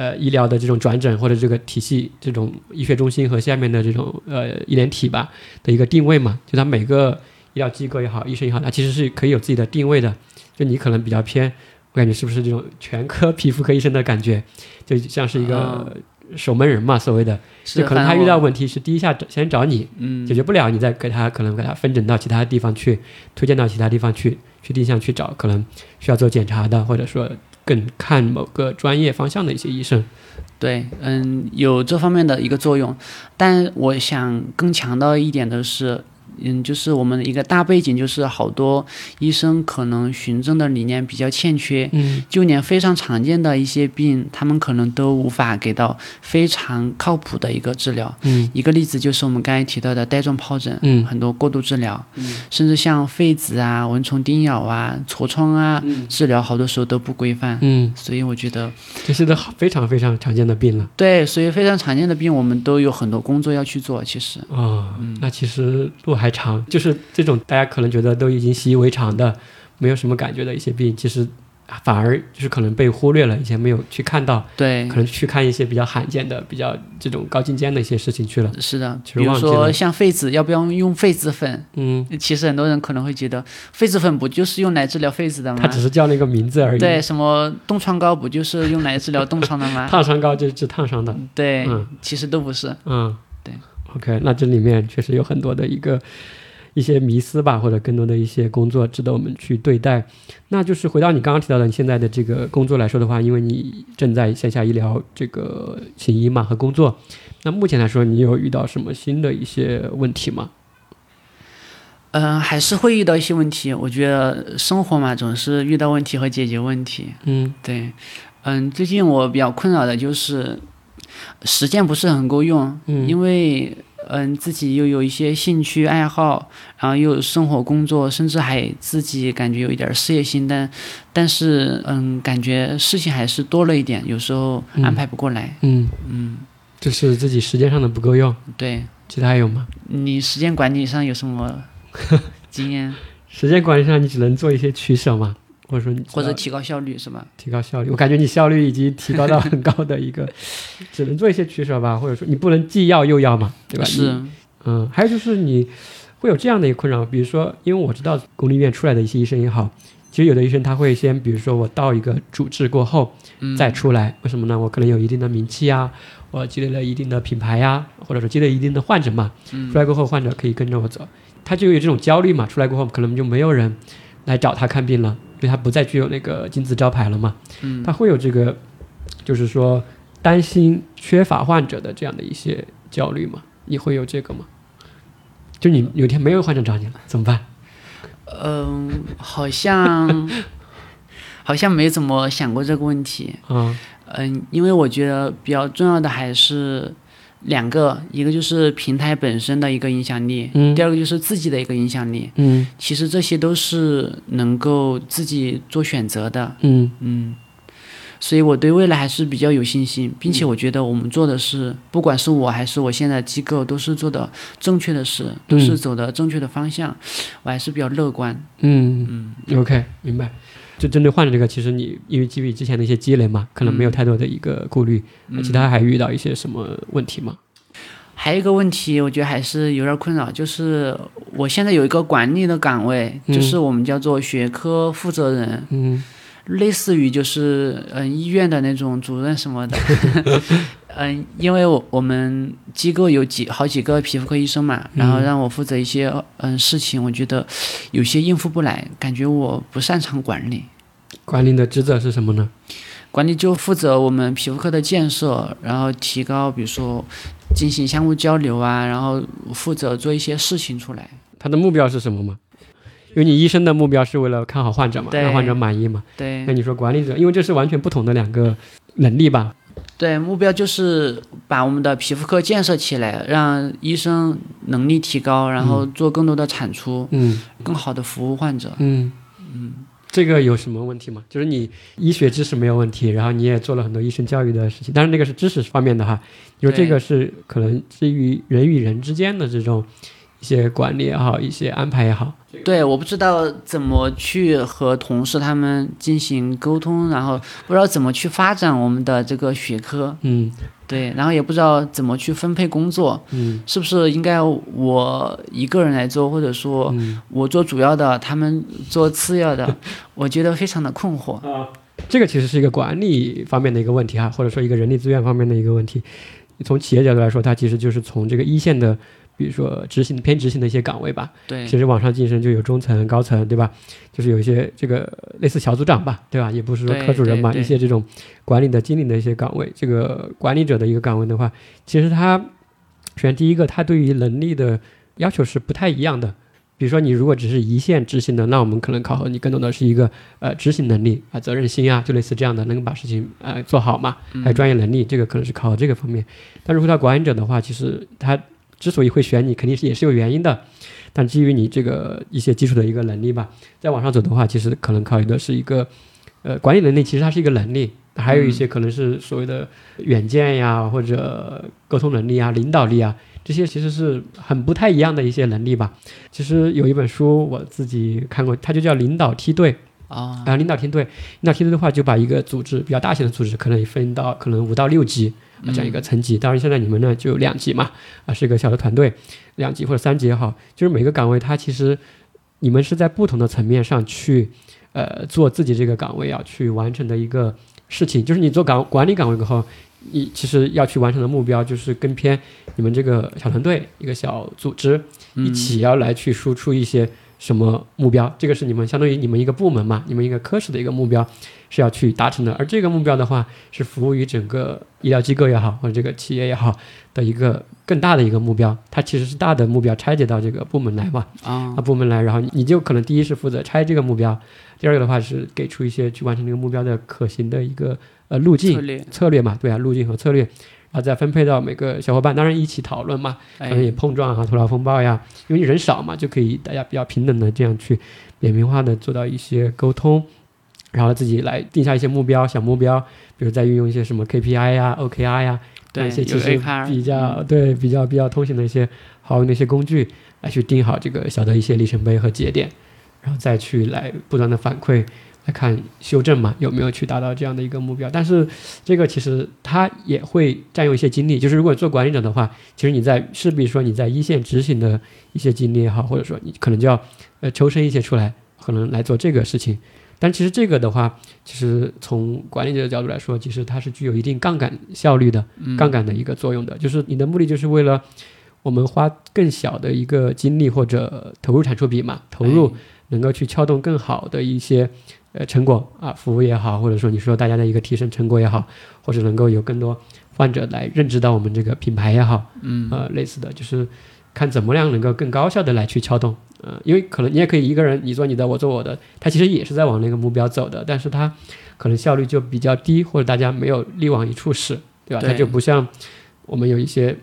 呃医疗的这种转诊或者这个体系这种医学中心和下面的这种呃医联体吧的一个定位嘛，就它每个医疗机构也好，医生也好，它其实是可以有自己的定位的。就你可能比较偏，我感觉是不是这种全科 皮肤科医生的感觉，就像是一个守门人嘛，所谓的，就可能他遇到问题是第一下先找你，嗯。解决不了，你再给他可能给他分诊到其他地方去，推荐到其他地方去，去定向去找可能需要做检查的，或者说更看某个专业方向的一些医生。对，嗯，有这方面的一个作用，但我想更强调一点的是，嗯，就是我们一个大背景，就是好多医生可能循证的理念比较欠缺，嗯就连非常常见的一些病，他们可能都无法给到非常靠谱的一个治疗。嗯一个例子就是我们刚才提到的带状疱疹，嗯很多过度治疗，嗯甚至像痱子啊、蚊虫叮咬啊、痤疮啊，治疗好多时候都不规范。嗯，所以我觉得，这是个非常非常常见的病了。对，所以非常常见的病，我们都有很多工作要去做。其实，哦，那其实路还长，就是这种大家可能觉得都已经习以为常的，没有什么感觉的一些病，其实反而就是可能被忽略了，以前没有去看到，对可，能去看一些比较罕见的、比较这种高精尖的一些事情去了。是的，其实比如说像痱子，要不要用痱子粉？嗯，其实很多人可能会觉得，痱子粉不就是用来治疗痱子的吗它？只是叫那个名字而已。对，，什么冻疮膏不就是用来治疗冻疮的吗？烫伤膏就是治烫伤的。对，嗯其实都不是。嗯，对。OK，那这里面确实有很多的一个一些迷思吧，或者更多的一些工作值得我们去对待。那就是回到你刚刚提到的你现在的这个工作来说的话，因为你正在线下医疗这个行医嘛和工作，那目前来说，你有遇到什么新的一些问题吗？嗯、还是会遇到一些问题。我觉得生活嘛，总是遇到问题和解决问题。嗯对，嗯，最近我比较困扰的就是时间不是很够用，嗯。因为嗯自己又有一些兴趣爱好，然后又有生活工作，甚至还自己感觉有一点事业心，但但是嗯感觉事情还是多了一点，有时候安排不过来。嗯，嗯，就是自己时间上的不够用，对。其他还有吗？你时间管理上有什么经验，时间管理上你只能做一些取舍嘛，或者说你或者提高效率是吧？提高效率。我感觉你效率已经提高到很高的一个，只能做一些取舍吧，或者说你不能既要又要嘛，对吧？是，嗯，还有就是你会有这样的一个困扰，比如说，因为我知道公立医院出来的一些医生也好，其实有的医生他会先，比如说我到一个主治过后嗯，再出来，为什么呢？我可能有一定的名气啊，我积累了一定的品牌呀、或者说积累一定的患者嘛，嗯出来过后患者可以跟着我走，他就有这种焦虑嘛，出来过后可能就没有人来找他看病了，因为他不再具有那个金字招牌了嘛，嗯他会有这个，就是说担心缺乏患者的这样的一些焦虑嘛？你会有这个吗？就你有一天没有患者找你了，怎么办？嗯，好像好像没怎么想过这个问题。嗯，嗯，因为我觉得比较重要的还是两个，一个就是平台本身的一个影响力，嗯第二个就是自己的一个影响力。嗯其实这些都是能够自己做选择的。嗯嗯，所以我对未来还是比较有信心，并且我觉得我们做的是，不管是我还是我现在机构，都是做的正确的事，都是走的正确的方向，我还是比较乐观。嗯嗯，OK，明白。就针对患者这个，其实你因为基于之前的一些积累嘛，可能没有太多的一个顾虑。那其他还遇到一些什么问题吗？还有一个问题，我觉得还是有点困扰，就是我现在有一个管理的岗位，嗯就是我们叫做学科负责人，嗯类似于就是嗯医院的那种主任什么的。嗯，因为我我们机构有几好几个皮肤科医生嘛，然后嗯让我负责一些嗯事情，我觉得有些应付不来，感觉我不擅长管理。管理的职责是什么呢？管理就负责我们皮肤科的建设，然后提高，比如说进行相互交流啊，然后负责做一些事情出来。他的目标是什么吗？因为你医生的目标是为了看好患者嘛，对让患者满意嘛。对那，你说管理者，因为这是完全不同的两个能力吧？对，目标就是把我们的皮肤科建设起来，让医生能力提高，然后做更多的产出，嗯更好的服务患者。嗯嗯，这个有什么问题吗？就是你医学知识没有问题，然后你也做了很多医生教育的事情，但是那个是知识方面的哈。你说这个是可能基于人与人之间的这种一些管理也好，一些安排也好。对，我不知道怎么去和同事他们进行沟通，然后不知道怎么去发展我们的这个学科，嗯对，然后也不知道怎么去分配工作，嗯是不是应该我一个人来做，或者说嗯我做主要的，他们做次要的，我觉得非常的困惑。啊，这个其实是一个管理方面的一个问题哈，或者说一个人力资源方面的一个问题。从企业角度来说，它其实就是从这个一线的，比如说执行偏执行的一些岗位吧，对其实往上晋升就有中层、高层，对吧？就是有一些这个类似小组长吧，对吧？也不是说科主任嘛，一些这种管理的、经理的一些岗位，这个管理者的一个岗位的话，其实他首先第一个，他对于能力的要求是不太一样的。比如说，你如果只是一线执行的，那我们可能考核你更多的是一个呃执行能力啊、责任心啊，就类似这样的，能把事情呃做好嘛，还有专业能力，这个可能是考核这个方面。但如果到管理者的话，其实他之所以会选你，肯定是也是有原因的。但基于你这个一些基础的一个能力吧，再往上走的话，其实可能考虑的是一个呃管理能力，其实它是一个能力，还有一些可能是所谓的远见呀，或者沟通能力啊、领导力啊，这些其实是很不太一样的一些能力吧。其实有一本书我自己看过，它就叫《领导梯队》。啊，啊，领导梯队，领导梯队的话，就把一个组织比较大型的组织，可能分到可能五到六级啊这样一个层级。当然，现在你们呢就有两级嘛，啊是一个小的团队，两级或者三级也好，就是每个岗位它其实你们是在不同的层面上去呃做自己这个岗位要去完成的一个事情。就是你做岗管理岗位过后，你其实要去完成的目标就是跟偏你们这个小团队一个小组织一起要来去输出一些什么目标，这个是你们相当于你们一个部门嘛，你们一个科室的一个目标是要去达成的，而这个目标的话是服务于整个医疗机构也好，或者这个企业也好的一个更大的一个目标，它其实是大的目标拆解到这个部门来嘛，啊。啊部门来，然后你就可能第一是负责拆这个目标，第二个的话是给出一些去完成这个目标的可行的一个呃路径策略嘛，对啊，路径和策略，然后再分配到每个小伙伴，当然一起讨论嘛，可能也哎，碰撞啊、头脑风暴呀，因为你人少嘛，就可以大家比较平等的这样去扁平化的做到一些沟通，然后自己来定下一些目标、小目标，比如再运用一些什么 KPI 呀、OKR 呀，对，一些其有实比较对比较比较通行的一些好用的一些工具，来去定好这个小的一些里程碑和节点，然后再去来不断的反馈。来看修正嘛，有没有去达到这样的一个目标？但是这个其实它也会占用一些精力。就是如果做管理者的话，其实你在势必说你在一线执行的一些精力也好，或者说你可能就要呃抽身一些出来，可能来做这个事情。但其实这个的话，其实从管理者的角度来说，其实它是具有一定杠杆效率的、杠杆的一个作用的。就是你的目的就是为了我们花更小的一个精力或者投入产出比嘛，投入能够去撬动更好的一些呃成果啊，服务也好，或者说你说大家的一个提升成果也好，或者能够有更多患者来认知到我们这个品牌也好，嗯，呃，类似的就是看怎么样能够更高效的来去撬动，呃，因为可能你也可以一个人你做你的，我做我的，他其实也是在往那个目标走的，但是他可能效率就比较低，或者大家没有力往一处使，对吧？对它就不像我们有一些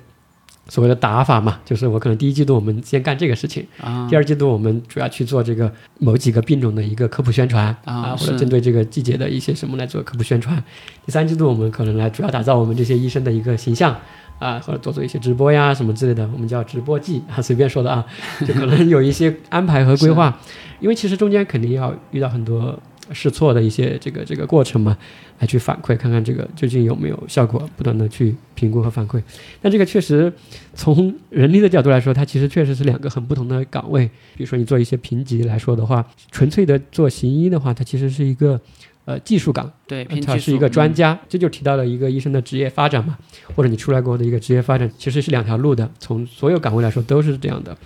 所谓的打法嘛，就是我可能第一季度我们先干这个事情，啊。第二季度我们主要去做这个某几个病种的一个科普宣传啊或者针对这个季节的一些什么来做科普宣传。第三季度我们可能来主要打造我们这些医生的一个形象啊，或者做做一些直播呀什么之类的，我们叫直播季啊，随便说的啊，就可能有一些安排和规划，因为其实中间肯定要遇到很多试错的一些这个这个过程嘛，来去反馈看看这个究竟有没有效果，不断的去评估和反馈。但这个确实从人力的角度来说，它其实确实是两个很不同的岗位。比如说你做一些评级来说的话，纯粹的做行医的话，它其实是一个呃技术岗，对，它是一个专嗯家，这就提到了一个医生的职业发展嘛，或者你出来过后的一个职业发展，其实是两条路的。从所有岗位来说都是这样的，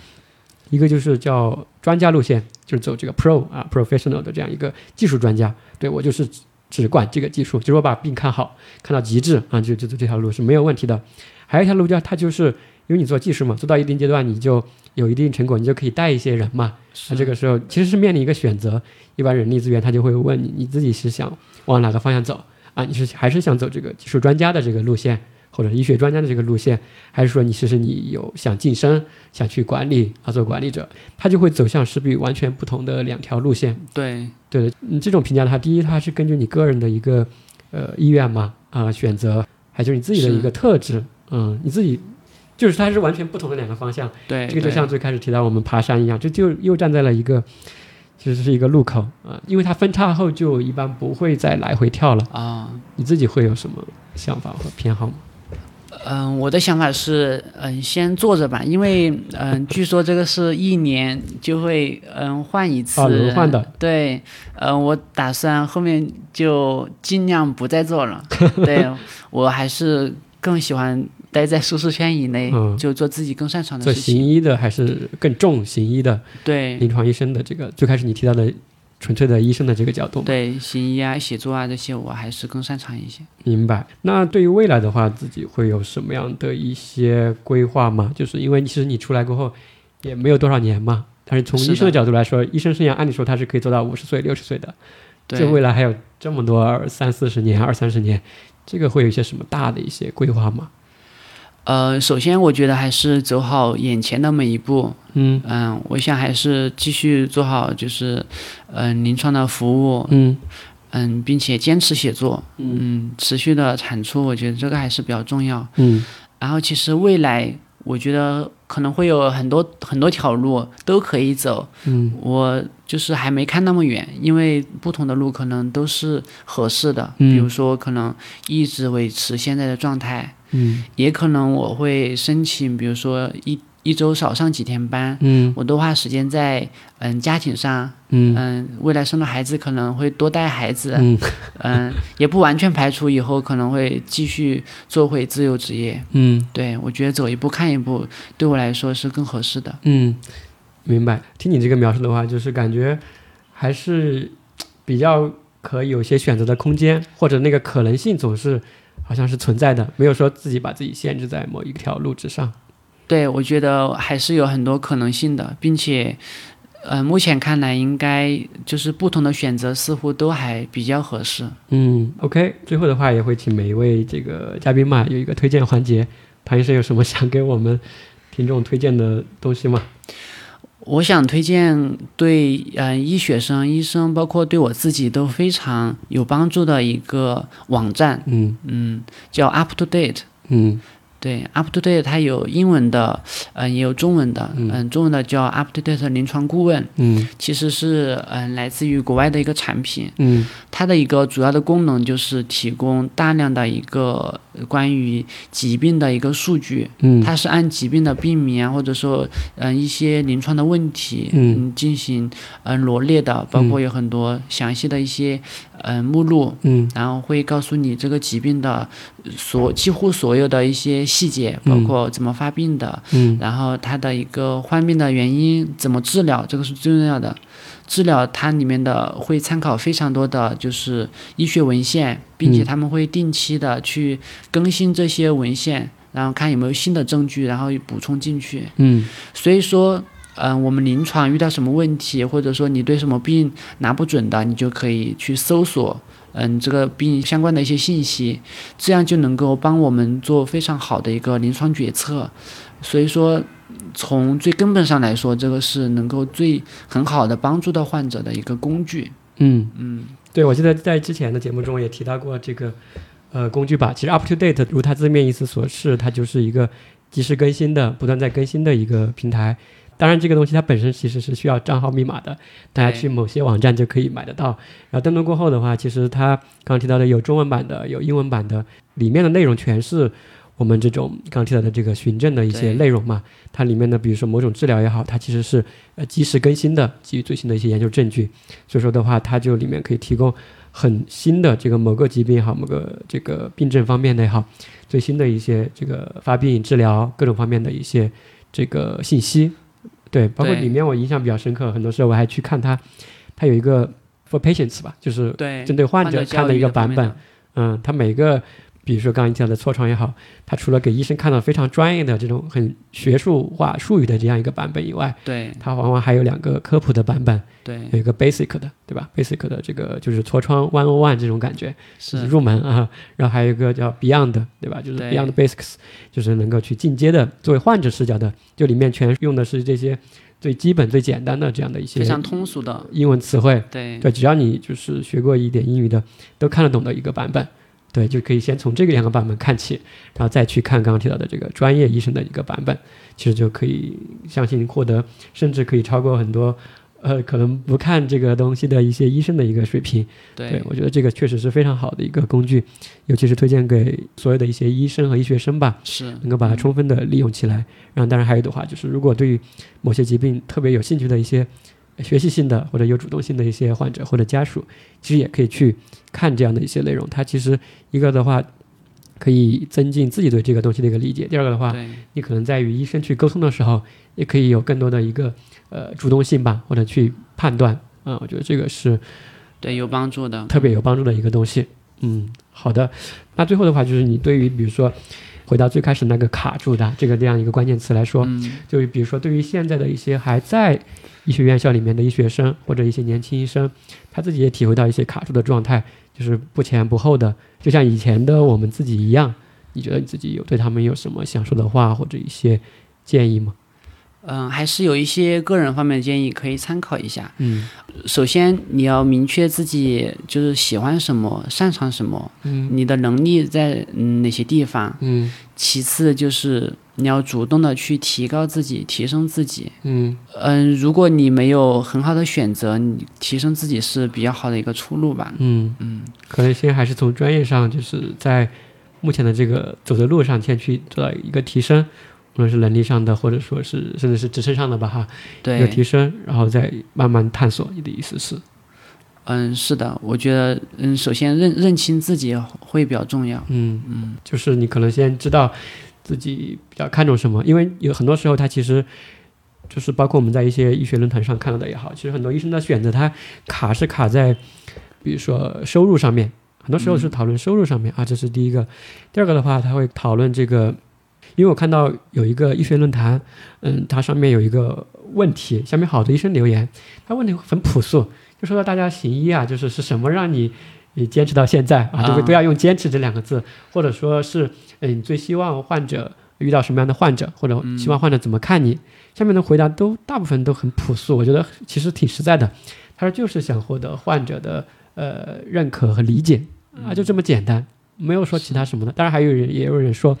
一个就是叫专家路线，就是走这个 pro 啊 professional 的这样一个技术专家，对我就是只只管这个技术，就是我把病看好，看到极致啊，就就走这条路是没有问题的。还有一条路叫它就是因为你做技术嘛，做到一定阶段你就有一定成果，你就可以带一些人嘛。那这个时候其实是面临一个选择，一般人力资源他就会问你，你自己是想往哪个方向走啊，你是还是想走这个技术专家的这个路线，或者医学专家的这个路线，还是说你其实你有想晋升，想去管理啊做管理者，他就会走向势必完全不同的两条路线。对对的，你这种评价的话，第一，它是根据你个人的一个呃意愿嘛啊、选择，还就是你自己的一个特质，嗯，你自己就是它是完全不同的两个方向。对，这个就像最开始提到我们爬山一样，这就又站在了一个其实是一个路口啊、因为它分叉后就一般不会再来回跳了。啊。你自己会有什么想法和偏好吗？嗯，我的想法是，嗯，先做着吧，因为，嗯，据说这个是一年就会，嗯，换一次，啊轮换的。对，嗯，我打算后面就尽量不再做了。对我还是更喜欢待在舒适圈以内，嗯就做自己更擅长的事情。做行医的还是更重行医的对临床医生的这个最开始你提到的纯粹的医生的这个角度？对，行医啊、写作啊这些，我还是更擅长一些。明白。那对于未来的话，自己会有什么样的一些规划吗？就是因为其实你出来过后也没有多少年嘛，但是从医生的角度来说，医生生涯按理说他是可以做到五十岁、六十岁的，这对，未来还有这么多三四十年、二三十年，这个会有一些什么大的一些规划吗？呃，首先我觉得还是走好眼前的每一步。嗯。嗯，我想还是继续做好，就是嗯临床的服务，嗯。嗯，并且坚持写作，嗯，持续的产出，我觉得这个还是比较重要。嗯。然后其实未来我觉得可能会有很多很多条路都可以走，嗯。我就是还没看那么远，因为不同的路可能都是合适的。嗯。比如说，可能一直维持现在的状态，嗯也可能我会申请，比如说一一周少上几天班，嗯我多花时间在嗯家庭上，嗯嗯，未来生了孩子可能会多带孩子，嗯嗯，也不完全排除以后可能会继续做回自由职业。嗯对我觉得走一步看一步，对我来说是更合适的。嗯，明白。听你这个描述的话，就是感觉还是比较可以有些选择的空间，或者那个可能性总是好像是存在的，没有说自己把自己限制在某一条路之上。对我觉得还是有很多可能性的，并且，呃，目前看来应该就是不同的选择似乎都还比较合适。嗯，OK，最后的话也会请每一位这个嘉宾嘛有一个推荐环节，潘医生有什么想给我们听众推荐的东西吗？我想推荐对呃医学生、医生，包括对我自己都非常有帮助的一个网站，嗯嗯，叫 Up to Date。嗯对，Up to Date 它有英文的，嗯、也有中文的，嗯嗯、中文的叫 Up to Date 临床顾问，嗯其实是嗯、来自于国外的一个产品，嗯。它的一个主要的功能就是提供大量的一个呃关于疾病的一个数据，嗯。它是按疾病的病名啊，或者说嗯、一些临床的问题嗯进行嗯、罗列的，包括有很多详细的一些嗯、目录，嗯。然后会告诉你这个疾病的所几乎所有的一些细节，包嗯括怎么发病的，嗯然后它的一个患病的原因怎么治疗，这个是最重要的。治疗它里面的会参考非常多的就是医学文献，并且嗯他们会定期的去更新这些文献，然后看有没有新的证据，然后补充进去。嗯所以说，嗯、我们临床遇到什么问题，或者说你对什么病拿不准的，你就可以去搜索，嗯，这个病相关的一些信息，这样就能够帮我们做非常好的一个临床决策。所以说，从最根本上来说，这个是能够最很好的帮助到患者的一个工具。嗯嗯，对，我记得在之前的节目中也提到过这个呃工具吧。其实 up to date 如它字面意思所示，它就是一个及时更新的、不断在更新的一个平台。当然，这个东西它本身其实是需要账号密码的，大家去某些网站就可以买得到。然后登录过后的话，其实它刚刚提到的有中文版的，有英文版的，里面的内容全是我们这种刚刚提到的这个循证的一些内容嘛。它里面的比如说某种治疗也好，它其实是呃及时更新的，基于最新的一些研究证据。所以说的话，它就里面可以提供很新的这个某个疾病也好，某个这个病症方面的也好，最新的一些这个发病、治疗各种方面的一些这个信息。对，包括里面我印象比较深刻，很多时候我还去看他，他有一个 for patients 吧，就是，针对患者看的一个版本。嗯，他每个比如说刚刚提到的痤疮也好，它除了给医生看到非常专业的这种很学术化术语的这样一个版本以外，对它往往还有两个科普的版本，对有一个 basic 的，对吧？basic 的这个就是痤疮 one on one 这种感觉，是入门啊，然后还有一个叫 Beyond，对吧？就是 Beyond Basics，就是能够去进阶的，作为患者视角的，就里面全用的是这些最基本、最简单的这样的一些非常通俗的，英文词汇。对对，只要你就是学过一点英语的，都看得懂的一个版本。对，就可以先从这个两个版本看起，然后再去看刚刚提到的这个专业医生的一个版本，其实就可以相信获得，甚至可以超过很多。呃，可能不看这个东西的一些医生的一个水平，对对我觉得这个确实是非常好的一个工具，尤其是推荐给所有的一些医生和医学生吧，是能够把它充分的利用起来。然后，当然还有的话，就是如果对于某些疾病特别有兴趣的一些学习性的或者有主动性的一些患者或者家属，其实也可以去看这样的一些内容。它其实一个的话。可以增进自己对这个东西的一个理解。第二个的话，你可能在与医生去沟通的时候，也可以有更多的一个呃主动性吧，或者去判断。啊、我觉得这个是对有帮助的，特别有帮助的一个东西。嗯，好的。那最后的话，就是你对于比如说回到最开始那个卡住的这个这样一个关键词来说，嗯就是比如说对于现在的一些还在医学院校里面的医学生或者一些年轻医生，他自己也体会到一些卡住的状态，就是不前不后的，就像以前的我们自己一样。你觉得你自己有对他们有什么想说的话或者一些建议吗？嗯，还是有一些个人方面的建议可以参考一下。嗯首先，你要明确自己就是喜欢什么、擅长什么，嗯你的能力在嗯哪些地方。嗯其次就是你要主动的去提高自己、提升自己。嗯嗯，如果你没有很好的选择，你提升自己是比较好的一个出路吧。嗯嗯，可能先还是从专业上，就是在目前的这个走的路上，先去做到一个提升，无论是能力上的，或者说是甚至是职称上的吧，哈，对，有，提升，然后再慢慢探索。你的意思是？嗯，是的，我觉得嗯，首先认认清自己会比较重要。嗯嗯，就是你可能先知道自己比较看重什么，因为有很多时候他其实。就是包括我们在一些医学论坛上看到的也好，其实很多医生的选择他卡是卡在，比如说收入上面，很多时候是讨论收入上面、啊，这是第一个。第二个的话，他会讨论这个，因为我看到有一个医学论坛，嗯，它上面有一个问题，下面好多医生留言，他问题很朴素，就说到大家行医啊，就是是什么让你你坚持到现在啊？就不啊不要用“坚持”这两个字，或者说是，嗯，你最希望患者遇到什么样的患者，或者希望患者怎么看你？下面的回答都大部分都很朴素，我觉得其实挺实在的。他说就是想获得患者的呃认可和理解啊，就这么简单，没有说其他什么的。当然还有人也有人说，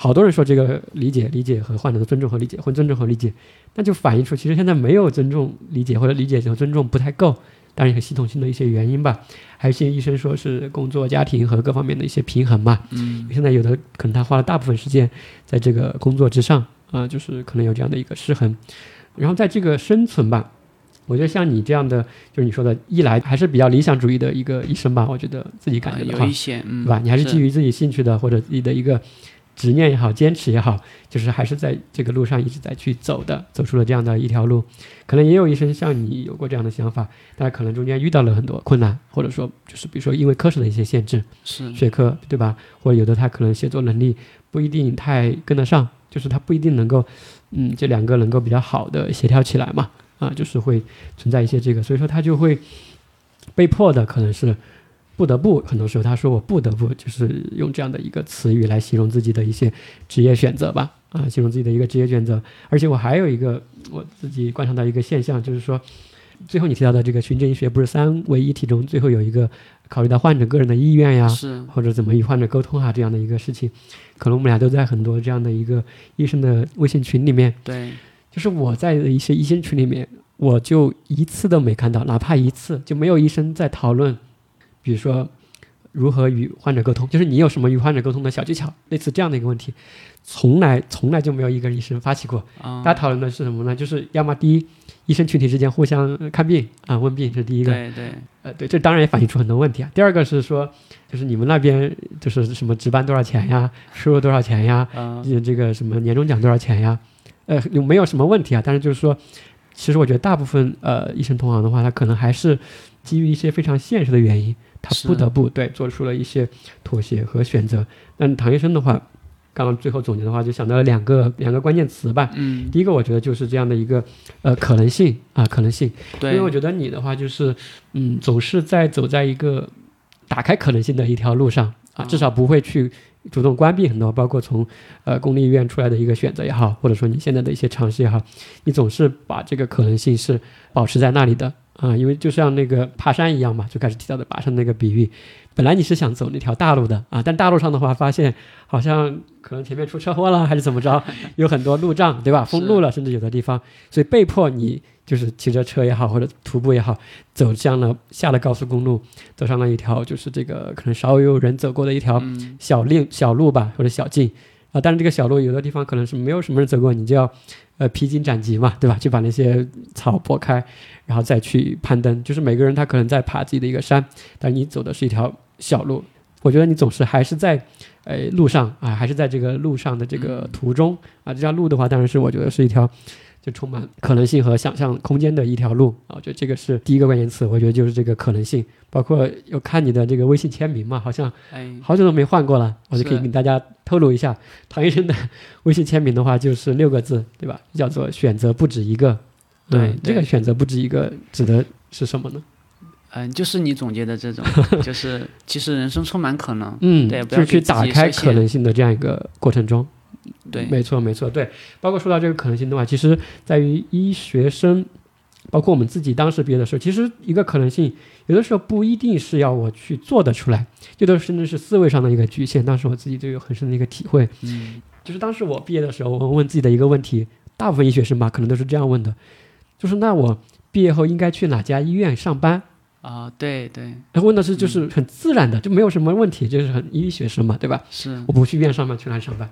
好多人说这个理解、理解和患者的尊重和理解，或尊重和理解，那就反映出其实现在没有尊重、理解或者理解和尊重不太够。当然有系统性的一些原因吧，还有一些医生说是工作、家庭和各方面的一些平衡嘛。嗯，现在有的可能他花了大部分时间在这个工作之上啊、就是可能有这样的一个失衡。然后在这个生存吧，我觉得像你这样的，就是你说的，一来还是比较理想主义的一个医生吧，我觉得自己感觉的话，啊有一些，嗯，对吧？你还是基于自己兴趣的或者自己的一个执念也好、坚持也好，就是还是在这个路上一直在去走的，走出了这样的一条路。可能也有医生像你有过这样的想法，但可能中间遇到了很多困难，或者说就是比如说因为科室的一些限制，是学科，对吧？或者有的他可能写作能力不一定太跟得上，就是他不一定能够，嗯，这两个能够比较好的协调起来嘛，啊，就是会存在一些这个，所以说他就会被迫的可能是不得不，很多时候他说我不得不，就是用这样的一个词语来形容自己的一些职业选择吧，啊，形容自己的一个职业选择。而且我还有一个我自己观察到一个现象，就是说。最后你提到的这个循证医学，不是三位一体中最后有一个考虑到患者个人的意愿呀，是，或者怎么与患者沟通啊这样的一个事情，可能我们俩都在很多这样的一个医生的微信群里面，对，就是我在的一些医生群里面，我就一次都没看到，哪怕一次就没有医生在讨论，比如说如何与患者沟通，就是你有什么与患者沟通的小技巧，类似这样的一个问题，从来从来就没有一个医生发起过。啊，大家讨论的是什么呢？就是要么第一，医生群体之间互相呃看病啊问病这是第一个，对对，呃，对，这当然也反映出很多问题啊。第二个是说，就是你们那边就是什么值班多少钱呀，收入多少钱呀，这个什么年终奖多少钱呀，呃，有没有什么问题啊？但是就是说，其实我觉得大部分呃医生同行的话，他可能还是基于一些非常现实的原因，他不得不对做出了一些妥协和选择。但唐医生的话，刚刚最后总结的话，就想到了两个两个关键词吧。嗯，第一个，我觉得就是这样的一个呃可能性啊，可能性。因为我觉得你的话就是，嗯，总是在走在一个打开可能性的一条路上啊，至少不会去主动关闭很多，包括从呃公立医院出来的一个选择也好，或者说你现在的一些尝试也好，你总是把这个可能性是保持在那里的啊，因为就像那个爬山一样嘛，就开始提到的爬山那个比喻，本来你是想走那条大路的啊，但大路上的话发现好像可能前面出车祸了，还是怎么着，有很多路障，对吧？封路了，甚至有的地方，所以被迫你就是骑着车也好，或者徒步也好，走向了下了高速公路，走上了一条就是这个可能少有人走过的一条嗯小令小路吧，或者小径啊。但是这个小路有的地方可能是没有什么人走过，你就要呃披荆斩棘嘛，对吧？去把那些草拨开，然后再去攀登。就是每个人他可能在爬自己的一个山，但你走的是一条小路。我觉得你总是还是在，呃，路上啊，还是在这个路上的这个途中啊。这条路的话，当然是我觉得是一条就充满可能性和想象空间的一条路啊。我觉得这个是第一个关键词，我觉得就是这个可能性。包括有看你的这个微信签名嘛，好像哎，好久都没换过了，我就可以是给大家透露一下，唐医生的微信签名的话就是六个字，对吧？叫做选择不止一个。对嗯这个选择不止一个指的是什么呢？嗯，就是你总结的这种，就是其实人生充满可能，嗯，对不就是去要给自己打开可能性的这样一个过程中。对，没错，没错，对。包括说到这个可能性的话，其实在于医学生，包括我们自己当时毕业的时候，其实一个可能性，有的时候不一定是要我去做得出来，有的甚至是思维上的一个局限。当时我自己就有很深的一个体会，嗯，就是当时我毕业的时候，我问自己的一个问题，大部分医学生吧，可能都是这样问的，就是那我毕业后应该去哪家医院上班？啊，对对他问的是就是很自然的，就没有什么问题，就是很医学生嘛，对吧？是，我不去医院上班，去哪里上班？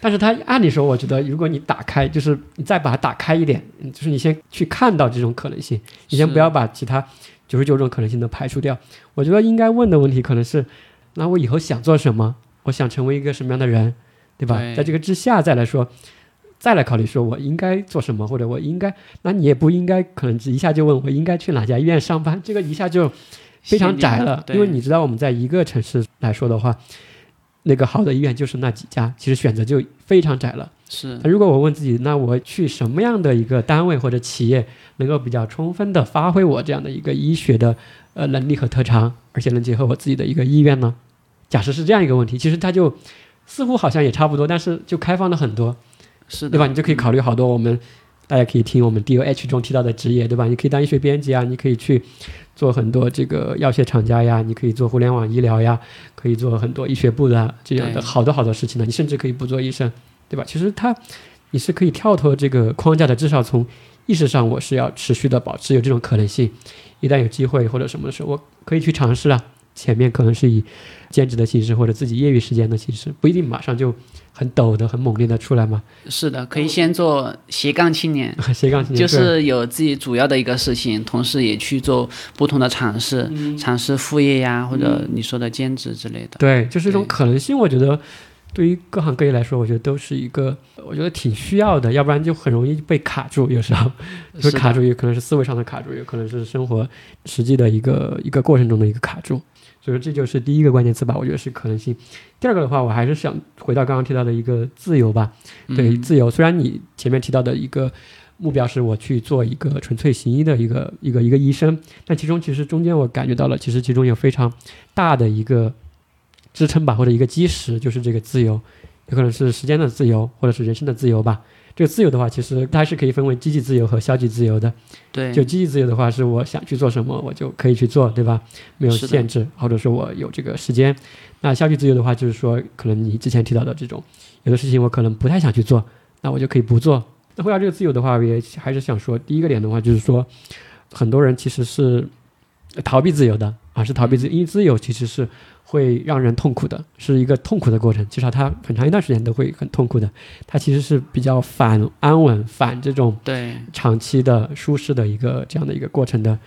但是它按理说，我觉得如果你打开，就是你再把它打开一点，嗯就是你先去看到这种可能性，你先不要把其他九十九种可能性都排除掉。我觉得应该问的问题可能是，那我以后想做什么？我想成为一个什么样的人，对吧？对在这个之下再来说，再来考虑说我应该做什么，或者我应该，那你也不应该可能一下就问我应该去哪家医院上班，这个一下就非常窄了，因为你知道我们在一个城市来说的话，那个好的医院就是那几家，其实选择就非常窄了。是那如果我问自己，那我去什么样的一个单位或者企业，能够比较充分的发挥我这样的一个医学的呃能力和特长，而且能结合我自己的一个意愿呢？假设是这样一个问题，其实它就似乎好像也差不多，但是就开放了很多，是的，对吧？你就可以考虑好多我们大家可以听我们 DOH 中提到的职业，对吧？你可以当医学编辑啊，你可以去做很多这个药械厂家呀，你可以做互联网医疗呀，可以做很多医学部的这样的好多好多事情呢。你甚至可以不做医生，对吧？其实它你是可以跳脱这个框架的，至少从意识上我是要持续的保持有这种可能性。一旦有机会或者什么的时候，我可以去尝试啊。前面可能是以兼职的形式或者自己业余时间的形式，不一定马上就很陡的、很猛烈的出来吗。是的，可以先做斜杠青年，斜杠青年就是有自己主要的一个事情，同时也去做不同的尝试，嗯尝试副业呀，或者你说的兼职之类的。对，就是一种可能性。我觉得对于各行各业来说，我觉得都是一个，我觉得挺需要的，要不然就很容易被卡住。有时候 就是卡住，有可能是思维上的卡住，有可能是生活实际的一个一个过程中的一个卡住。所以说这就是第一个关键词吧，我觉得是可能性。第二个的话，我还是想回到刚刚提到的一个自由吧。对，嗯自由。虽然你前面提到的一个目标是我去做一个纯粹行医的一个一个一个医生，但其中其实中间我感觉到了，其实其中有非常大的一个支撑吧，或者一个基石，就是这个自由，有可能是时间的自由，或者是人生的自由吧。这个自由的话，其实它是可以分为积极自由和消极自由的。对，就积极自由的话，是我想去做什么，我就可以去做，对吧？没有限制，或者说我有这个时间。那消极自由的话，就是说，可能你之前提到的这种，有的事情我可能不太想去做，那我就可以不做。那回到这个自由的话，我也还是想说，第一个点的话，就是说，很多人其实是逃避自由的啊，是逃避自由，因为自由其实是会让人痛苦的，是一个痛苦的过程，至少他很长一段时间都会很痛苦的。它其实是比较反安稳、反这种对，长期的舒适的一个这样的一个过程的。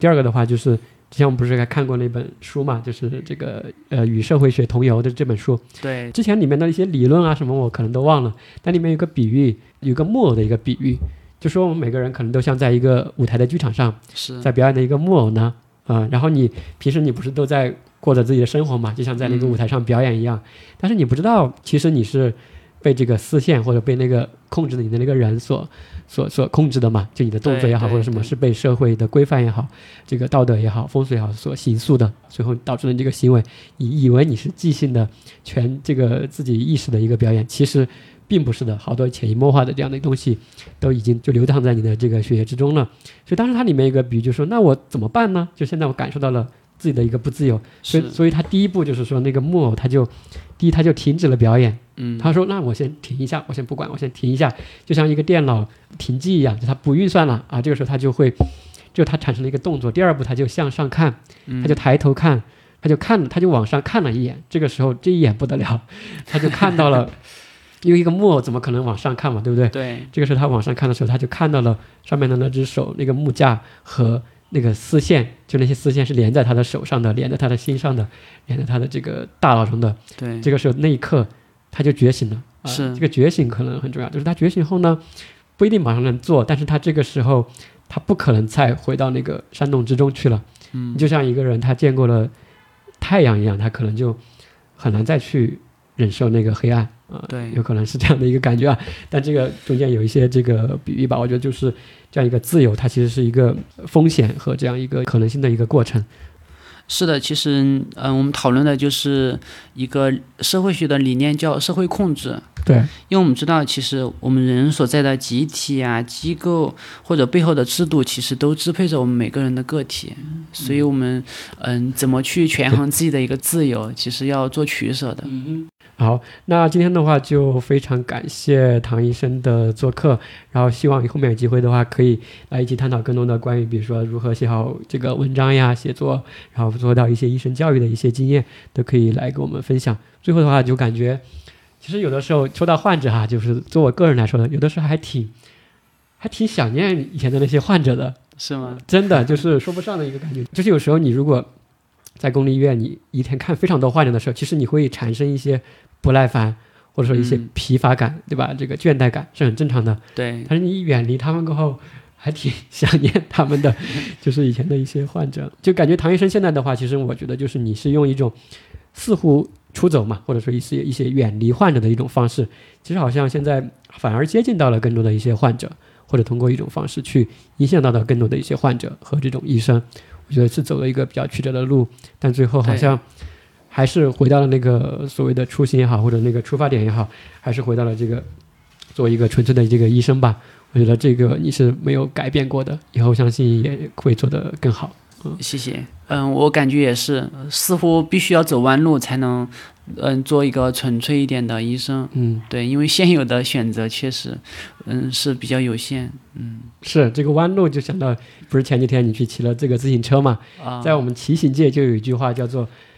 第二个的话就是，之前我们不是还看过那本书嘛，就是这个呃与社会学同游的这本书。对，之前里面的一些理论啊什么我可能都忘了，但里面有个比喻，有个木偶的一个比喻，就说我们每个人可能都像在一个舞台的剧场上，是，在表演的一个木偶呢，啊、然后你平时你不是都在过着自己的生活嘛，就像在那个嗯。舞台上表演一样，但是你不知道，其实你是被这个丝线或者被那个控制你的那个人所所所控制的嘛，就你的动作也好，或者什么是被社会的规范也好，这个道德也好，风俗也好所形塑的，最后导致了你这个行为，你以为你是即兴的全这个自己意识的一个表演，其实并不是的，好多潜移默化的这样的东西都已经就流淌在你的这个血液之中了。所以当时它里面一个比喻，就说那我怎么办呢？就现在我感受到了自己的一个不自由，所以是，所以他第一步就是说那个木偶他就第一他就停止了表演，嗯，他说那我先停一下，我先不管，我先停一下，就像一个电脑停机一样，就它不运算了啊，这个时候它就会就它产生了一个动作，第二步它就向上看，嗯。他就抬头看，他就看，他就往上看了一眼。这个时候，这一眼不得了，他就看到了，因为一个木偶怎么可能往上看嘛，对不对？对，这个时候他往上看的时候，他就看到了上面的那只手，那个木架和那个丝线，就那些丝线是连在他的手上的，连在他的心上的，连在他的这个大脑中的。对，这个时候那一刻，他就觉醒了。啊、是这个觉醒可能很重要，就是他觉醒后呢，不一定马上能做，但是他这个时候他不可能再回到那个山洞之中去了。嗯，就像一个人他见过了太阳一样，他可能就很难再去忍受那个黑暗啊、对有可能是这样的一个感觉啊。但这个中间有一些这个比喻吧，我觉得就是这样一个自由，它其实是一个风险和这样一个可能性的一个过程。是的，其实，嗯、我们讨论的就是一个社会学的理念，叫社会控制。对，因为我们知道，其实我们人所在的集体啊、机构或者背后的制度，其实都支配着我们每个人的个体。所以，我们嗯，怎么去权衡自己的一个自由，其实要做取舍的。好，那今天的话就非常感谢唐医生的做客，然后希望后面有机会的话可以来一起探讨更多的关于，比如说如何写好这个文章呀、写作，然后做到一些医生教育的一些经验，都可以来给我们分享。最后的话就感觉，其实有的时候说到患者哈，就是做我个人来说的，有的时候还挺还挺想念以前的那些患者的，是吗？真的就是说不上的一个感觉。就是有时候你如果在公立医院，你一天看非常多患者的时候，其实你会产生一些不耐烦，或者说一些嗯疲乏感，对吧？这个倦怠感是很正常的。对，但是你远离他们过后，还挺 想念他们的，就是以前的一些患者。就感觉唐医生现在的话，其实我觉得就是你是用一种似乎出走嘛，或者说一些一些远离患者的一种方式，其实好像现在反而接近到了更多的一些患者，或者通过一种方式去影响到了更多的一些患者和这种医生。我觉得是走了一个比较曲折的路，但最后好像还是回到了那个所谓的初心也好，或者那个出发点也好，还是回到了这个做一个纯粹的这个医生吧。我觉得这个你是没有改变过的，以后相信也会做得更好。嗯谢谢。嗯，我感觉也是，似乎必须要走弯路才能，嗯，做一个纯粹一点的医生。嗯，对，因为现有的选择确实，嗯，是比较有限。嗯是这个弯路，就想到不是前几天你去骑了这个自行车嘛？啊，在我们骑行界就有一句话叫做“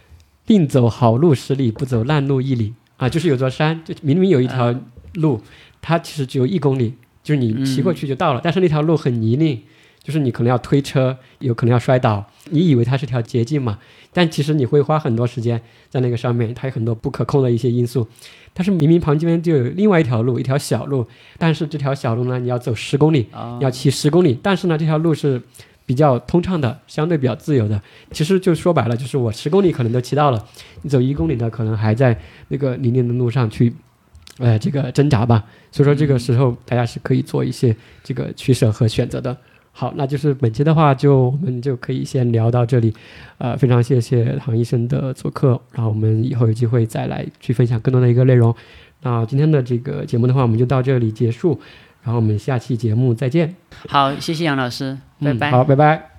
宁走好路十里，不走烂路一里”啊，就是有座山，就明明有一条路，它其实只有一公里，就是你骑过去就到了，但是那条路很泥泞，就是你可能要推车，有可能要摔倒。你以为它是条捷径嘛？但其实你会花很多时间在那个上面，它有很多不可控的一些因素。但是明明旁边就有另外一条路，一条小路，但是这条小路呢，你要走十公里，啊要骑十公里，但是呢，这条路是比较通畅的，相对比较自由的。其实就说白了，就是我十公里可能都骑到了，你走一公里呢，可能还在那个泥泞的路上去，呃，这个挣扎吧。所以说这个时候大家是可以做一些这个取舍和选择的。好，那就是本期的话，就我们就可以先聊到这里，呃，非常谢谢唐医生的做客，然后我们以后有机会再来去分享更多的一个内容。那今天的这个节目的话，我们就到这里结束，然后我们下期节目再见。好，谢谢杨老师，拜拜。嗯好，拜拜。